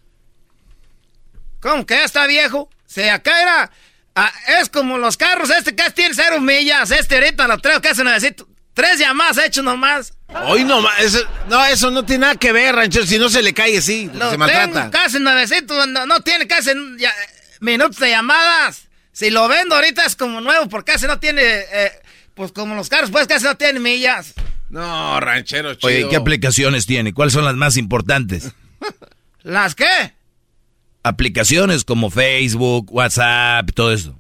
¿Cómo que ya está viejo? Si acá era... ah, es como los carros, este casi tiene cero millas. Este ahorita lo traigo casi necesito. Tres llamadas he hecho nomás. Hoy no, ma- eso, no, eso no tiene nada que ver, ranchero. Si no se le cae así, Lo se tengo maltrata. casi nuevecito, no, no tiene casi ya- minutos de llamadas. Si lo vendo ahorita es como nuevo, porque casi no tiene, eh, pues como los carros, pues casi no tiene millas. No, ranchero chido. Oye, ¿qué aplicaciones tiene? ¿Cuáles son las más importantes? [LAUGHS] ¿Las qué? Aplicaciones como Facebook, WhatsApp, todo eso.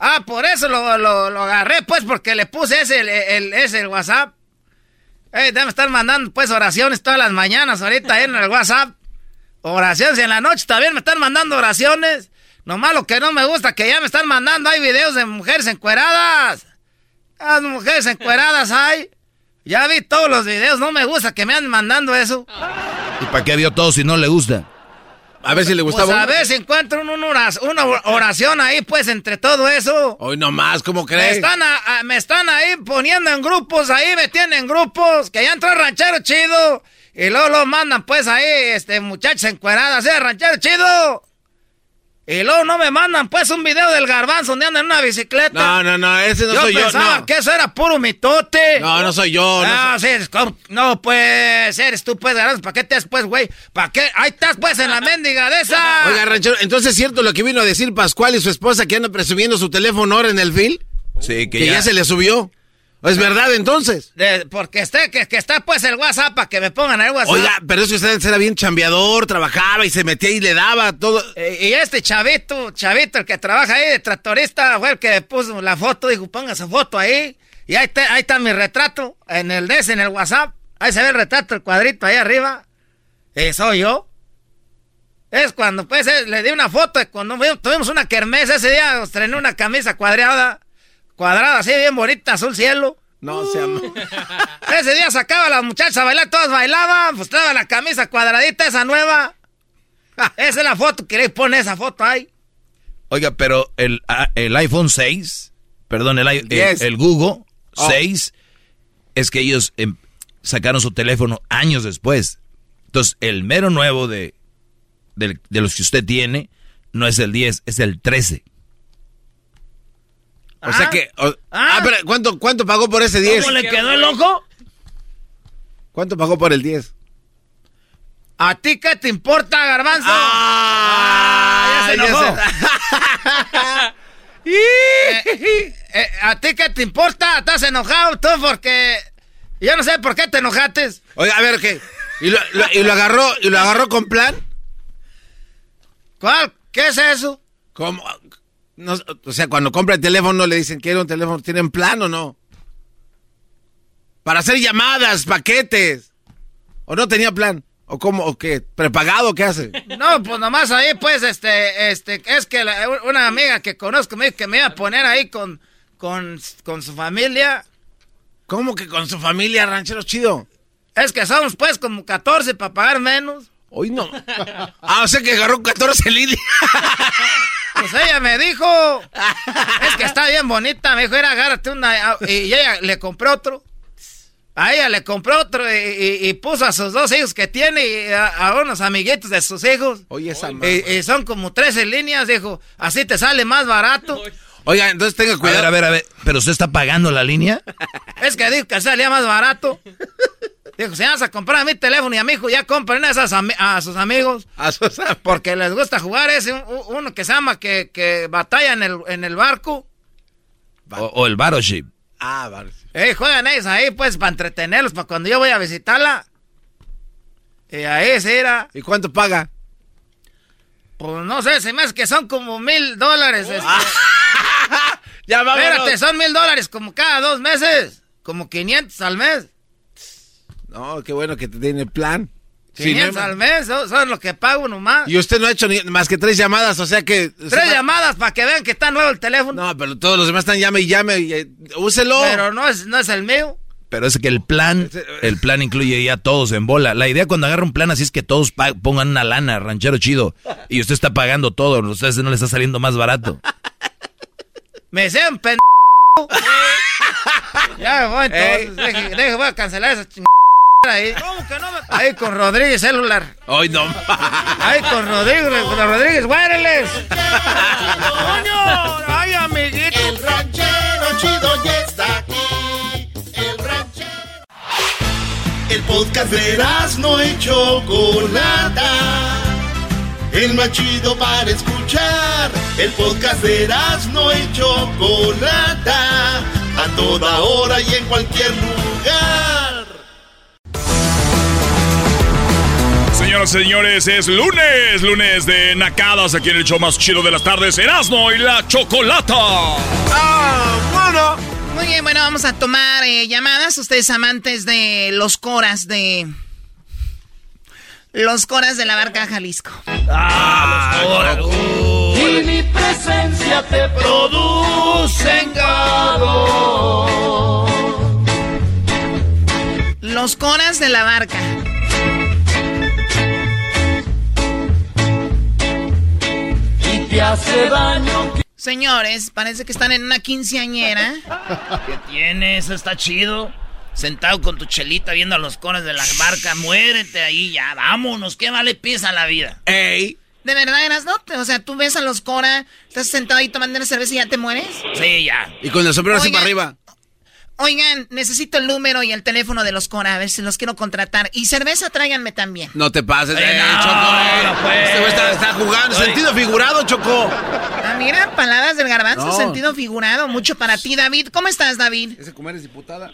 Ah, por eso lo, lo- lo agarré, pues, porque le puse ese, el, el- ese, el WhatsApp. Eh, me están mandando, pues, oraciones todas las mañanas ahorita en el WhatsApp. Oraciones en la noche también me están mandando oraciones. Nomás lo que no me gusta, que ya me están mandando, hay videos de mujeres encueradas. Las mujeres encueradas hay. Ya vi todos los videos, no me gusta que me anden mandando eso. ¿Y para qué vio todo si no le gusta? A ver si le Pues gustaba. a ver si encuentro un- un oras- una oración ahí, pues, entre todo eso. Hoy nomás, ¿cómo Me crees? están, a- a- me están ahí poniendo en grupos, ahí me tienen en grupos, que ya entró el ranchero chido. Y luego lo mandan pues ahí, este, muchachos encueradas, ¿eh? Ranchero chido. Y luego no me mandan pues un video del garbanzo donde anda en una bicicleta. No, no, no, ese no yo soy yo. pensaba No. que eso era puro mitote. No, no soy yo, no Ah, sí, es como- no, pues, eres tú, pues, garbanzo. ¿Para qué te has, pues, güey? ¿Para qué? Ahí estás, pues, en la mendiga de esa. Oiga, ranchero, entonces es cierto lo que vino a decir Pascual y su esposa que anda presumiendo su teléfono ahora en el fil. Sí, Que, ya... se le subió. ¿Es verdad entonces? De- porque esté, que, que está, pues, el WhatsApp para que me pongan el WhatsApp. Oiga, pero es que usted era bien chambeador, trabajaba y se metía y le daba todo. Eh, y este chavito, chavito, el que trabaja ahí de tractorista, fue el que puso la foto, dijo, ponga su foto ahí. Y ahí está, ahí está mi retrato, en el DES, en el WhatsApp. Ahí se ve el retrato, el cuadrito ahí arriba. Y soy yo. Es cuando, pues, eh, le di una foto cuando tuvimos una kermés. Ese día estrené una camisa cuadrada, cuadrada así, bien bonita, azul cielo. No, se llama. [LAUGHS] Ese día sacaba a las muchachas a bailar, todas bailaban, pues estaba la camisa cuadradita, esa nueva. Esa es la foto, ¿queréis poner esa foto ahí? Oiga, pero el, el iPhone 6, perdón, el, el, el Google Oh. 6, es que ellos em, sacaron su teléfono años después. Entonces, el mero nuevo de, del- de los que usted tiene no es el 10, es el 13. O sea que. o- ah, pero ¿cuánto, ¿cuánto pagó por ese 10? ¿Cómo le quedó el ojo? ¿Cuánto pagó por el 10? ¿A ti qué te importa, garbanzo? Ah, ya se ya enojó. [LAUGHS] Eh, eh, ¿A ti qué te importa? ¿Estás enojado tú? Porque yo no sé por qué te enojaste. Oiga, a ver, ¿qué? ¿Y lo, lo- y lo agarró y lo agarró con plan? ¿Cuál? ¿Qué es eso? ¿Cómo? No, o sea, cuando compra el teléfono le dicen, ¿quiere un teléfono? ¿Tienen plan o no? Para hacer llamadas, paquetes. ¿O no tenía plan? ¿O cómo? ¿O qué? ¿Prepagado? ¿Qué hace? No, pues nomás ahí, pues, este, este, es que la- una amiga que conozco me dijo que me iba a poner ahí con, con, con su familia. ¿Cómo que con su familia, ranchero chido? Es que somos, pues, como 14 para pagar menos. Hoy no. Ah, o sea que agarró 14 líneas. [LAUGHS] Pues ella me dijo, es que está bien bonita, me dijo, era agárrate una, y ella le compró otro. A ella le compró otro y, y- y puso a sus dos hijos que tiene y a, a unos amiguitos de sus hijos. Oye, esa Y, y son como 13 líneas, dijo, así te sale más barato. Oiga, entonces tenga A ver, cuidado. a ver, a ver, ¿pero usted está pagando la línea? Es que dijo que salía más barato. Dijo, si vas a comprar a mi teléfono y a mi hijo, ya compren a, esas ami- a sus amigos. A sus Porque les gusta jugar ese, un- uno que se llama que, que batalla en el, en el barco. O, o el Battleship. Ah, vale. Eh, juegan ellos ahí, pues, para entretenerlos, para cuando yo voy a visitarla. Y ahí sí era. ¿Y cuánto paga? Pues no sé, se me hace que son como mil dólares. este. [LAUGHS] Ya vámonos. Espérate, son mil dólares como cada dos meses. Como 500 al mes. No, qué bueno que te tiene plan. Sí, 500 no hay al mes, son, son lo que pago nomás. Y usted no ha hecho ni- más que tres llamadas, o sea que... Tres llamadas para que vean que está nuevo el teléfono. No, pero todos los demás están llame y llame y eh, úselo. Pero no es, no es el mío. Pero es que el plan, el plan incluye ya todos en bola. La idea cuando agarra un plan así es que todos pongan una lana, ranchero chido. Y usted está pagando todo, a usted no le está saliendo más barato. [LAUGHS] Me sean pen... [LAUGHS] ya me voy entonces, deje, deje, voy a cancelar esa chingada ahí. ¿Cómo que no me... Ahí con Rodríguez celular. Ay, no. Ahí con Rodríguez, con Rodríguez wireless. ¡Coño! ¡Ay, amiguito! El ranchero chido ya está aquí. El ranchero. El podcast de no y Chocolata. El más chido para escuchar. El podcast de no y Chocolata. A toda hora y en cualquier lugar. Señoras y señores, es lunes, lunes de Nacadas aquí en el show más chido de las tardes, Erasmo y la Chocolata. Ah, bueno. Muy bien, bueno, vamos a tomar eh, llamadas. Ustedes amantes de los coras de... Los coras de la barca Jalisco. Ah, los coras. Y mi presencia te produce engado. Los coras de la barca. Te hace daño. Señores, parece que están en una quinceañera. [LAUGHS] ¿Qué tienes? Está chido. Sentado con tu chelita viendo a los cones de la barca. Muérete ahí ya. Vámonos. ¿Qué vale pieza la vida? ¡Ey! ¿De verdad eras, no? O sea, tú ves a los Cora, estás sentado ahí tomando una cerveza y ya te mueres. Sí, ya. Y con el sombrero así para arriba. Oigan, necesito el número y el teléfono de los Cora, a ver si los quiero contratar. Y cerveza tráiganme también. No te pases, Eh, eh, no, Choco. eh. no, pues. Este güey está, está jugando. Oye. Sentido figurado, Choco. Ah, mira, palabras del garbanzo, No. sentido figurado, mucho para ti, David. ¿Cómo estás, David? Ese comer es diputada.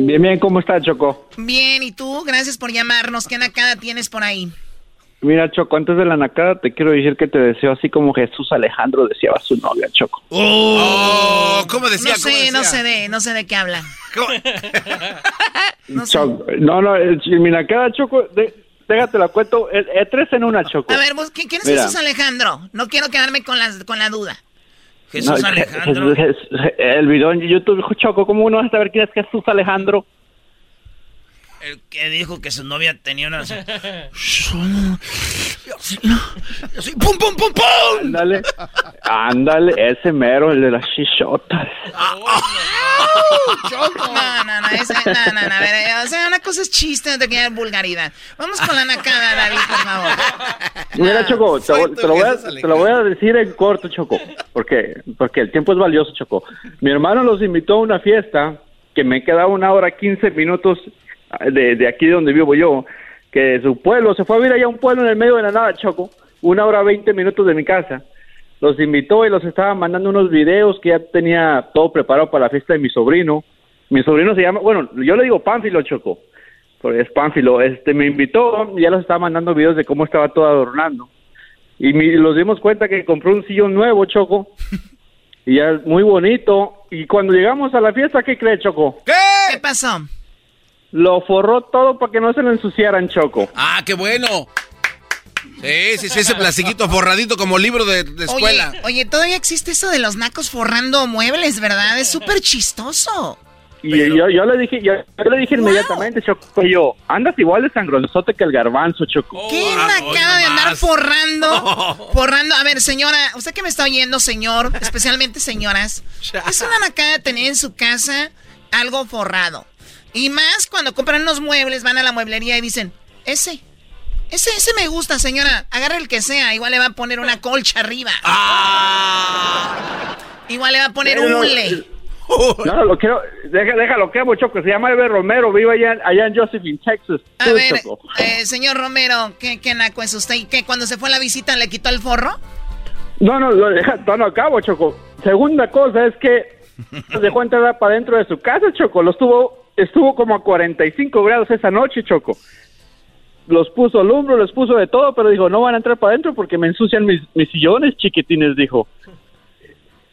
Bien, bien, ¿cómo estás, Choco? Bien, ¿y tú? Gracias por llamarnos. ¿Qué nacada tienes por ahí? Mira, Choco, antes de la nacada te quiero decir que te deseo así como Jesús Alejandro deseaba a su novia, Choco. Oh, ¿cómo decía? no ¿Cómo sé, no decía? sé de, no sé de qué hablan. [LAUGHS] No sé. No, no, eh, mi nacada, Choco, de- déjate la cuento, eh, eh, tres en una, Choco. A ver, vos, ¿qui- ¿quién es Mira. Jesús Alejandro? No quiero quedarme con la, con la duda. Jesús No, Alejandro. Je- Je- el video en YouTube dijo, Choco, ¿cómo uno va a saber quién es Jesús Alejandro? El que dijo que su novia tenía una... [LAUGHS] ¡Pum, pum, pum, pum! Ándale, ándale, ese mero, el de las chichotas. No, no, no, ese- no, no, no, a ver, eh, o sea, una cosa es chiste, no te queda vulgaridad. Vamos con la nacada, David, por favor. Mira, Choco, te, te lo voy a, te lo voy a decir en corto, Choco, porque, porque el tiempo es valioso, Choco. Mi hermano los invitó a una fiesta que me quedaba una hora quince minutos de, de aquí donde vivo yo, que de su pueblo, se fue a vivir allá a un pueblo en el medio de la nada, Choco, una hora veinte minutos de mi casa. Los invitó y los estaba mandando unos videos que ya tenía todo preparado para la fiesta de mi sobrino. Mi sobrino se llama, bueno, yo le digo Pánfilo, Choco, porque es Pánfilo. Este me invitó y ya los estaba mandando videos de cómo estaba todo adornando. Y mi- nos dimos cuenta que compró un sillón nuevo, Choco. [LAUGHS] Y ya muy bonito. Y cuando llegamos a la fiesta, ¿qué cree, Choco? ¿Qué pasó? Lo forró todo para que no se lo ensuciaran, Choco. Ah, qué bueno. Sí, sí, sí, ese plastiquito forradito como libro de, de escuela. Oye, oye, todavía existe eso de los nacos forrando muebles, ¿verdad? Es súper chistoso. Y yo, yo le dije, yo, yo le dije inmediatamente, Choco, y yo, andas igual de sangronzote que el garbanzo, Choco. ¿Qué ah, nacada de andar forrando? [LAUGHS] Forrando. A ver, señora, usted que me está oyendo, señor, especialmente señoras, [LAUGHS] es una nacada tener en su casa algo forrado. Y más cuando compran unos muebles, van a la mueblería y dicen, ese, ese, ese me gusta, señora, agarre el que sea, igual le va a poner una colcha arriba. Igual le va a poner Pero un no, hule. No, lo quiero, deja, déjalo que Choco, se llama Eber Romero, vive allá, allá en Josephine, Texas. A ver, eh, señor Romero, ¿qué, qué naco es usted? ¿Y qué, cuando se fue a la visita le quitó el forro? No, no, lo deja, no, no, acabo, Choco. Segunda cosa es que [LAUGHS] se dejó entrar para dentro de su casa, Choco. Lo estuvo, estuvo como a 45 grados esa noche, Choco. Los puso alumbro, los puso de todo, pero dijo, no van a entrar para adentro porque me ensucian mis, mis sillones chiquitines, dijo.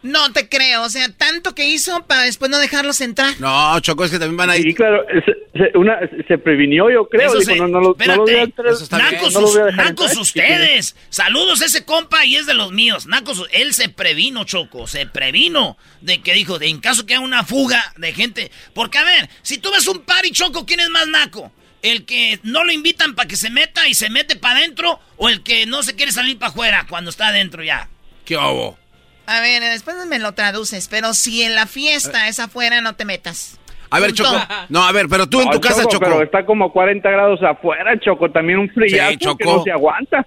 No te creo, o sea, tanto que hizo para después no dejarlos entrar. No, Choco, es que también van a ir. Sí, claro, se, se- una, se previnió, yo creo. Eso no, no, lo- no lo voy a entrar- Nacos, no lo voy a us- dejar nacos entrar. ustedes. Saludos a ese compa y es de los míos. Nacos, él se previno, Choco. Se previno de que dijo, de en caso que haya una fuga de gente. Porque, a ver, si tú ves un party, Choco, ¿quién es más naco? ¿El que no lo invitan para que se meta y se mete para adentro? ¿O el que no se quiere salir para afuera cuando está adentro ya? ¿Qué hubo? A ver, después me lo traduces, pero si en la fiesta es afuera, no te metas. A ver, Punto. Choco. No, a ver, pero tú en tu casa, Choco. Pero está como 40 grados afuera, Choco. También un friazo Sí, que no se aguanta.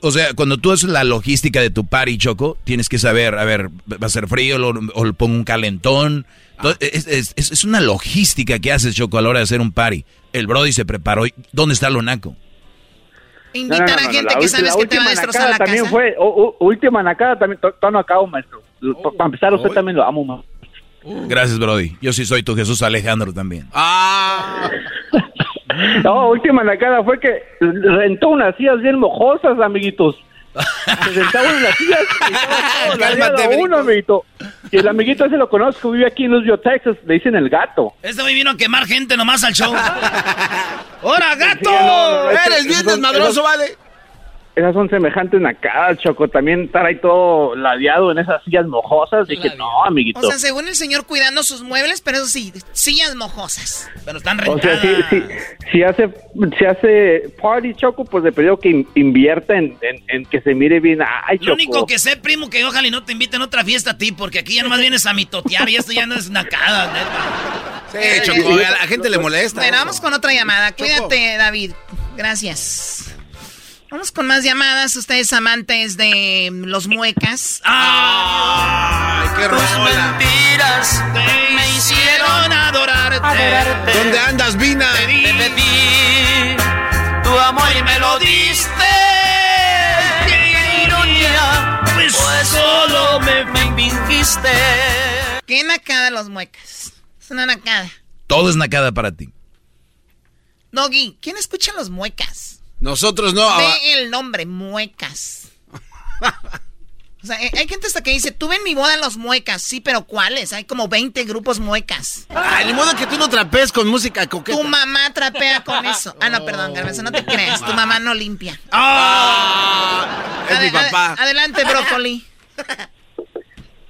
O sea, cuando tú haces la logística de tu party, Choco, tienes que saber, a ver, va a ser frío lo- o le pongo un calentón. To- Es, es- es- es una logística que haces, Choco, a la hora de hacer un party. El Brody se preparó. ¿Dónde está lo naco? Invitar a gente la que sabes la que te va a última destrozar nacada la también casa. fue, o- o- última nacada también, to- todavía no acabo, maestro. Para empezar, usted también lo amo, ma. Gracias, Brody. Yo sí soy tu Jesús Alejandro también. Ah. [LAUGHS] No, última nacada fue que rentó unas sillas bien mojosas, amiguitos. Se sentaba en las sillas y [LAUGHS] a uno, amiguito. Y el amiguito ese lo conozco, vive aquí en Louisville, Texas, le dicen el gato. Este güey vino a quemar gente nomás al show. [LAUGHS] ¡Hora, gato! Sí, no, no, es que Eres bien desmadroso, vale. Esas son semejantes nacadas, Choco. También estar ahí todo ladeado en esas sillas mojosas. Dije, no, amiguito. O sea, según el señor cuidando sus muebles, pero eso sí, sillas mojosas. Pero están O sea, si, si, si hace si hace party Choco, pues le pidió que in- invierta en, en, en que se mire bien. Ay, Choco. Lo único que sé, primo, que ojalá y no te inviten a otra fiesta a ti, porque aquí ya nomás vienes a mitotear y esto ya no es nacada, neta. Sí, Choco, a la gente le molesta. Bueno, vamos con otra llamada. Cuídate, David. Gracias. Vamos con más llamadas. Ustedes amantes de los muecas. Ay, qué rola. mentiras me hicieron adorarte. ¿Dónde andas, Vina? Te pedí tu amor y me lo diste. Qué ironía, pues solo me fingiste. ¿Qué nacada los muecas? Es una nacada. Todo es nacada para ti. Doggy, ¿quién escucha los muecas? Nosotros no. ah, Ve el nombre, muecas. O sea, eh, hay gente hasta que dice, tuve en mi boda los muecas. Sí, pero ¿cuáles? Hay como 20 grupos muecas. Ay, ni modo que tú no trapees con música coqueta. Tu mamá trapea con eso. Ah, no, perdón, Garbanzo, no te creas. Tu mamá no limpia. Ah, es mi papá. ade- adelante, brócoli.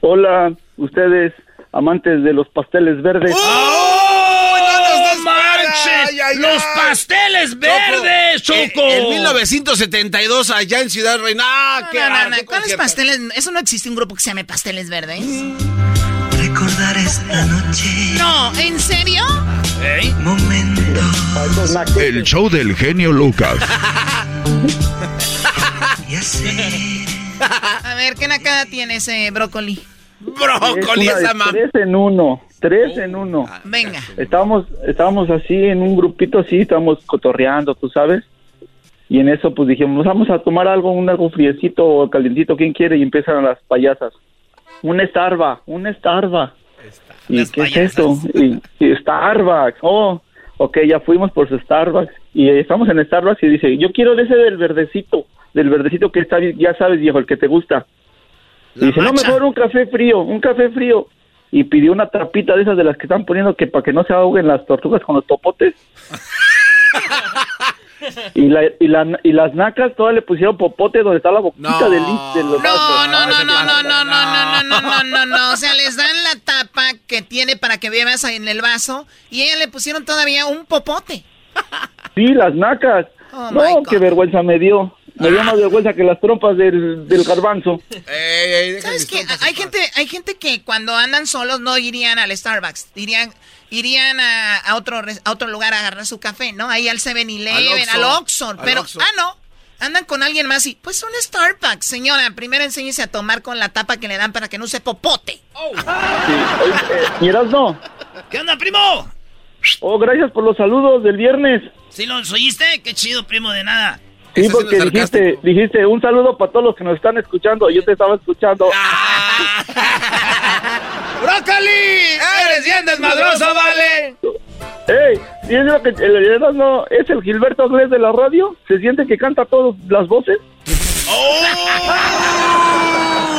Hola, ustedes amantes de los pasteles verdes. ¡Oh, no nos marches! Ay, ay, ¡Los ay. pasteles verdes, Choco! Eh, En 1972, allá en Ciudad Reina. Ah, No, qué no, no, ¿Cuáles pasteles? Eso no existe un grupo que se llame Pasteles Verdes. Recordar esta noche. No, ¿en serio? Momento. El show del genio Lucas. [LAUGHS] Ya sé. A ver, ¿qué nacada tiene ese brócoli? Brócoli, Es esa mamá. tres en uno, tres en uno. Venga. Estábamos, estábamos así en un grupito así, estábamos cotorreando, tú sabes. Y en eso pues dijimos, vamos a tomar algo, un algo friecito o calientito, ¿quién quiere? Y empiezan las payasas. Un Starbucks, un Starbucks. ¿Y Las qué payasas. es esto? Y, y Starbucks. Oh, ok, ya fuimos por su Starbucks. Y estamos en Starbucks y dice, yo quiero de ese del verdecito, del verdecito que está, bien, ya sabes, viejo, el que te gusta. Y dice, no, mejor un café frío, un café frío. Y pidió una trapita de esas de las que están poniendo que para que no se ahoguen las tortugas con los popotes. [LAUGHS] y, la, y, la, y las nacas todas le pusieron popote donde está la boquita No. del, de los No, no, no, no, no, no, no, no, no, no, no, no, no. O sea, les dan la tapa que tiene para que bebas ahí en el vaso y ella le pusieron todavía un popote. Sí, las nacas. Oh, no, qué vergüenza me dio. Me dio más vergüenza que las trompas del, del garbanzo. Ey, ey, deja ¿Sabes qué? Hay gente, hay gente que cuando andan solos no irían al Starbucks, irían, irían a, a otro, a otro lugar a agarrar su café, ¿no? Ahí al 7-Eleven, Al al Oxxo. Oxxo, Al pero, ah, no, andan con alguien más y, pues un Starbucks, señora, primero enséñese a tomar con la tapa que le dan para que no se popote. Sí. Oye, eh, ¿y Erasno? ¿Qué onda, primo? Oh, gracias por los saludos del viernes. ¿Sí los oíste? Qué chido, primo, de nada. Sí, porque dijiste, dijiste un saludo para todos los que nos están escuchando. Yo te estaba escuchando. [LAUGHS] ¡Brócoli! ¡Eres bien desmadroso, vale! ¡Ey! ¿Y es lo que el Erasmo es el Gilberto Glés de la radio? ¿Se siente que canta todas las voces?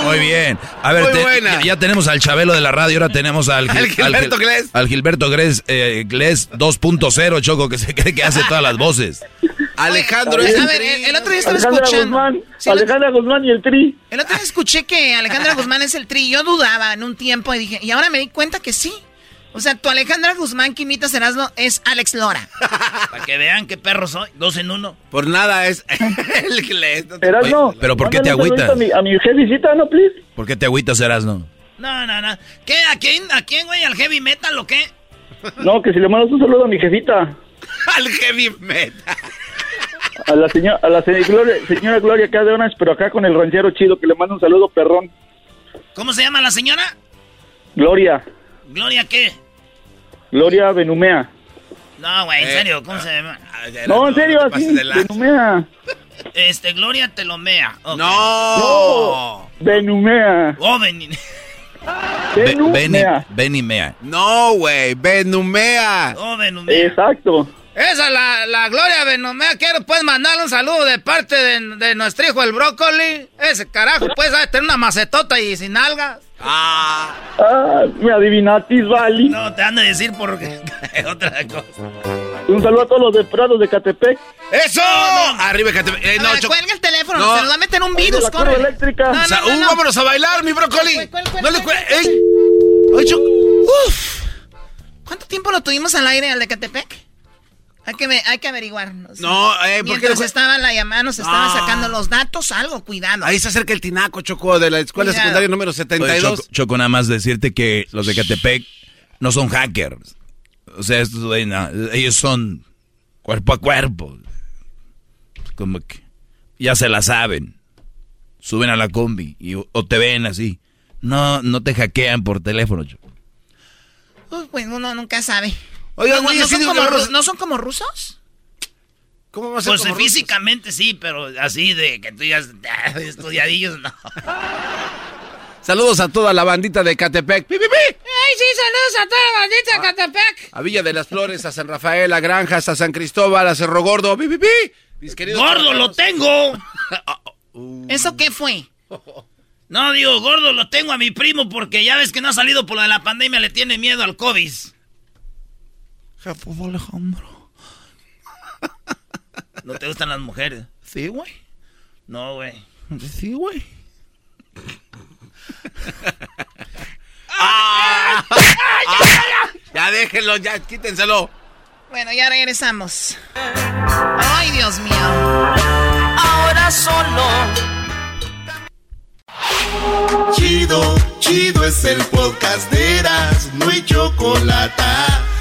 Muy bien. A ver, te- ya, ya tenemos al Chabelo de la radio, ahora tenemos al, [LAUGHS] Gil- Al Gilberto Gil- Glés. Al Gilberto Glés, eh, Glés 2.0, Choco, que se cree que hace todas las voces. Alejandro Oye, es a el ver, el, el otro día estaba Alejandra escuchando. Guzmán, Sí, Alejandra Guzmán y el Tri. el otro día escuché que Alejandra Guzmán es el tri. Yo dudaba en un tiempo y dije, y ahora me di cuenta que sí. O sea, tu Alejandra Guzmán que imita Serasno es Alex Lora. [LAUGHS] Para que vean qué perro soy. Dos en uno. Por nada es [LAUGHS] el no te- Erasno, Oye, pero ¿por qué te agüitas? A mi, a mi jefecita, ¿no, please? ¿Por qué te agüitas, Erasno? No, no, no. ¿Qué? ¿A quién, a quién, güey? ¿Al heavy metal o qué? No, que si le mandas un saludo a mi jefita. [LAUGHS] Al heavy metal. A la, señora, a la se- Gloria, señora Gloria acá de Orange, pero acá con el ranchero chido, que le manda un saludo perrón. ¿Cómo se llama la señora? Gloria, ¿Gloria qué? Gloria Benumea. No, güey, en Eh, serio, ¿cómo se llama? No, en serio, así. Benumea. Este, Gloria Telomea. Ok. No. Benumea. Oh, ven- [LAUGHS] Be- Benny, Benumea. Benny Mea. No, güey. Benumea. Oh, Benumea. Exacto. Esa, la, la Gloria Benomea, quiero pues mandarle un saludo de parte de, de nuestro hijo el brócoli. Ese carajo, pues, ha de tener una macetota y sin algas. Ah. Ah, me adivinatis, Vali. No, te han de decir porque [LAUGHS] otra cosa. Un saludo a todos los de Prados de Catepec. ¡Eso! Arriba, que te... eh, A no, ver, cuelga el teléfono, No. se nos va a meter un virus, la corre. eléctrica. No, no, Sa- no, uh, no. vámonos a bailar, mi brócoli. No le cuel, cuel... ¡Ey! Uf. ¿Cuánto tiempo lo tuvimos al aire al de Catepec? Hay que, hay que averiguarnos. No, eh, ¿por qué Mientras estaba la llamada, nos estaban Ah. sacando los datos, algo, cuidado. Ahí se acerca el tinaco, Choco, de la escuela Cuidado. secundaria número Oye, 72. Choco, Choco, nada más decirte que los de Catepec no son hackers. O sea, estos, no, ellos son cuerpo a cuerpo. Como que ya se la saben. Suben a la combi y, o te ven así. No, no te hackean por teléfono, Choco. Uy, pues uno nunca sabe. Oiga, ¿No, güey, no así son como, ru- ¿No son como rusos? ¿Cómo va a ser Pues como físicamente sí, pero así de que tú digas [LAUGHS] "Ah, estudiadillos, no. Saludos a toda la bandita de Catepec. ¡Pi, pi, pi! Ay, sí, saludos a toda la bandita de Catepec. A Villa de las Flores, a San Rafael, a Granjas, a San Cristóbal, a Cerro Gordo. ¡Pi, pi, pi! Mis queridos ¡Gordo lo tengo! [LAUGHS] ¿Eso qué fue? No, digo, gordo lo tengo a mi primo porque ya ves que no ha salido por lo de la pandemia, le tiene miedo al COVID. Alejandro. ¿No te gustan las mujeres? Sí, güey. No, güey. Sí, güey. Ah, Ya déjenlo, ya quítenselo. Bueno, ya regresamos. Ay, Dios mío. Ahora solo. Chido, chido es el podcast de Eras, no hay chocolate.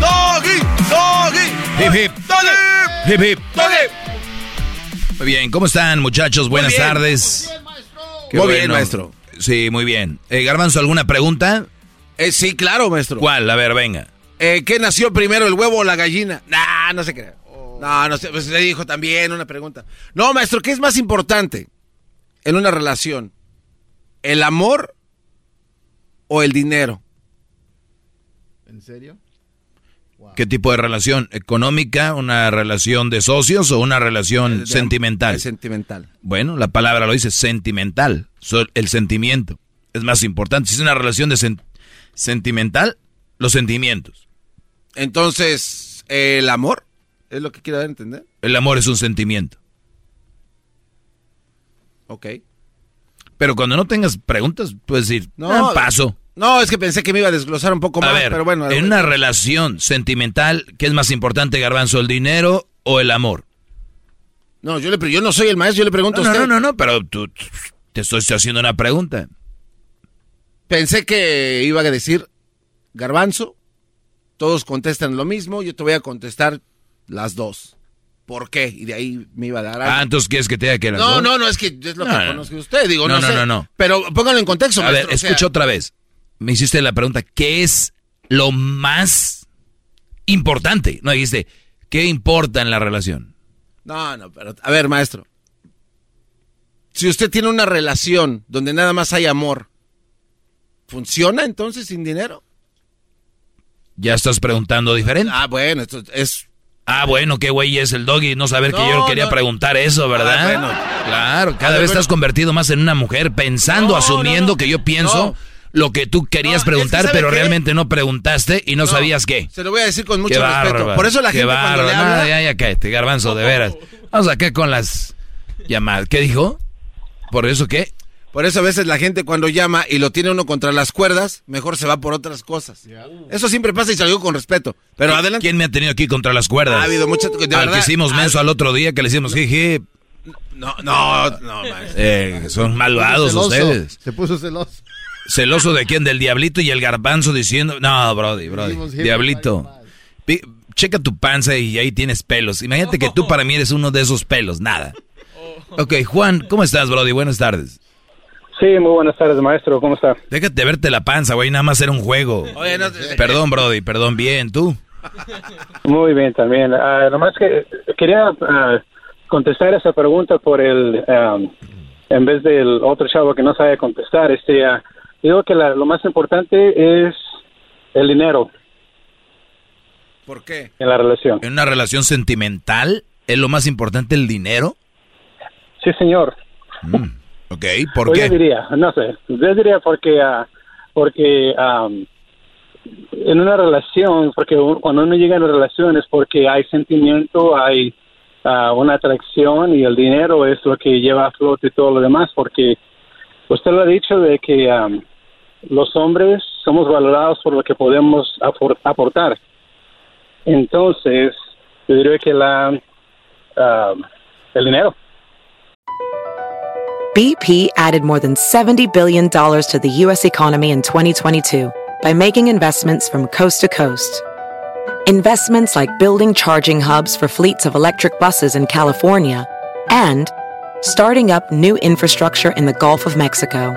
¡Doggy! ¡Doggy! Hip, hip. ¡Doggy! Hip, hip. ¡Doggy! Muy bien, ¿cómo están, muchachos? Buenas bien. tardes. Qué Muy bien, bueno. maestro. Sí, muy bien. Eh, Garbanzo, ¿alguna pregunta? Eh, sí, claro, maestro. ¿Cuál? A ver, venga. Eh, ¿Qué nació primero, el huevo o la gallina? Nah, no se crea. No, no sé, pues le dijo también una pregunta. No, maestro, ¿qué es más importante en una relación? ¿El amor o el dinero? ¿En serio? ¿Qué tipo de relación? ¿Económica? ¿Una relación de socios o una relación de- sentimental? sentimental. Bueno, la palabra lo dice, sentimental. El sentimiento es más importante. Si es una relación de sen- sentimental, los sentimientos. Entonces, ¿el amor? ¿Es lo que quiere dar a entender? El amor es un sentimiento. Ok. Pero cuando no tengas preguntas, puedes decir, No, "Ah, paso. No, es que pensé que me iba a desglosar un poco A más, ver, pero bueno. en una relación sentimental, ¿qué es más importante, Garbanzo, el dinero o el amor? No, yo, le, yo no soy el maestro, yo le pregunto No, a no, usted. no, no, no, pero tú, te estoy haciendo una pregunta. Pensé que iba a decir garbanzo, todos contestan lo mismo, yo te voy a contestar las dos. por qué, y de ahí me iba a dar algo. Ah, entonces quieres que te diga que las No, dos? no, no, es que es lo No, que no. conozco de usted, digo, No, no, no, sé. no, no. Pero póngalo en contexto, A ver, maestro, o sea, escucha otra vez. Me hiciste la pregunta, ¿qué es lo más importante? No dijiste, ¿qué importa en la relación? No, no, pero a ver, maestro. Si usted tiene una relación donde nada más hay amor, ¿funciona entonces sin dinero? Ya estás preguntando diferente. Ah, bueno, esto es... Ah, bueno, qué güey es el doggy, no saber que yo quería no. preguntar eso, ¿verdad? Ah, bueno. Claro, cada ver, vez bueno. estás convertido más en una mujer, pensando, No, asumiendo que yo pienso. Lo que tú querías No, es que preguntar, ¿sabe pero qué? realmente no preguntaste y no, sabías qué. Se lo voy a decir con mucho Qué respeto. Por eso la qué gente cuando le bárbaro. habla... No, ya, ya cállate, garbanzo, de veras. Vamos acá con las llamadas. ¿Qué dijo? ¿Por eso qué? Por eso a veces la gente cuando llama y lo tiene uno contra las cuerdas, mejor se va por otras cosas. Eso siempre pasa y digo con respeto. Pero ¿Qui- adelante. ¿Quién me ha tenido aquí contra las cuerdas? Ha habido muchas- de Al verdad. que hicimos menso al otro día, que le hicimos jiji. No, no, no, maestro. Eh, son malvados ustedes. Se puso celoso. ¿Celoso de quién? Del diablito y el garbanzo diciendo... No, Brody, Brody. Dijimos, "Hit Diablito. Pi- Checa tu panza y ahí tienes pelos. Imagínate que tú [LAUGHS] para mí eres uno de esos pelos. Nada. Ok, Juan, ¿cómo estás, Brody? Buenas tardes. Sí, muy buenas tardes, maestro. ¿Cómo está? Déjate verte la panza, güey. Nada más era un juego. Oye, no, Perdón, Brody. Perdón. Bien, ¿tú? Muy bien, también. Ah, nomás que quería ah, contestar esa pregunta por el, am, en vez del otro chavo que no sabe contestar. Este, ah, digo que la- lo más importante es el dinero ¿Por qué? en la relación. ¿En una relación sentimental es lo más importante el dinero? Sí, señor. Ok, ¿por Pues Yo qué? diría, no sé, yo diría porque, ah, porque am, en una relación, porque cuando uno llega a una relación es porque hay sentimiento, hay ah, una atracción y el dinero es lo que lleva a flote todo lo demás, porque usted lo ha dicho de que am, los hombres somos valorados por lo que podemos apor- aportar. Entonces, yo diría que la am, el dinero. BP added more than $70 billion to the U.S. economy in 2022 by making investments from coast to coast. Investments like building charging hubs for fleets of electric buses in California and starting up new infrastructure in the Gulf of Mexico.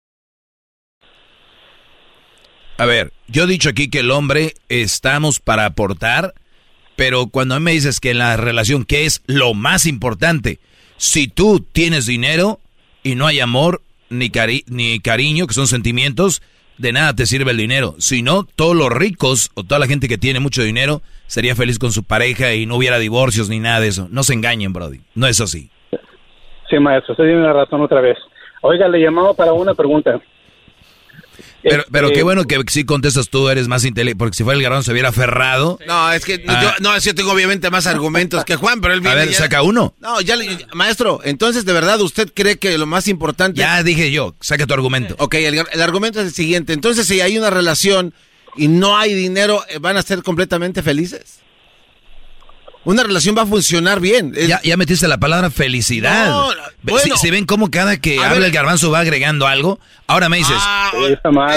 A ver, yo he dicho aquí que el hombre estamos para aportar, pero cuando a mí me dices que la relación, ¿qué es lo más importante? Si tú tienes dinero y no hay amor ni cariño, que son sentimientos, de nada te sirve el dinero. Si no, todos los ricos o toda la gente que tiene mucho dinero sería feliz con su pareja y no hubiera divorcios ni nada de eso. No se engañen, Brody. No es así. Sí, maestro, usted tiene la razón otra vez. Oiga, le llamaba para una pregunta. Pero, pero Este, qué bueno que sí contestas tú, eres más inteligente, porque si fuera el garbanzo se hubiera aferrado. No, es que no, Ah. yo, no, es que yo tengo obviamente más argumentos que Juan, pero él A viene ver, ya- saca uno. No, ya, maestro, entonces de verdad usted cree que lo más importante... Ya dije yo, saca tu argumento. Ok, el, el argumento es el siguiente. Entonces, si hay una relación y no hay dinero, ¿van a ser completamente felices? Una relación va a funcionar bien. Es- Ya, ya metiste la palabra felicidad. No, bueno. si, si ven cómo cada que habla ver. el garbanzo va agregando algo, ahora me dices, Ah,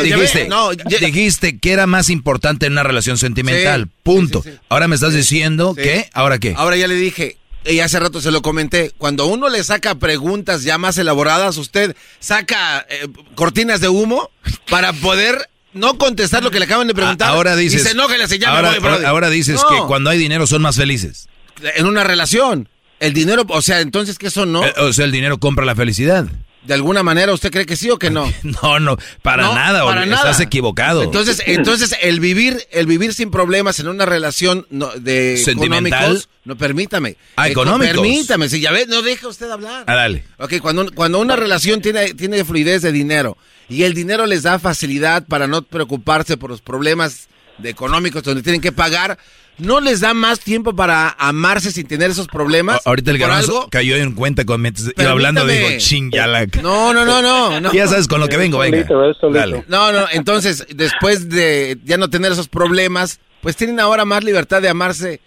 dijiste, ya ve, no, ya- dijiste que era más importante en una relación sentimental, Sí, punto. sí, sí, sí. Ahora me estás diciendo Sí. que, ¿ahora qué? Ahora ya le dije, y hace rato se lo comenté, cuando uno le saca preguntas ya más elaboradas, usted saca eh, cortinas de humo para poder no contestar lo que le acaban de preguntar. A- ahora dices, Y se enoja y le ahora, voy, brother". ahora dices No, que cuando hay dinero son más felices. En una relación, el dinero, o sea, entonces que eso no... Eh, O sea, el dinero compra la felicidad. ¿De alguna manera usted cree que sí o que no? [LAUGHS] No, no, para No, nada, para nada. estás equivocado. Entonces, entonces el vivir, el vivir sin problemas en una relación no- de ¿Sentimental? económicos, no permítame. Ah, Eh, económicos. Permítame, si ya ves, no deja usted hablar. Ah, dale. Ok, cuando, cuando una relación tiene, tiene fluidez de dinero y el dinero les da facilidad para no preocuparse por los problemas de económicos donde tienen que pagar, ¿no les da más tiempo para amarse sin tener esos problemas? A- Ahorita el ¿Por garbanzo cayó en cuenta con iba hablando, dijo, Permítame. ching, ya la... No, no, no, no, no. Ya sabes con lo que vengo, venga. Dale. No, no, entonces, después de ya no tener esos problemas, pues tienen ahora más libertad de amarse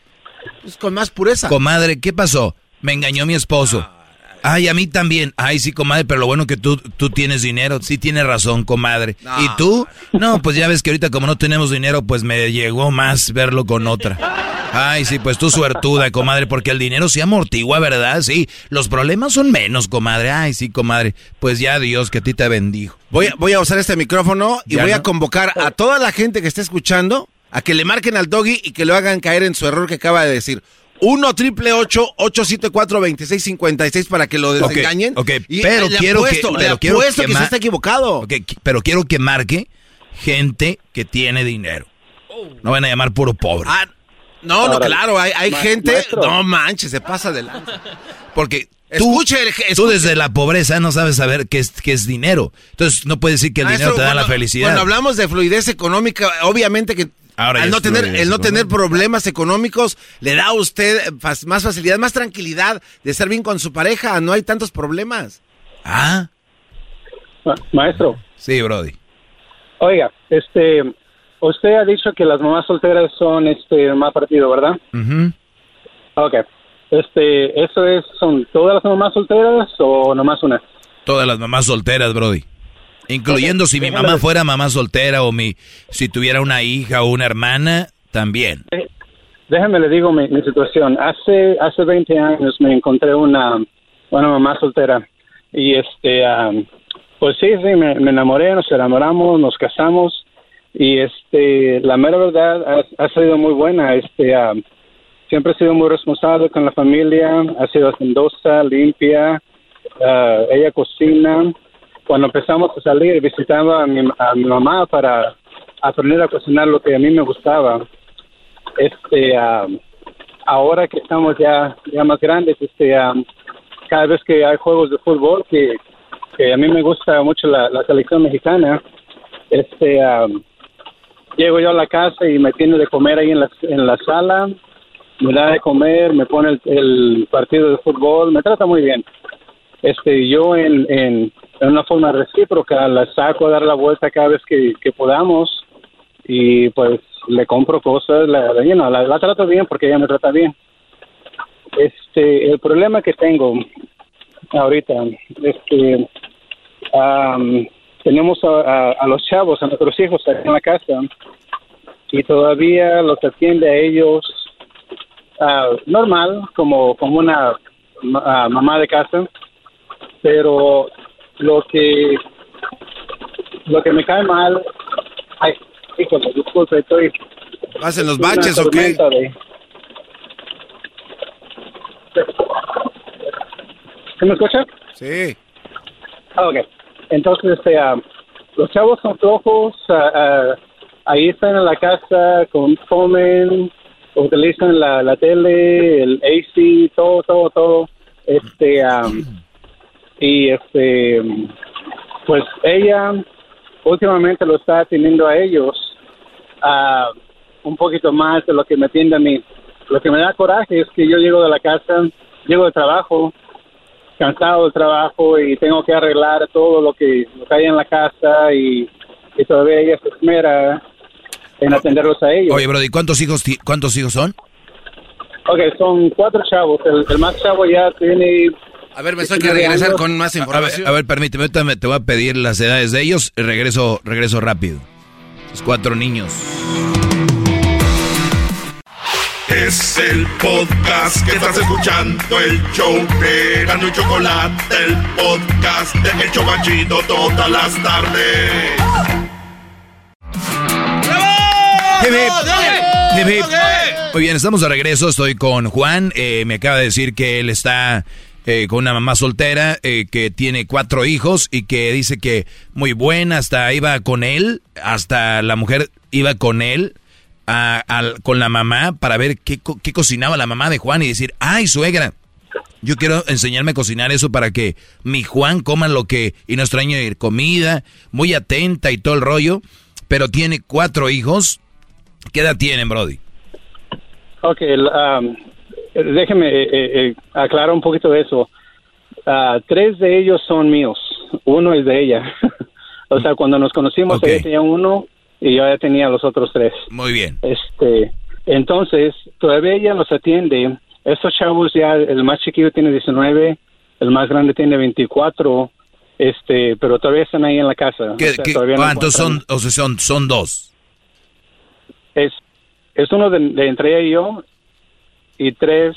pues, con más pureza. Comadre, ¿qué pasó? Me engañó mi esposo. Ay, a mí también. Ay, sí, comadre, pero lo bueno que tú, tú tienes dinero. Sí, tienes razón, comadre. No. ¿Y tú? No, pues ya ves que ahorita como no tenemos dinero, pues me llegó más verlo con otra. Ay, sí, pues tú suertuda, comadre, porque el dinero se amortigua, ¿verdad? Sí, los problemas son menos, comadre. Ay, sí, comadre. Pues ya Dios que a ti te bendijo. Voy a, voy a usar este micrófono y voy a convocar a toda la gente que esté escuchando a que le marquen al doggy y que lo hagan caer en su error que acaba de decir. 1 triple 874 2656 para que lo desengañen. ok, Y pero le quiero apuesto, que, le pero quiero apuesto que, ma- se está equivocado. Ok, qui- pero quiero que marque gente que tiene dinero. No van a llamar puro pobre. Ah, no, no, claro, hay, hay Ma- gente. maestro. No manches, se pasa adelante. Porque tú, Escuche, desde la pobreza no sabes saber qué es, qué es dinero. Entonces no puedes decir que el Maestro, dinero te da la felicidad. Cuando hablamos de fluidez económica, obviamente que Ahora al no tener, el no tener problemas económicos le da a usted más facilidad, más tranquilidad de estar bien con su pareja. No hay tantos problemas. Ah. Maestro. Sí, Brody. Oiga, este, usted ha dicho que las mamás solteras son este más partido, ¿verdad? Ujú. Ok. Este, ¿eso es, son todas las mamás solteras o nomás una? Todas las mamás solteras, Brody. Incluyendo si mi mamá fuera mamá soltera o mi si tuviera una hija o una hermana, también. Déjame le digo mi, mi situación. Hace hace 20 años me encontré una, una mamá soltera y este, am, pues sí, sí, me, me enamoré, nos enamoramos, nos casamos y este, la mera verdad ha, ha sido muy buena. Este, am, siempre ha sido muy responsable con la familia, ha sido hacendosa, limpia, ah, ella cocina. Cuando empezamos a salir visitaba a mi, a mi mamá para aprender a cocinar lo que a mí me gustaba. Este am, ahora que estamos ya ya más grandes este am, cada vez que hay juegos de fútbol que, que a mí me gusta mucho la, selección mexicana este am, llego yo a la casa y me tiene de comer ahí en la, en la sala me da de comer me pone el, el partido de fútbol me trata muy bien. Este yo en, en, en una forma recíproca la saco a dar la vuelta cada vez que, que podamos y pues le compro cosas, la, la, la, la trato bien porque ella me trata bien. Este, el problema que tengo ahorita, este, am, tenemos a, a- los chavos, a nuestros hijos aquí en la casa y todavía los atiende a ellos ah, normal, como, como una ah, mamá de casa, pero lo que lo que me cae mal, ay, híjole, disculpe, estoy ¿Hacen los baches o qué? de- ¿Sí me escucha? Sí. Ah, ok. Entonces, este, ah, los chavos son flojos, ah, ah, ahí están en la casa, comen, utilizan la, la tele, el AC, todo, todo, todo. Este, ah, y este, pues ella últimamente lo está atendiendo a ellos ah, un poquito más de lo que me atiende a mí. Lo que me da coraje es que yo llego de la casa, llego de trabajo, cansado del trabajo y tengo que arreglar todo lo que, lo que hay en la casa y, y todavía ella se esmera en atenderlos a ellos. Oye, Brody, ¿cuántos hijos cuántos hijos son? Ok, son cuatro chavos. El, el más chavo ya tiene... A ver, me tengo que regresar con más A información. ver, a ver, permíteme, ahorita me- te voy a pedir las edades de ellos regreso, regreso rápido. Los cuatro niños. Es el podcast que estás escuchando, el show de Gano y Chocolate, el podcast de El Chocachito todas las tardes. Hip. Muy bien, estamos de regreso. Estoy con Juan. Eh, me acaba de decir que él está eh, con una mamá soltera eh, que tiene cuatro hijos y que dice que muy buena, hasta iba con él, hasta la mujer iba con él, con la mamá para ver qué, qué cocinaba la mamá de Juan y decir, ay suegra, yo quiero enseñarme a cocinar eso para que mi Juan coma lo que y no extrañe comida, muy atenta y todo el rollo, pero tiene cuatro hijos. ¿Qué edad tienen, Brody? Ok, um, déjeme eh, eh, eh, aclarar un poquito de eso. Uh, tres de ellos son míos, uno es de ella. [LAUGHS] o sea, cuando nos conocimos, ella tenía uno y yo ya tenía los otros tres. Muy bien. Este, entonces, todavía ella los atiende estos chavos ya, el más chiquillo tiene 19, el más grande tiene 24, este, pero todavía están ahí en la casa. ¿Cuántos son, o sea, son, son dos? Es, es uno de, entre ella y yo, y tres...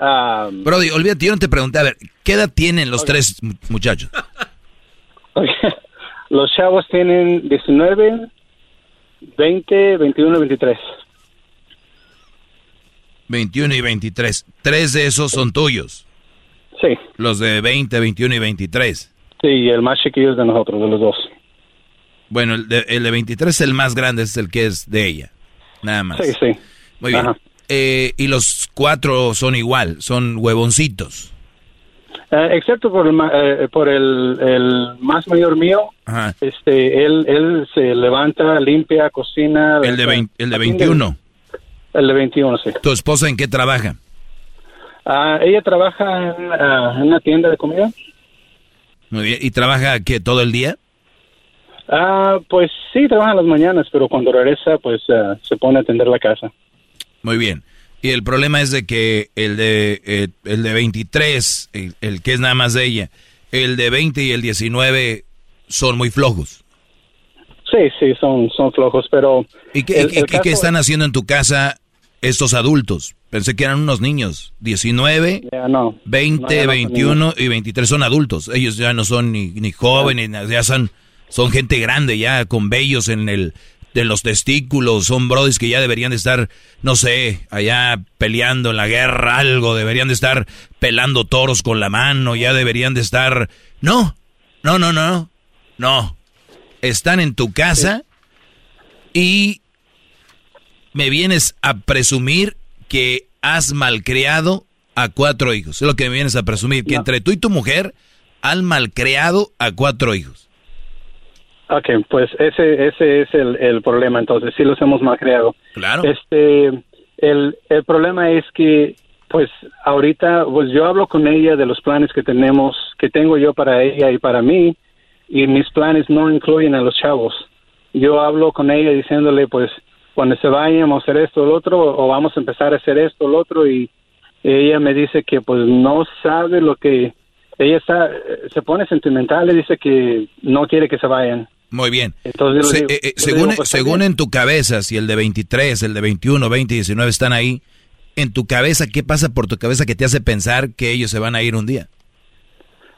Um, Brody, olvídate, yo no te pregunté, a ver, ¿qué edad tienen los tres muchachos? [LAUGHS] Los chavos tienen 19, 20, 21, 23. 21 y 23. Tres de esos son tuyos. Sí. Los de 20, 21 y 23. Sí, el más chiquillo es de nosotros, de los dos. Bueno, el de, el de 23 es el más grande, es el que es de ella. Nada más. Sí, sí. Muy bien. Eh, y los cuatro son igual, son huevoncitos. Eh, excepto por, el, eh, por el, el, más mayor mío, este, él, él se levanta, limpia, cocina. El de, el de 21. El de 21, sí. ¿Tu esposa en qué trabaja? Ah, ella trabaja ah, en, una tienda de comida. Muy bien. ¿Y trabaja qué, todo el día? Ah, pues sí, trabaja en las mañanas, pero cuando regresa, pues ah, se pone a atender la casa. Muy bien. Y el problema es de que el de, eh, el de 23, el, que es nada más de ella, el de 20 y el 19 son muy flojos. Sí, sí, son, son flojos, pero... ¿Y qué, qué están haciendo en tu casa estos adultos. Pensé que eran unos niños. 19, 20, 21 y 23 son adultos. Ellos ya no son ni, ni jóvenes, ya son, son gente grande, ya con vellos en el de los testículos, son brodis que ya deberían de estar, no sé, allá peleando en la guerra, algo, deberían de estar pelando toros con la mano, ya deberían de estar... No, no, no, no, no. Están en tu casa y me vienes a presumir que has malcriado a cuatro hijos. Es lo que me vienes a presumir, que entre tú y tu mujer han malcriado a cuatro hijos. Ok, pues ese, ese es el, problema, entonces, sí los hemos malcriado. Claro. Este, el, el problema es que, pues, ahorita, pues yo hablo con ella de los planes que tenemos, que tengo yo para ella y para mí, y mis planes no incluyen a los chavos. Yo hablo con ella diciéndole, pues, cuando se vayan a hacer esto o lo otro, o vamos a empezar a hacer esto o lo otro, y ella me dice que pues no sabe lo que, ella está, se pone sentimental, le dice que no quiere que se vayan. Muy bien. Entonces, eh, eh, según, pues, según en tu cabeza, si el de 23, el de 21, 20 y 19 están ahí, en tu cabeza, ¿qué pasa por tu cabeza que te hace pensar que ellos se van a ir un día?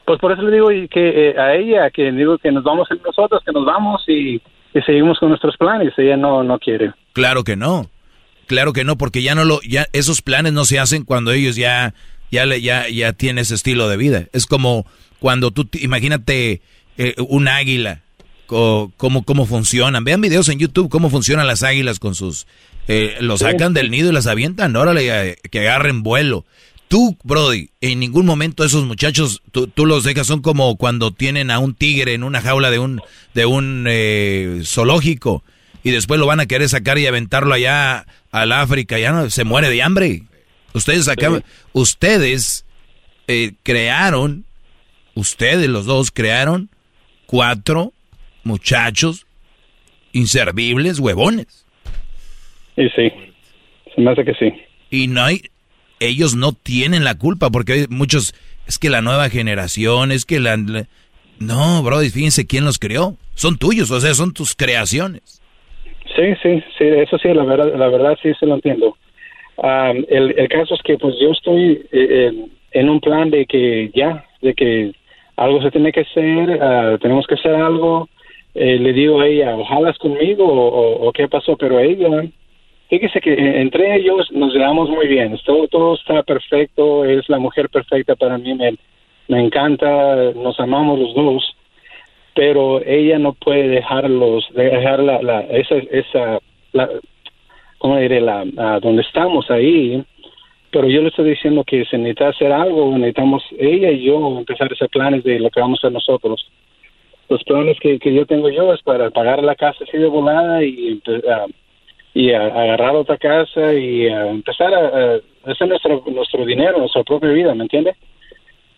Pues por eso le digo que eh, a ella, que digo que nos vamos nosotros, que nos vamos y y seguimos con nuestros planes. Ella no, no quiere. Claro que no. Claro que no, porque ya no lo, ya esos planes no se hacen cuando ellos ya, ya, ya, ya tienen ese estilo de vida. Es como cuando tú, imagínate eh, un águila, cómo, cómo funcionan. Vean videos en YouTube cómo funcionan las águilas con sus, eh, los sacan del nido y las avientan. Órale, eh, que agarren vuelo. Tú, Brody, en ningún momento esos muchachos, tú, los dejas, son como cuando tienen a un tigre en una jaula de un, de un eh, zoológico y después lo van a querer sacar y aventarlo allá al África, ya no, se muere de hambre. Ustedes acaban, ustedes eh, crearon, ustedes los dos crearon cuatro muchachos inservibles, huevones. Y sí, se me hace que sí. Y no hay, ellos no tienen la culpa porque muchos, es que la nueva generación, es que la... no, bro, fíjense quién los creó. Son tuyos, o sea, son tus creaciones. Sí, sí, sí, eso sí, la verdad, la verdad sí se lo entiendo. el, caso es que pues yo estoy eh, en un plan de que ya, de que algo se tiene que hacer, ah, tenemos que hacer algo. Eh, le digo a ella, ojalá conmigo o, qué pasó, pero ella fíjese que entre ellos nos llevamos muy bien. Todo, todo está perfecto. Es la mujer perfecta para mí. Me, me encanta. Nos amamos los dos. Pero ella no puede dejarlos, dejar la, la esa, esa, la, ¿cómo diré? La, donde estamos ahí. Pero yo le estoy diciendo que se necesita hacer algo. Necesitamos ella y yo empezar a hacer planes de lo que vamos a hacer nosotros los planes que, que yo tengo yo es para pagar la casa así de volada y, uh, y a, agarrar otra casa y a empezar a, hacer nuestro, nuestro dinero, nuestra propia vida, ¿me entiende?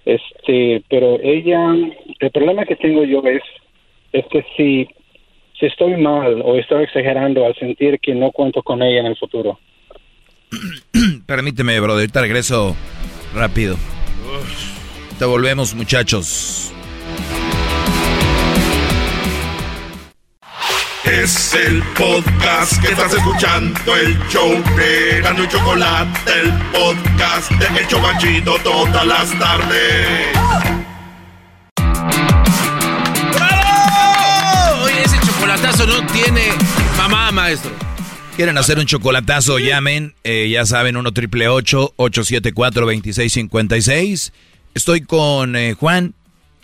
Este, pero ella, el problema que tengo yo es, es que si, si estoy mal o estoy exagerando al sentir que no cuento con ella en el futuro. [CLEARS THROAT] Permíteme, brother, ahorita regreso rápido. Te volvemos, muchachos. Es el podcast que estás escuchando, el show de Gano y Chocolate, el podcast de Hecho Banchito todas las tardes. ¡Bravo! Oye, ese chocolatazo no tiene mamá, maestro. ¿Quieren hacer un chocolatazo? Llamen, eh, ya saben, 1 triple 874 2656 Estoy con eh, Juan,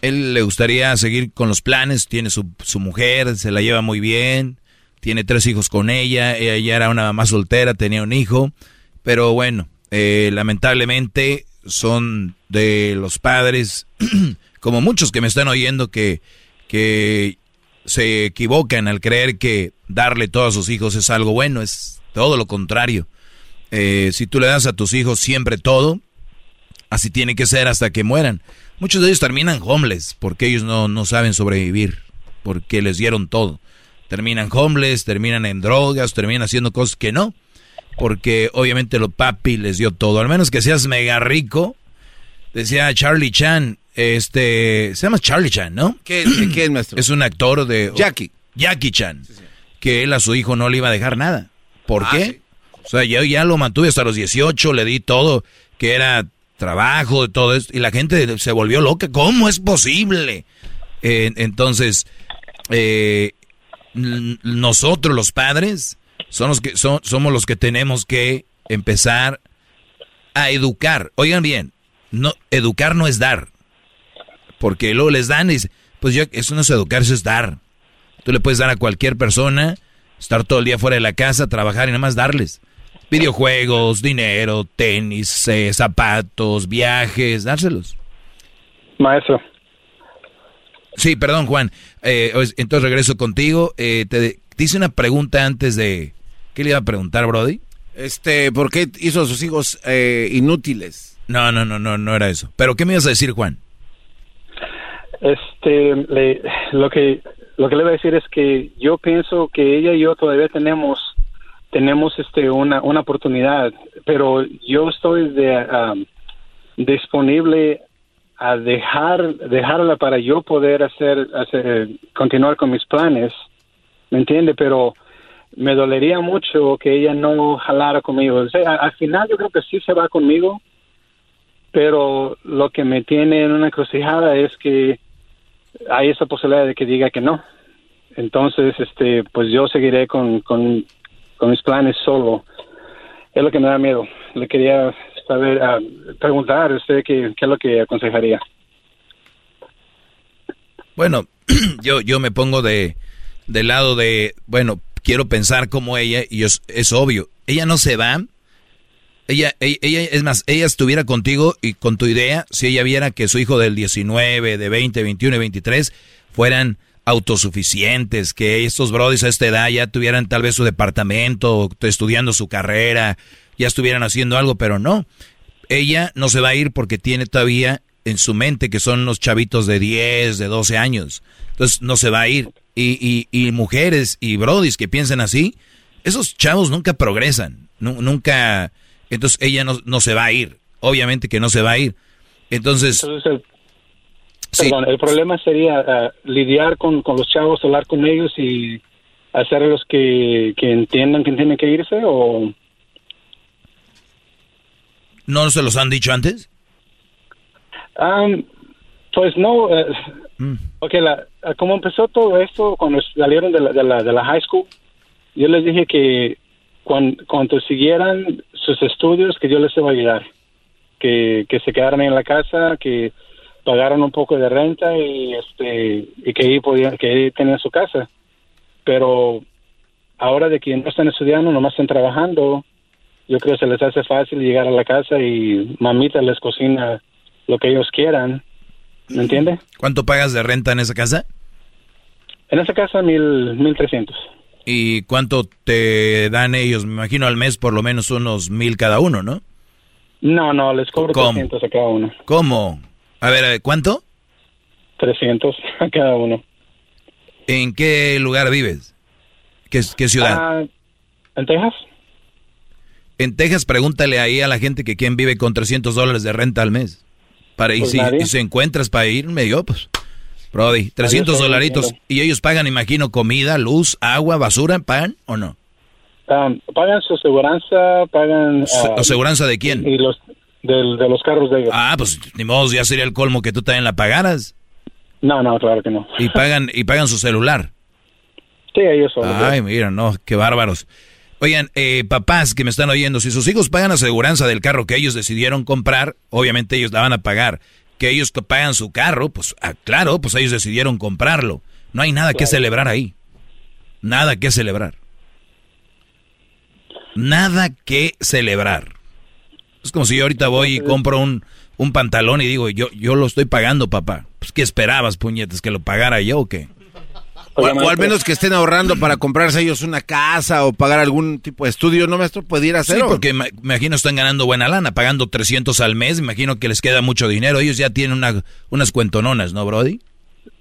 él le gustaría seguir con los planes, tiene su, su mujer, se la lleva muy bien, tiene tres hijos con ella, ella era una mamá soltera, tenía un hijo, pero bueno, eh, lamentablemente son de los padres, [CLEARS THROAT] como muchos que me están oyendo, que, que se equivocan al creer que darle todo a sus hijos es algo bueno, es todo lo contrario. Eh, si tú le das a tus hijos siempre todo, así tiene que ser hasta que mueran. Muchos de ellos terminan homeless porque ellos no, no saben sobrevivir, porque les dieron todo. Terminan homeless, terminan en drogas, terminan haciendo cosas que no, porque obviamente lo papi les dio todo. Al menos que seas mega rico, decía Charlie Chan, este, se llama Charlie Chan, ¿no? ¿Qué, es, maestro? Es un actor de... Jackie. Jackie Chan. Que él a su hijo no le iba a dejar nada. ¿Por ah, qué? O sea, yo ya lo mantuve hasta los 18, le di todo, que era trabajo, de todo esto, y la gente se volvió loca. ¿Cómo es posible? Eh, entonces, eh, nosotros los padres son los que, son, somos los que tenemos que empezar a educar. Oigan bien, no, educar no es dar. Porque luego les dan y dicen, pues yo, eso no es educar, eso es dar. Tú le puedes dar a cualquier persona, estar todo el día fuera de la casa, trabajar y nada más darles. Videojuegos, dinero, tenis, eh, zapatos, viajes, dárselos. Maestro. Sí, perdón, Juan. Eh, entonces regreso contigo. Eh, te, hice una pregunta antes de... ¿Qué le iba a preguntar, Brody? Este, ¿por qué hizo a sus hijos inútiles? No, no, no, no, no era eso. ¿Pero qué me ibas a decir, Juan? Este, lo que lo que le voy a decir es que yo pienso que ella y yo todavía tenemos tenemos este una, una oportunidad, pero yo estoy de, disponible a dejar dejarla para yo poder hacer, hacer continuar con mis planes, ¿me entiende? Pero me dolería mucho que ella no jalara conmigo. al final yo creo que sí se va conmigo, pero lo que me tiene en una encrucijada es que hay esa posibilidad de que diga que no. Entonces, este, pues yo seguiré con, con mis planes solo. Es lo que me da miedo. Le quería saber, ah, preguntar a usted qué, es lo que aconsejaría. Bueno, [CLEARS THROAT] yo, yo me pongo de del lado de, bueno, quiero pensar como ella y es, es obvio, ella no se va. Ella, ella, ella, es más, ella estuviera contigo y con tu idea, si ella viera que su hijo del 19, de 20, 21 y 23 fueran autosuficientes, que estos brodis a esta edad ya tuvieran tal vez su departamento, estudiando su carrera, ya estuvieran haciendo algo, pero no. Ella no se va a ir porque tiene todavía en su mente que son los chavitos de 10, de 12 años. Entonces no se va a ir. Y, y, mujeres y brodis que piensan así, esos chavos nunca progresan, nunca... Entonces ella no, no se va a ir, obviamente que no se va a ir. Entonces... Perdón, el problema sería ah, lidiar con, los chavos, hablar con ellos y hacerlos que, que entiendan que tienen que irse o... ¿No se los han dicho antes? pues no. Eh, mm. Ok, la, ah, como empezó todo esto cuando salieron de la, de, la, de la high school, yo les dije que cuando, cuando siguieran sus estudios, que yo les iba a ayudar. Que, que se quedaran en la casa, que pagaran un poco de renta y este y que ahí podían que ahí tenían su casa pero ahora de que no están estudiando nomás están trabajando yo creo que se les hace fácil llegar a la casa y mamita les cocina lo que ellos quieran ¿me entiende? ¿cuánto pagas de renta en esa casa? en esa casa mil mil trescientos ¿y cuánto te dan ellos? me imagino al mes por lo menos unos mil cada uno ¿no? no no les cobro trescientos a cada uno ¿cómo? A ver, ¿cuánto? 300 a cada uno. ¿En qué lugar vives? ¿Qué, qué ciudad? Ah, ¿En Texas? En Texas, pregúntale ahí a la gente que quién vive con 300 dólares de renta al mes. Para, y, pues si, si encuentras para irme, yo, pues, Brody, 300 dolaritos. ¿Y ellos pagan, imagino, comida, luz, agua, basura? ¿Pagan o no? Ah, pagan su seguranza, pagan... ¿La seguranza de quién? Y los, de los carros de ellos. Ah, pues ni modo, ya sería el colmo que tú también la pagaras. No, no, claro que no. Y pagan, [LAUGHS] y pagan su celular. Sí, ellos son. Ay, mira, no, qué bárbaros. Oigan, eh, papás que me están oyendo, si sus hijos pagan la aseguranza del carro que ellos decidieron comprar, obviamente ellos la van a pagar. Que ellos pagan su carro, pues ah, claro, pues ellos decidieron comprarlo. No hay nada que celebrar ahí. Nada que celebrar. Nada que celebrar. Es como si yo ahorita voy y compro un, un pantalón y digo, yo, yo lo estoy pagando, papá. Pues, ¿qué esperabas, puñetes? ¿Que lo pagara yo o qué? O, al menos que estén ahorrando para comprarse ellos una casa o pagar algún tipo de estudio, ¿no, maestro? Pudiera ser. Sí, porque me, imagino están ganando buena lana, pagando 300 al mes, imagino que les queda mucho dinero. Ellos ya tienen una, unas cuentononas, ¿no, Brody?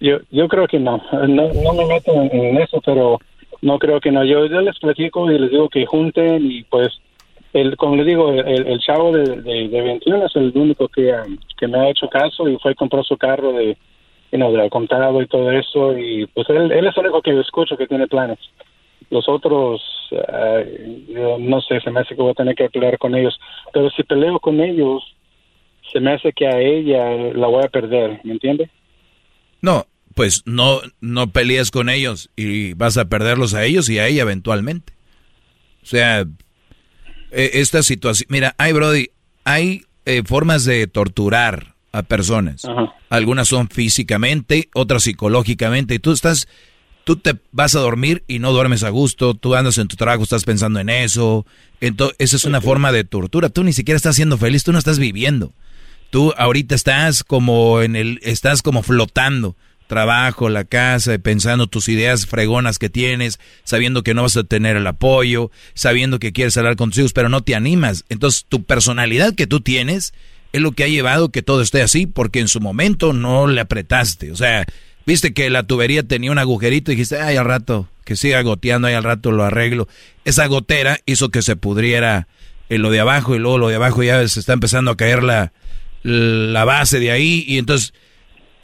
Yo, yo creo que no. no. No, me meto en, eso, pero no creo que no. Yo, yo les platico y les digo que junten y pues el, como le digo, el, chavo de, de, 21 es el único que, um, que me ha hecho caso y fue y compró su carro de, you know, del contado y todo eso. Y pues él, es el único que escucho que tiene planes. Los otros, uh, no sé, se me hace que voy a tener que pelear con ellos. Pero si peleo con ellos, se me hace que a ella la voy a perder, ¿me entiende? No, pues no, no pelees con ellos y vas a perderlos a ellos y a ella eventualmente. O sea, eh, esta situación. Mira, hay, Brody, hay eh, formas de torturar a personas. Algunas son físicamente, otras psicológicamente. Y tú estás, tú te vas a dormir y no duermes a gusto. Tú andas en tu trabajo, estás pensando en eso. Entonces, esa es una forma de tortura. Tú ni siquiera estás siendo feliz, tú no estás viviendo. Tú ahorita estás como en el, estás como flotando trabajo, la casa, pensando tus ideas fregonas que tienes, sabiendo que no vas a tener el apoyo, sabiendo que quieres hablar con tus hijos, pero no te animas. Entonces, tu personalidad que tú tienes es lo que ha llevado que todo esté así, porque en su momento no le apretaste. O sea, viste que la tubería tenía un agujerito y dijiste, ay, al rato, que siga goteando, ay, al rato lo arreglo. Esa gotera hizo que se pudriera en lo de abajo y luego lo de abajo ya se está empezando a caer la, la base de ahí y entonces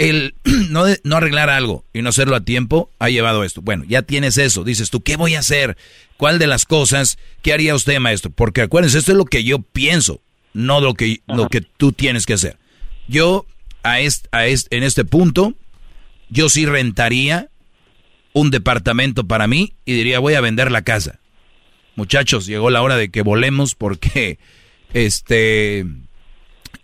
el [CLEARS THROAT] no, no arreglar algo y no hacerlo a tiempo ha llevado a esto. Bueno, ya tienes eso. Dices tú, ¿qué voy a hacer? ¿Cuál de las cosas? ¿Qué haría usted, maestro? Porque acuérdense, esto es lo que yo pienso, no lo que, lo que tú tienes que hacer. Yo, a este, a en este punto, yo sí rentaría un departamento para mí y diría, voy a vender la casa. Muchachos, llegó la hora de que volemos porque, este,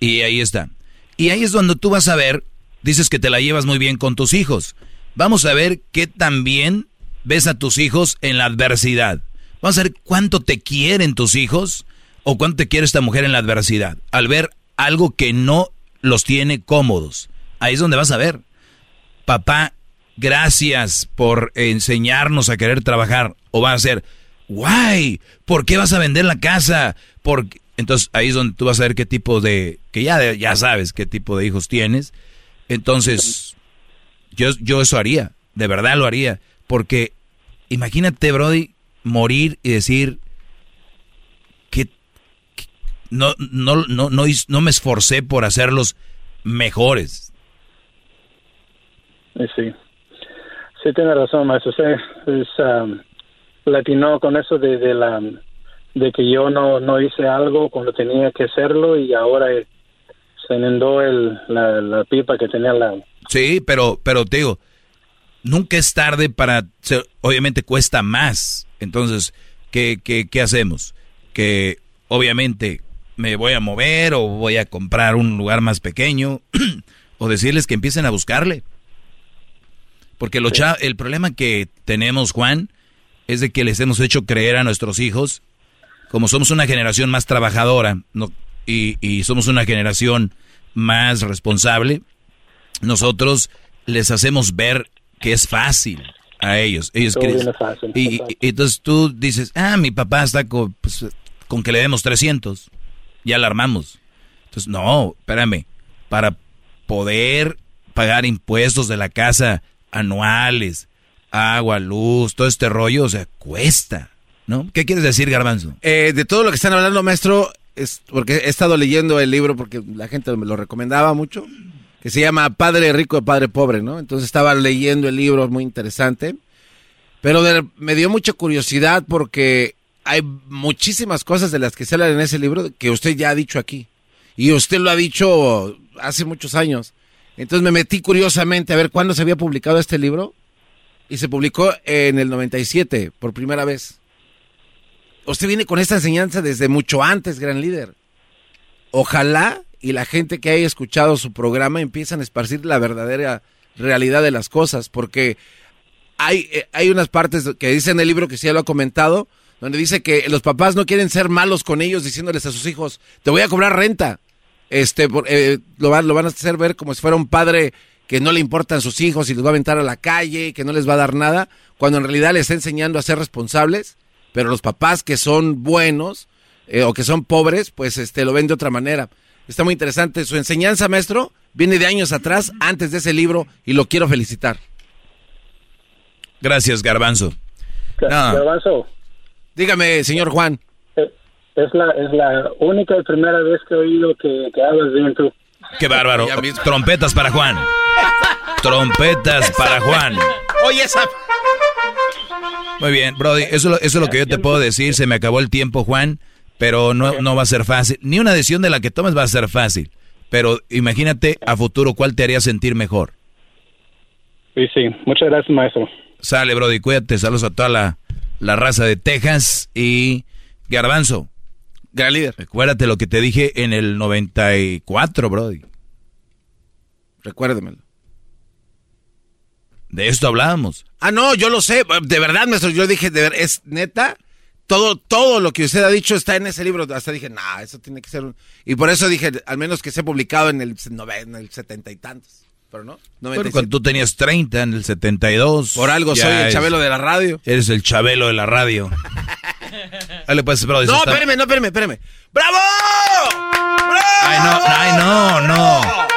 y ahí está. Y ahí es donde tú vas a ver Dices que te la llevas muy bien con tus hijos. Vamos a ver qué tan bien ves a tus hijos en la adversidad. Vamos a ver cuánto te quieren tus hijos o cuánto te quiere esta mujer en la adversidad. Al ver algo que no los tiene cómodos. Ahí es donde vas a ver. Papá, gracias por enseñarnos a querer trabajar. O va a ser, guay, ¿por qué vas a vender la casa? Porque... Entonces ahí es donde tú vas a ver qué tipo de, que ya, ya sabes qué tipo de hijos tienes entonces, yo, yo eso haría, de verdad lo haría, porque imagínate, Brody, morir y decir que, no, no, no, no, no me esforcé por hacerlos mejores. Sí, sí tiene razón, maestro. Sí, es, um, latino con eso de, de, la de que yo no, no hice algo cuando tenía que hacerlo y ahora se inundó el, la, pipa que tenía la... Sí, pero, pero te digo, nunca es tarde para... obviamente cuesta más. Entonces, ¿qué, qué, qué hacemos? Que obviamente me voy a mover o voy a comprar un lugar más pequeño [CLEARS THROAT] o decirles que empiecen a buscarle. Porque lo el problema que tenemos, Juan, es de que les hemos hecho creer a nuestros hijos, como somos una generación más trabajadora no, y, y somos una generación más responsable, nosotros les hacemos ver que es fácil a ellos. ellos y, entonces tú dices, ah, mi papá está con, pues, con que le demos 300. Ya la armamos. Entonces, no, espérame. Para poder pagar impuestos de la casa anuales, agua, luz, todo este rollo, o sea, cuesta. ¿No? ¿Qué quieres decir, Garbanzo? Eh, de todo lo que están hablando, maestro, es porque he estado leyendo el libro porque la gente me lo recomendaba mucho que se llama Padre Rico y Padre Pobre, ¿no? Entonces estaba leyendo el libro, muy interesante, pero me dio mucha curiosidad porque hay muchísimas cosas de las que se hablan en ese libro que usted ya ha dicho aquí. Y usted lo ha dicho hace muchos años. Entonces me metí curiosamente a ver cuándo se había publicado este libro. Y se publicó en el 97, por primera vez. Usted viene con esta enseñanza desde mucho antes, gran líder. Ojalá y la gente que haya escuchado su programa empiezan a esparcir la verdadera realidad de las cosas, porque hay, eh, hay unas partes que dice en el libro que sí lo ha comentado, donde dice que los papás no quieren ser malos con ellos diciéndoles a sus hijos, te voy a cobrar renta. Este, eh, lo, van, lo van a hacer ver como si fuera un padre que no le importan sus hijos y los va a aventar a la calle, que no les va a dar nada, cuando en realidad les está enseñando a ser responsables, pero los papás que son buenos eh, o que son pobres, pues este, lo ven de otra manera. Está muy interesante. Su enseñanza, maestro, viene de años atrás, antes de ese libro, y lo quiero felicitar. Gracias, Garbanzo. Garbanzo. Dígame, señor Juan. Eh, es la, es la única y primera vez que he oído que, hablas bien tú. Qué bárbaro. Trompetas para Juan. Trompetas para Juan. Oye, esa... Muy bien, Brody, eso, eso es lo que yo te puedo decir. Se me acabó el tiempo, Juan pero no, no va a ser fácil. Ni una decisión de la que tomes va a ser fácil. Pero imagínate a futuro cuál te haría sentir mejor. Sí, sí. Muchas gracias, maestro. Sale, Brody, cuídate. Saludos a toda la, la raza de Texas y Garbanzo. Gran líder. Recuérdate lo que te dije en el 94, Brody. Recuérdemelo. De esto hablábamos. Ah, no, yo lo sé. De verdad, maestro. Yo dije, de ver, ¿es neta? todo, todo lo que usted ha dicho está en ese libro. Hasta dije, nah, eso tiene que ser un... Y por eso dije, al menos que sea publicado en el, en el setenta y tantos. Pero no, bueno, cuando tú tenías 30 en el 72. Por algo soy el chabelo de la radio. Eres el chabelo de la radio. [LAUGHS] Dale pues, bro, no, espérame, no, espérame, espérame. ¡Bravo! ¡Bravo! Ay, no, ay, no, no.